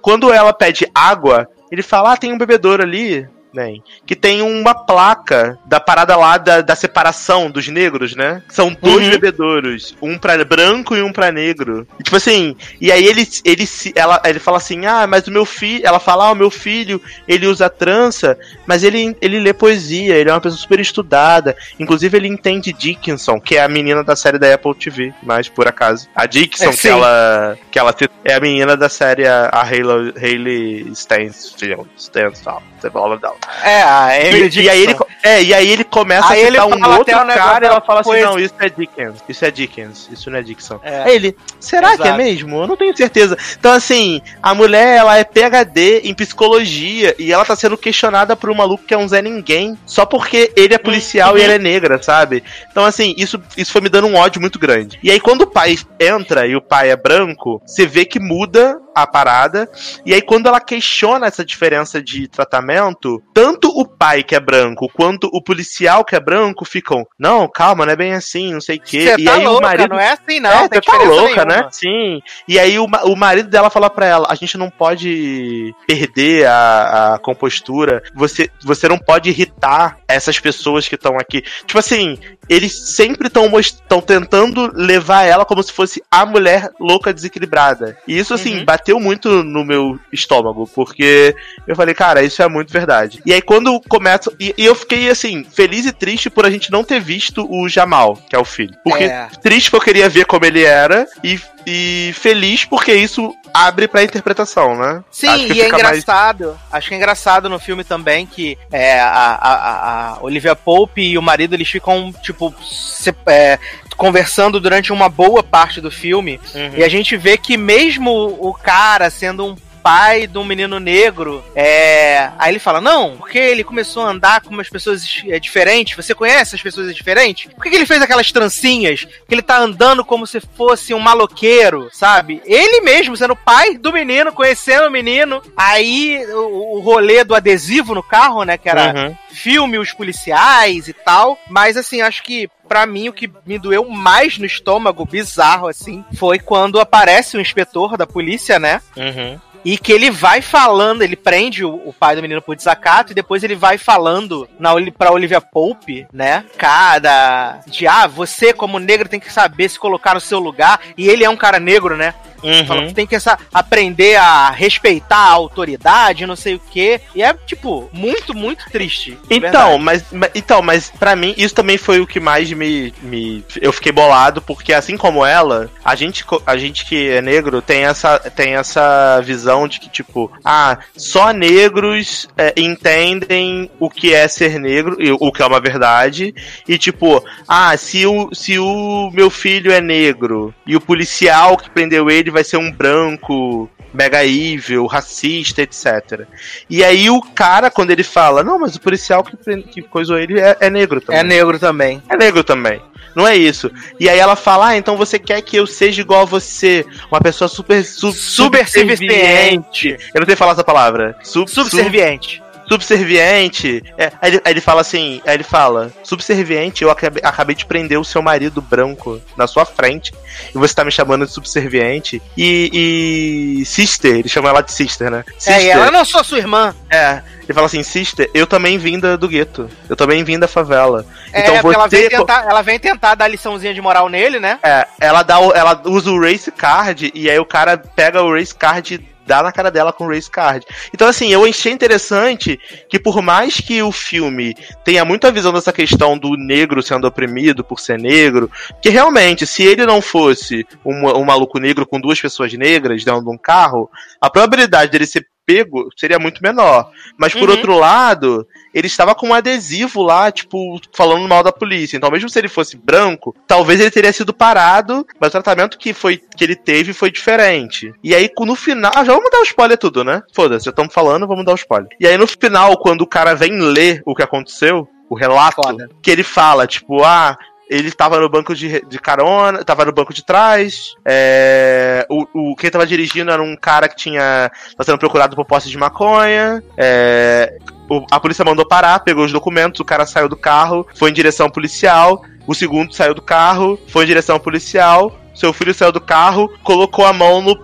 Quando ela pede água, ele fala: Ah, tem um bebedouro ali. Né, que tem uma placa da parada lá da, da separação dos negros, né? São dois Uhum. bebedouros, um pra branco e um pra negro. E, tipo assim, e aí ele, ele, ela, ele fala assim: ah, mas o meu filho. Ela fala: ah, o meu filho, ele usa trança, mas ele, ele lê poesia, ele é uma pessoa super estudada. Inclusive, ele entende Dickinson, que é a menina da série da Apple TV, mas por acaso. A Dickinson, É, que ela, que ela é a menina da série a, a Hayley, Hayley Stansfield. Stansfield, sei lá o nome dela. É, a Emily E, e aí ele, é, e aí ele começa Aí a citar um fala outro negócio cara e ela fala assim, não, isso é Dickens, isso é Dickens, isso não é Dixon. É. Aí ele, será que é Exato. mesmo? Eu não tenho certeza. Então assim, a mulher, ela é PhD em psicologia e ela tá sendo questionada por um maluco que é um Zé Ninguém, só porque ele é policial Uhum. e ela é negra, sabe? Então assim, isso, isso foi me dando um ódio muito grande. E aí quando o pai entra e o pai é branco, você vê que muda a parada. E aí, quando ela questiona essa diferença de tratamento, tanto o pai que é branco quanto o policial que é branco ficam, não, calma, não é bem assim, não sei o quê. E tá aí louca, o marido. não é assim não, é, você tá louca, nenhuma. né? Sim. E aí o, o marido dela fala pra ela: a gente não pode perder a, a compostura, você, você não pode irritar essas pessoas que estão aqui. Tipo assim, eles sempre estão tentando levar ela como se fosse a mulher louca desequilibrada. E isso, assim, Uhum. Bateu muito no meu estômago, porque eu falei, cara, isso é muito verdade. E aí, quando começa. E, e eu fiquei, assim, feliz e triste por a gente não ter visto o Jamal, que é o filho. Porque É. triste porque eu queria ver como ele era, e, e feliz porque isso abre pra interpretação, né? Sim, e é fica mais- engraçado. Acho que é engraçado no filme também que é, a, a, a- a Olivia Pope e o marido eles ficam, tipo, se- é, conversando durante uma boa parte do filme. Uhum. E a gente vê que mesmo o cara sendo um pai de um menino negro, é... aí ele fala, não, porque ele começou a andar com umas pessoas é, diferentes, você conhece as pessoas diferentes? Por que, que ele fez aquelas trancinhas? Que ele tá andando como se fosse um maloqueiro, sabe? Ele mesmo, sendo pai do menino, conhecendo o menino, aí o, o rolê do adesivo no carro, né, que era Uhum. filme os policiais e tal. Mas assim, acho que pra mim o que me doeu mais no estômago, bizarro assim, foi quando aparece o inspetor da polícia, né? Uhum. E que ele vai falando, ele prende o, o pai do menino por desacato e depois ele vai falando na, pra Olivia Pope, né? Cara, de ah, você como negro tem que saber se colocar no seu lugar. E ele é um cara negro, né? Uhum. tem que essa, aprender a respeitar a autoridade, não sei o quê. E é, tipo, muito, muito triste. Então, mas, mas- então, mas para mim isso também foi o que mais me, me eu fiquei bolado porque assim como ela, a gente a gente que é negro tem essa tem essa visão de que tipo, ah, só negros é, entendem o que é ser negro, e o que é uma verdade, e tipo, ah, se o se o meu filho é negro e o policial que prendeu ele vai ser um branco mega evil, racista, etc. E aí o cara, quando ele fala, não, mas o policial que, que coisou ele é, é negro também. É negro também. É negro também. Não é isso. E aí ela fala, ah, então você quer que eu seja igual a você, uma pessoa super su Subserviente. Eu não sei falar essa palavra. Sub, Subserviente. Subserviente. É, aí, ele, aí ele fala assim, aí ele fala, subserviente, eu acabei, acabei de prender o seu marido branco na sua frente e você tá me chamando de subserviente. E, e sister, ele chama ela de sister, né? Sister, É, e ela não sou sua irmã. é, ele fala assim, sister, eu também vim da- do gueto, eu também vim da favela. É, então porque ela você vem, tentar, ela vem tentar dar liçãozinha de moral nele, né? É, ela dá o- ela usa o race card e aí o cara pega o race card dá na cara dela com o race card. Então assim, eu achei interessante que por mais que o filme tenha muita visão dessa questão do negro sendo oprimido por ser negro, que realmente se ele não fosse um, um maluco negro com duas pessoas negras dentro de um carro, a probabilidade dele ser pego seria muito menor. Mas por Uhum. outro lado, ele estava com um adesivo lá, tipo, falando mal da polícia. Então, mesmo se ele fosse branco, talvez ele teria sido parado, mas o tratamento que, foi, que ele teve foi diferente. E aí, no final. Ah, já vamos dar o spoiler tudo, né? Foda-se, já estamos falando, vamos dar o spoiler. E aí, no final, quando o cara vem ler o que aconteceu, o relato, Foda. que ele fala, tipo, ah. Ele tava no banco de, de carona, tava no banco de trás. É, o, o, quem tava dirigindo era um cara que tinha. tá sendo procurado por posse de maconha. É, o- a polícia mandou parar, pegou os documentos, o cara saiu do carro, foi em direção policial. O segundo saiu do carro, foi em direção policial. Seu filho saiu do carro, colocou a mão no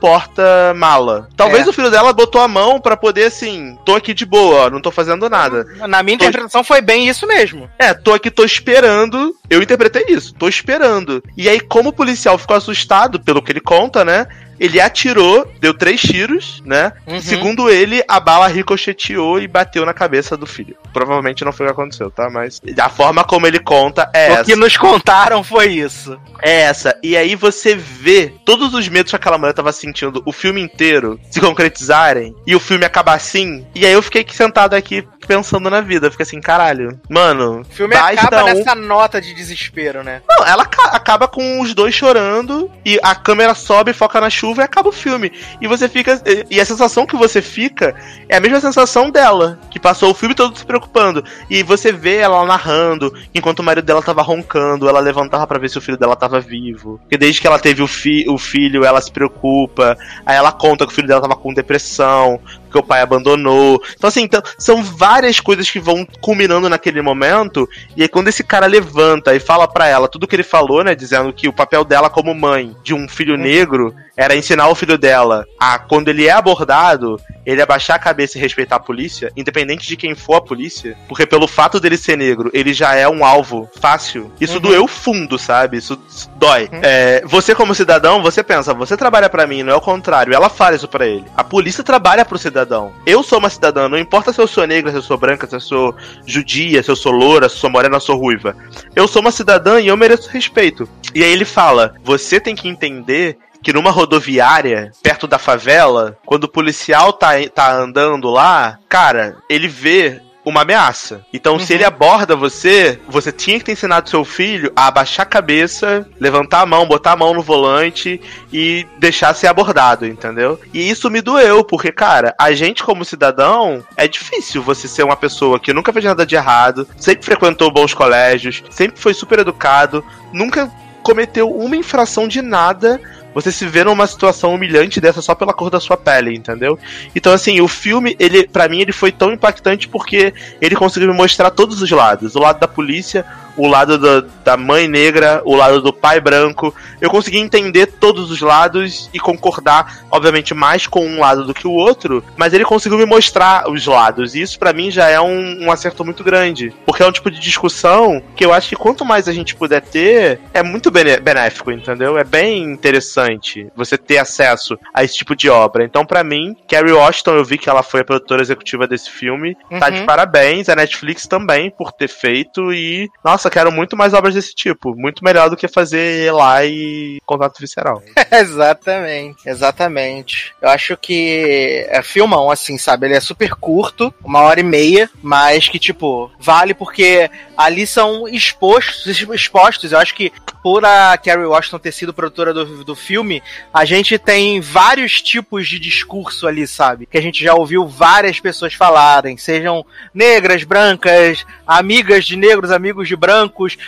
porta-mala. Talvez É. o filho dela botou a mão pra poder, assim, tô aqui de boa, ó, não tô fazendo nada. Na minha interpretação foi bem isso mesmo. É, tô aqui, tô esperando. Eu interpretei isso, tô esperando. E aí, como o policial ficou assustado, pelo que ele conta, né? Ele atirou, deu três tiros, né? Uhum. Segundo ele, a bala ricocheteou e bateu na cabeça do filho. Provavelmente não foi o que aconteceu, tá? Mas a forma como ele conta é O essa. que nos contaram foi isso. É essa. E aí você vê todos os medos que aquela mulher tava sentindo o filme inteiro se concretizarem e o filme acabar assim. E aí eu fiquei sentado aqui pensando na vida. Fiquei assim, caralho. Mano, O filme acaba um- nessa nota de desespero, né? Não, ela ca- acaba com os dois chorando e a câmera sobe, foca na chuva e acaba o filme. E você fica. E a sensação que você fica é a mesma sensação dela, que passou o filme todo se preocupando. E você vê ela narrando, enquanto o marido dela tava roncando, ela levantava pra ver se o filho dela tava vivo. Porque desde que ela teve o, fi o filho, ela se preocupa. Aí ela conta que o filho dela tava com depressão, que o pai abandonou. Então, assim, então, são várias coisas que vão culminando naquele momento. E aí, quando esse cara levanta e fala pra ela tudo que ele falou, né? Dizendo que o papel dela como mãe de um filho negro era ensinar o filho dela a, quando ele é abordado, ele abaixar a cabeça e respeitar a polícia, independente de quem for a polícia. Porque pelo fato dele ser negro, ele já é um alvo fácil. Isso Uhum. doeu fundo, sabe? Isso, dói. É, você, como cidadão, você pensa, você trabalha pra mim, não é o contrário. Ela fala isso pra ele. A polícia trabalha pro cidadão. Eu sou uma cidadã, não importa se eu sou negra, se eu sou branca, se eu sou judia, se eu sou loura, se eu sou morena, se eu sou ruiva. Eu sou uma cidadã e eu mereço respeito. E aí ele fala: você tem que entender que numa rodoviária, perto da favela, quando o policial tá, tá andando lá, cara, ele vê uma ameaça. Então, se ele aborda você, você tinha que ter ensinado seu filho a abaixar a cabeça, levantar a mão, botar a mão no volante e deixar ser abordado, entendeu? E isso me doeu, porque, cara, a gente como cidadão, é difícil você ser uma pessoa que nunca fez nada de errado, sempre frequentou bons colégios, sempre foi super educado, nunca cometeu uma infração de nada você se vê numa situação humilhante dessa só pela cor da sua pele, entendeu? Então, assim, o filme, ele, para mim, ele foi tão impactante porque ele conseguiu me mostrar todos os lados. O lado da polícia, o lado da, da mãe negra, o lado do pai branco. Eu consegui entender todos os lados e concordar, obviamente, mais com um lado do que o outro, mas ele conseguiu me mostrar os lados. E isso, para mim, já é um, um acerto muito grande. Porque é um tipo de discussão que eu acho que quanto mais a gente puder ter, é muito benéfico, entendeu? É bem interessante você ter acesso a esse tipo de obra. Então, pra mim, Carrie Washington, eu vi que ela foi a produtora executiva desse filme. Tá Uhum. de parabéns. A Netflix também por ter feito. E, nossa, quero muito mais obras desse tipo. Muito melhor do que fazer lá e contato visceral. [LAUGHS] exatamente, exatamente. Eu acho que é filmão, assim, sabe? Ele é super curto, uma hora e meia, mas que, tipo, vale porque ali são expostos, expostos. Eu acho que por a Carrie Washington ter sido produtora do, do filme, a gente tem vários tipos de discurso ali, sabe? Que a gente já ouviu várias pessoas falarem, sejam negras, brancas, amigas de negros, amigos de brancos,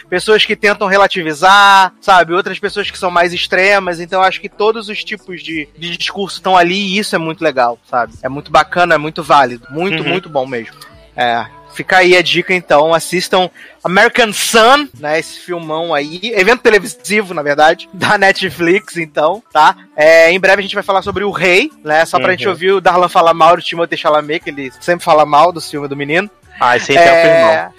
pessoas que tentam relativizar, sabe? Outras pessoas que são mais extremas. Então acho que todos os tipos de, de discurso estão ali e isso é muito legal, sabe? É muito bacana, é muito válido. Muito, Uhum. muito bom mesmo. É, fica aí a dica então, assistam American Sun, né, esse filmão aí, evento televisivo, na verdade, [LAUGHS] da Netflix, então, tá? É, em breve a gente vai falar sobre o Rei, né, só pra Uhum. gente ouvir o Darlan falar mal do Timothée Chalamet, que ele sempre fala mal do filme do menino. Ai, sempre é, o irmão.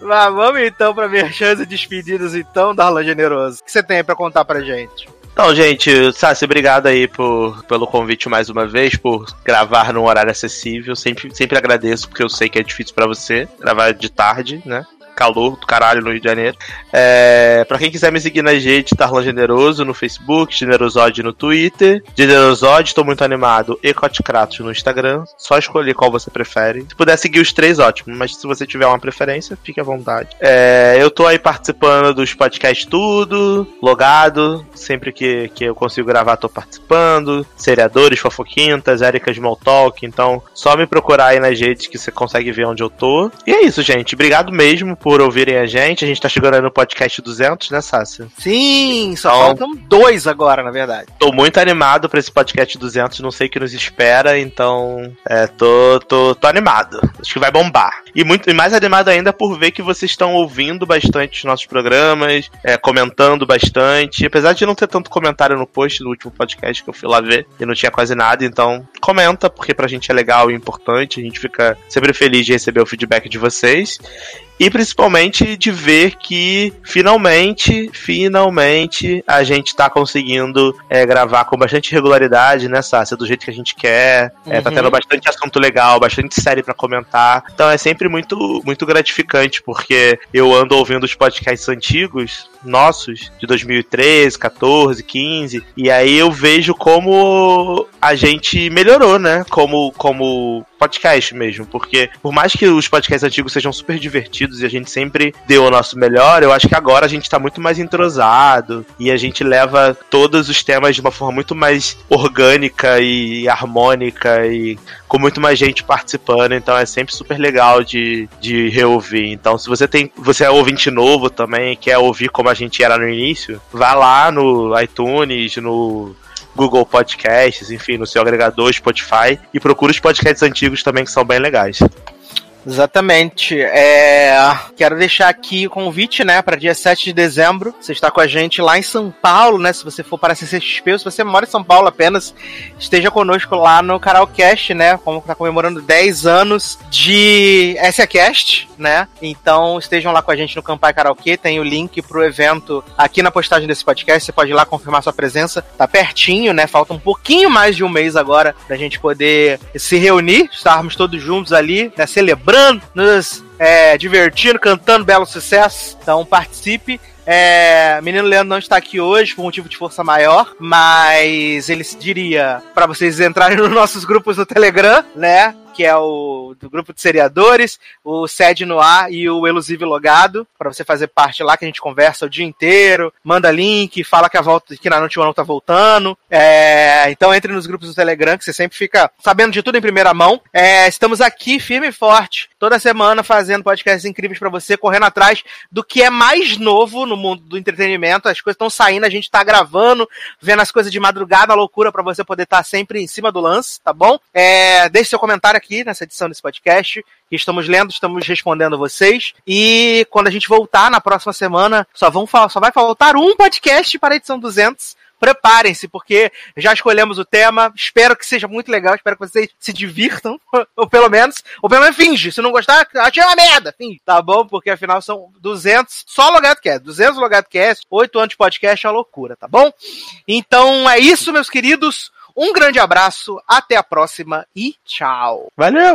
Mas vamos então pra minhas chances despedidas então, Darlan Generoso. O que você tem aí pra contar pra gente? Então, gente, Sassi, obrigado aí por, pelo convite mais uma vez, por gravar num horário acessível. Sempre, sempre agradeço, porque eu sei que é difícil pra você gravar de tarde, né? Calor do caralho no Rio de Janeiro. É, pra quem quiser me seguir na gente, Tarlan Generoso no Facebook, Generosode no Twitter, Generosode, tô muito animado, e Coticratos no Instagram. Só escolher qual você prefere. Se puder seguir os três, ótimo. Mas se você tiver uma preferência, fique à vontade. É, eu tô aí participando dos podcasts tudo, logado. Sempre que, que eu consigo gravar, tô participando. Seriadores, fofoquintas, Erika Smalltalk. Então, só me procurar aí nas redes que você consegue ver onde eu tô. E é isso, gente. Obrigado mesmo por ouvirem a gente. A gente tá chegando aí no podcast 200, né, Sácia? Sim, só Então- faltam dois agora, na verdade. Tô muito animado pra esse podcast 200, não sei o que nos espera, então é, tô, tô, tô animado. Acho que vai bombar. E, muito, e mais animado ainda por ver que vocês estão ouvindo bastante os nossos programas, é, comentando bastante. Apesar de não ter tanto comentário no post do último podcast que eu fui lá ver e não tinha quase nada, então comenta, porque pra gente é legal e importante. A gente fica sempre feliz de receber o feedback de vocês. E principalmente de ver que finalmente, finalmente, a gente tá conseguindo é, gravar com bastante regularidade, né, Sácia? Do jeito que a gente quer. É, tá Uhum. tendo bastante assunto legal, bastante série pra comentar. Então é sempre muito, muito gratificante, porque eu ando ouvindo os podcasts antigos, nossos, de 2013, 14, 15, e aí eu vejo como a gente melhorou, né? Como, como podcast mesmo, porque por mais que os podcasts antigos sejam super divertidos e a gente sempre deu o nosso melhor, eu acho que agora a gente tá muito mais entrosado e a gente leva todos os temas de uma forma muito mais orgânica e harmônica e com muito mais gente participando, então é sempre super legal de, de reouvir. Então, se você tem, você é ouvinte novo também, quer ouvir como a gente era no início, vá lá no iTunes, no Google Podcasts, enfim, no seu agregador Spotify e procura os podcasts antigos também que são bem legais. Exatamente. É, quero deixar aqui o convite, né, para dia 7 de dezembro. Você está com a gente lá em São Paulo, né? Se você for para a CCXP, ou se você mora em São Paulo apenas, esteja conosco lá no Carolcast, né? Como tá comemorando 10 anos de SACast, né? Então estejam lá com a gente no Campai Karaokê. Tem o link pro evento aqui na postagem desse podcast. Você pode ir lá confirmar sua presença. Tá pertinho, né? Falta um pouquinho mais de um mês agora pra gente poder se reunir, estarmos todos juntos ali, né? Celebrando, nos é, divertindo, cantando belo sucesso. Então participe. É, menino Leandro não está aqui hoje por motivo de força maior, mas ele diria para vocês entrarem [LAUGHS] nos nossos grupos no Telegram, né? Que é o do grupo de seriadores, o Sede no Ar e o Elusive Logado, para você fazer parte lá que a gente conversa o dia inteiro, manda link, fala que a volta que na noite não tá voltando. É, então entre nos grupos do Telegram, que você sempre fica sabendo de tudo em primeira mão. É, estamos aqui firme e forte, toda semana fazendo podcasts incríveis para você, correndo atrás do que é mais novo no mundo do entretenimento. As coisas estão saindo, a gente tá gravando, vendo as coisas de madrugada, loucura para você poder estar sempre em cima do lance, tá bom? É, deixe seu comentário aqui nessa edição desse podcast, estamos lendo, estamos respondendo vocês. E quando a gente voltar na próxima semana, só, vão, só vai faltar um podcast para a edição 200. Preparem-se, porque já escolhemos o tema. Espero que seja muito legal. Espero que vocês se divirtam. [LAUGHS] Ou pelo menos. Ou pelo menos finge. Se não gostar, achei uma merda. Finge. Tá bom? Porque afinal são 200. Só Logado Cast. 200 Logado Cast. 8 anos de podcast é uma loucura. Tá bom? Então é isso, meus queridos. Um grande abraço. Até a próxima. E tchau. Valeu!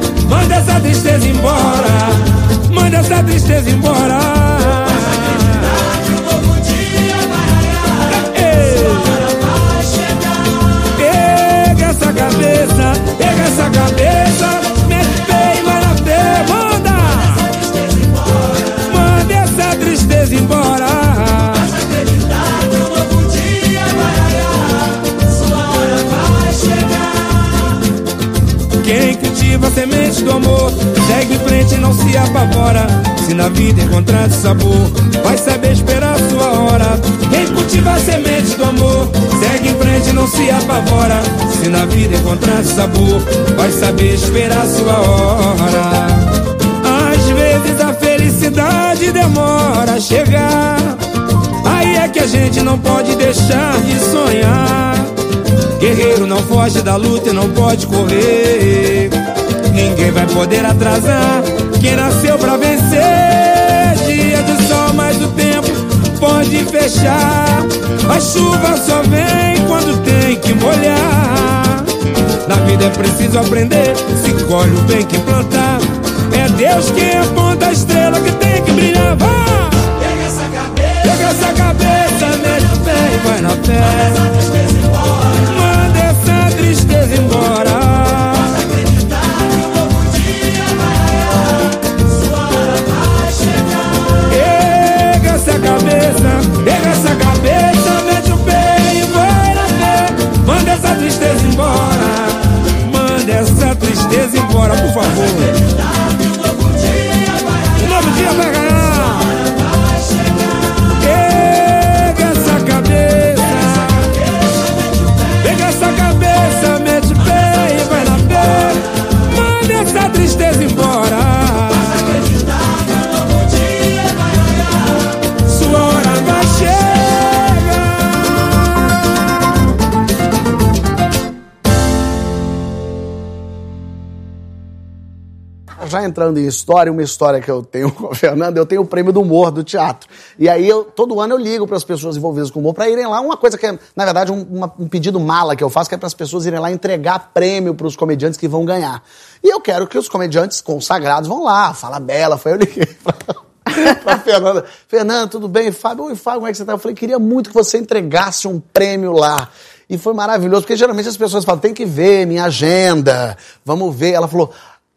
Essa tristeza embora, manda essa tristeza embora. Pega essa cabeça, pega essa cabeça, mete pé e vai na fé, manda! Manda essa tristeza embora. Semente do amor. Segue em frente e não se apavora. Se na vida encontrar sabor Vai saber esperar sua hora. Quem cultiva a semente do amor Segue em frente e não se apavora. Se na vida encontrar sabor Vai saber esperar sua hora. Às vezes a felicidade demora a chegar. Aí é que a gente não pode deixar de sonhar. Guerreiro não foge da luta e não pode correr. Ninguém vai poder atrasar quem nasceu pra vencer. Dia de sol, mas o tempo pode fechar. A chuva só vem quando tem que molhar. Na vida é preciso aprender, se colhe o bem que plantar. É Deus quem aponta a estrela que tem que brilhar. Vá! Pega essa cabeça, pega essa cabeça, mete o pé e vai na fé. Manda essa tristeza embora. Tristeza embora, por favor. Já entrando em história, uma história que eu tenho [LAUGHS] com a Fernanda, eu tenho o prêmio do humor do teatro. E aí, eu, todo ano eu ligo para as pessoas envolvidas com humor para irem lá. Uma coisa que é, na verdade, um, uma- um pedido mala que eu faço, que é para as pessoas irem lá entregar prêmio para os comediantes que vão ganhar. E eu quero que os comediantes consagrados vão lá. Fala Bela, foi eu liguei [LAUGHS] pra, pra Fernanda. Fernanda, tudo bem? Fábio, oi, Fábio, como é que você tá? Eu falei, queria muito que você entregasse um prêmio lá. E foi maravilhoso, porque geralmente as pessoas falam, tem que ver minha agenda, vamos ver. Ela falou,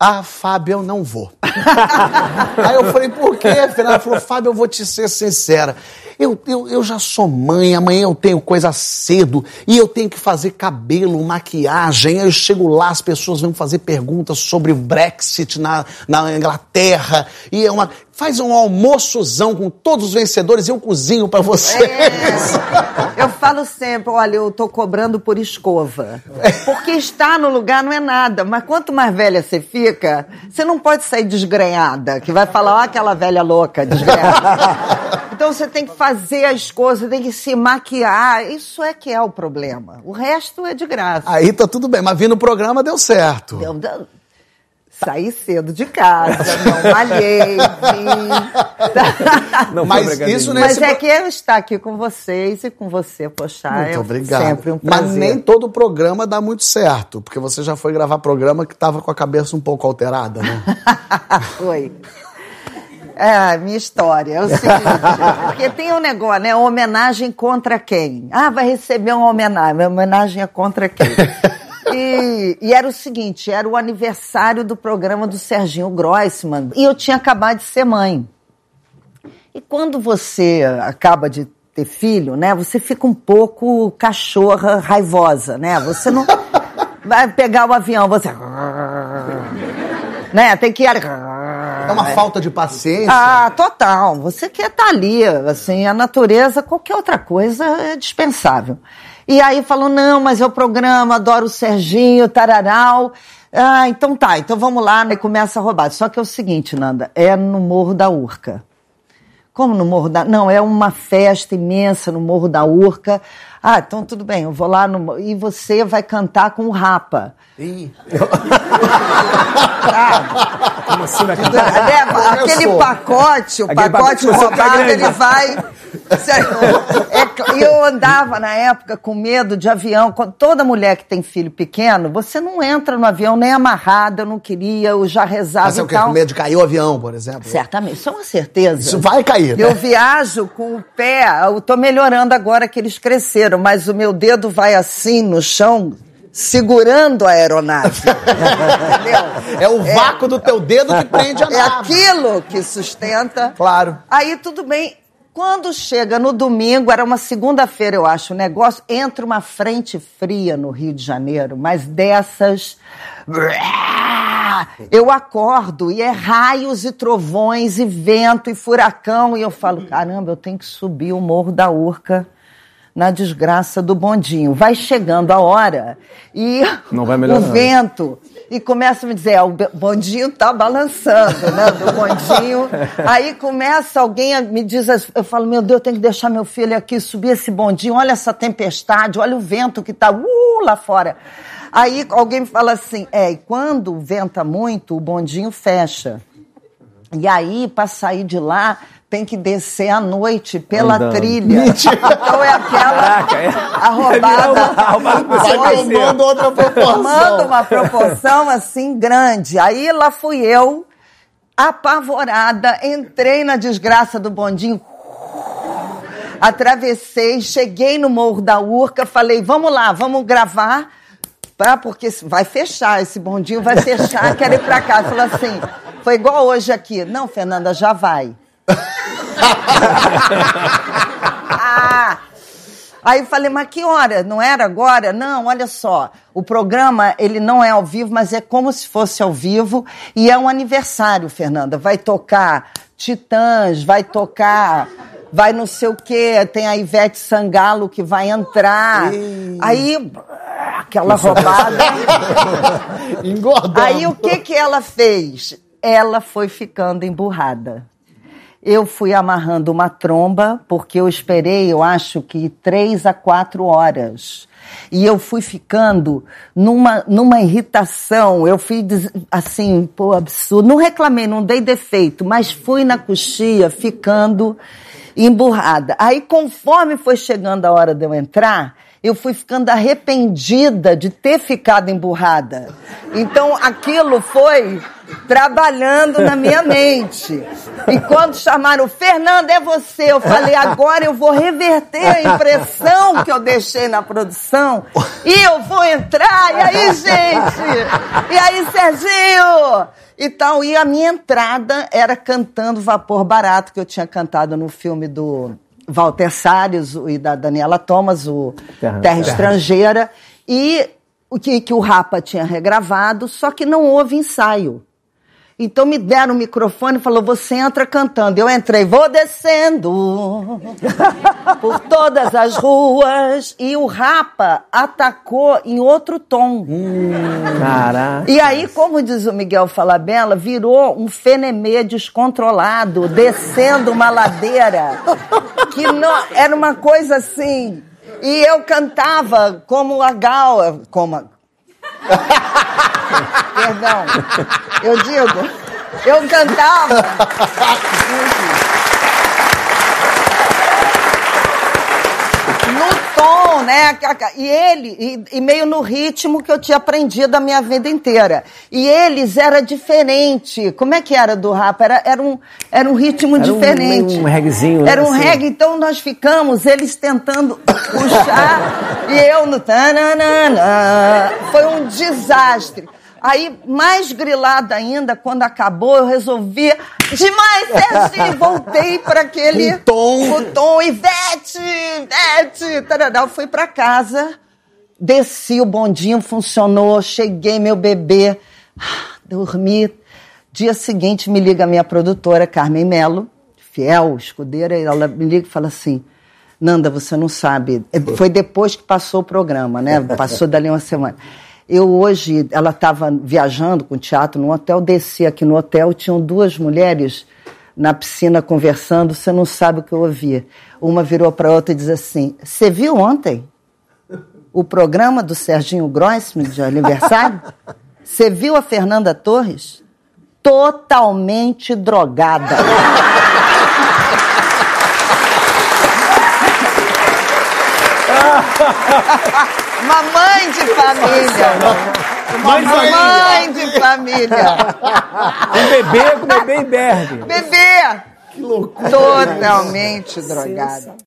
ah, Fábio, eu não vou. [LAUGHS] Aí eu falei, por quê? Ela falou, Fábio, eu vou te ser sincera. Eu, eu, eu já sou mãe, amanhã eu tenho coisa cedo e eu tenho que fazer cabelo, maquiagem. Aí eu chego lá, as pessoas vão fazer perguntas sobre o Brexit na, na Inglaterra. E é uma. Faz um almoçozão com todos os vencedores e eu cozinho pra vocês. [LAUGHS] Eu falo sempre, olha, eu tô cobrando por escova. Porque estar no lugar não é nada. Mas quanto mais velha você fica, você não pode sair desgrenhada, que vai falar, ó, aquela velha louca, desgrenhada. [LAUGHS] Então você tem que fazer as coisas, tem que se maquiar. Isso é que é o problema. O resto é de graça. Aí tá tudo bem, mas vir no programa deu certo. Eu, eu, saí cedo de casa, [LAUGHS] não malhei, vim. Não Mas isso Mas nesse é que eu estar aqui com vocês e com você, poxa, Muito é obrigado. sempre um Mas prazer. nem todo programa dá muito certo, porque você já foi gravar programa que tava com a cabeça um pouco alterada, né? [LAUGHS] Foi. É, minha história é o seguinte, porque tem um negócio, né? Homenagem contra quem? Ah, vai receber uma homenagem. Minha homenagem é contra quem? [LAUGHS] E, e era o seguinte, era o aniversário do programa do Serginho Grossman. E eu tinha acabado de ser mãe. E quando você acaba de ter filho, né? Você fica um pouco cachorra raivosa, né? Você não [LAUGHS] vai pegar o avião, você né? Tem que É uma falta de paciência. ah, total. Você quer estar ali, assim, a natureza, qualquer outra coisa é dispensável. E aí falou, não, mas é o programa, adoro o Serginho, tararau. Ah, então tá, então vamos lá, né? Começa a roubar. Só que é o seguinte, Nanda, é no Morro da Urca. Como no Morro da... Não, é uma festa imensa no Morro da Urca. Ah, então tudo bem, eu vou lá no. E você vai cantar com o Rapa. Ih. [LAUGHS] Como assim vai Né? cantar? Aquele pacote, o Aquele pacote tá roubado, ele vai. É E eu andava na época com medo de avião. Toda mulher que tem filho pequeno, você não entra no avião nem amarrada, eu não queria, eu já rezava Mas é o quê? Com medo de cair o avião, por exemplo? Certamente, isso é uma certeza. Isso vai cair. né? Eu viajo com o pé, eu tô melhorando agora que eles cresceram, mas o meu dedo vai assim no chão, segurando a aeronave. [LAUGHS] Entendeu? É o vácuo do teu dedo que prende a É nave. aquilo que sustenta. Claro. Aí tudo bem. Quando chega no domingo, era uma segunda-feira, eu acho, o negócio, entra uma frente fria no Rio de Janeiro, mas dessas. Eu acordo e é raios e trovões e vento e furacão. E eu falo, caramba, eu tenho que subir o Morro da Urca na desgraça do bondinho. Vai chegando a hora e o vento e começa a me dizer, "É, o bondinho tá balançando, né? Do bondinho. [LAUGHS] Aí começa alguém a me diz, eu falo, meu Deus, eu tenho que deixar meu filho aqui subir esse bondinho. Olha essa tempestade, olha o vento que tá uh, lá fora. Aí alguém me fala assim, é, e quando venta muito, o bondinho fecha. E aí, para sair de lá, tem que descer à noite pela Andando. trilha. Então é aquela Caraca, é. a roubada. Vai tomando outra proporção. Tomando uma [LAUGHS] proporção assim grande. Aí lá fui eu, apavorada, entrei na desgraça do bondinho. Atravessei, cheguei no Morro da Urca, falei, vamos lá, vamos gravar, pra, porque vai fechar, esse bondinho vai fechar, quero ir pra casa. Falou assim, foi igual hoje aqui. Não, Fernanda, já vai. Ah! Aí eu falei, mas que hora? Não era agora? Não, olha só. O programa, ele não é ao vivo, mas é como se fosse ao vivo. E é um aniversário, Fernanda. Vai tocar Titãs, vai tocar... Vai não sei o quê. Tem a Ivete Sangalo que vai entrar. Aí, aquela roubada. [LAUGHS] Engordando. Aí o que que ela fez? Ela foi ficando emburrada. Eu fui amarrando uma tromba, porque eu esperei, eu acho que três a quatro horas. E eu fui ficando numa, numa irritação, eu fui assim, pô, absurdo. Não reclamei, não dei defeito, mas fui na coxia ficando emburrada. Aí, conforme foi chegando a hora de eu entrar, eu fui ficando arrependida de ter ficado emburrada. Então, aquilo foi trabalhando na minha mente. E quando chamaram, Fernanda, é você, eu falei, agora eu vou reverter a impressão que eu deixei na produção e eu vou entrar. E aí, gente? E aí, Serginho? E tal. E a minha entrada era cantando Vapor Barato, que eu tinha cantado no filme do Walter Salles e da Daniela Thomas, o Terra- Terra Estrangeira. E o que, que o Rapa tinha regravado, só que não houve ensaio. Então me deram o microfone e falou: você entra cantando. Eu entrei, vou descendo [LAUGHS] por todas as ruas. E o Rapa atacou em outro tom. Caraca. E aí, como diz o Miguel Falabella, virou um fenemê descontrolado, descendo uma ladeira, que não, era uma coisa assim. E eu cantava como a Gal, como a... Perdão, eu digo, eu cantava. No tom, né? E ele, e, e meio no ritmo que eu tinha aprendido a minha vida inteira. E eles era diferente. Como é que era do rap? Era, era, um, era um ritmo Era um- diferente. um reguezinho, né, Era um assim. reggae, então nós ficamos, eles tentando puxar e eu no tananana. Foi um desastre. Aí, mais grilada ainda, quando acabou, eu resolvi. Demais, Serginho! Voltei para aquele. Com tom. Com tom, Ivete! Ivete! Tarará. Eu fui para casa, desci, o bondinho funcionou, cheguei, meu bebê, dormi. Dia seguinte, me liga a minha produtora, Carmen Melo, fiel, escudeira, e ela me liga e fala assim. Nanda, você não sabe. É, Foi depois que passou o programa, né? Passou dali uma semana. Eu hoje, ela estava viajando com o teatro no hotel, desci aqui no hotel, tinham duas mulheres na piscina conversando, você não sabe o que eu ouvi. Uma virou para outra e diz assim: Você viu ontem o programa do Serginho Grossman de aniversário? Você viu a Fernanda Torres? Totalmente drogada. [LAUGHS] Mamãe de família. Mãe, Mamãe, Mãe de família. Um bebê com bebê em. Bebê. Que loucura. Totalmente drogado.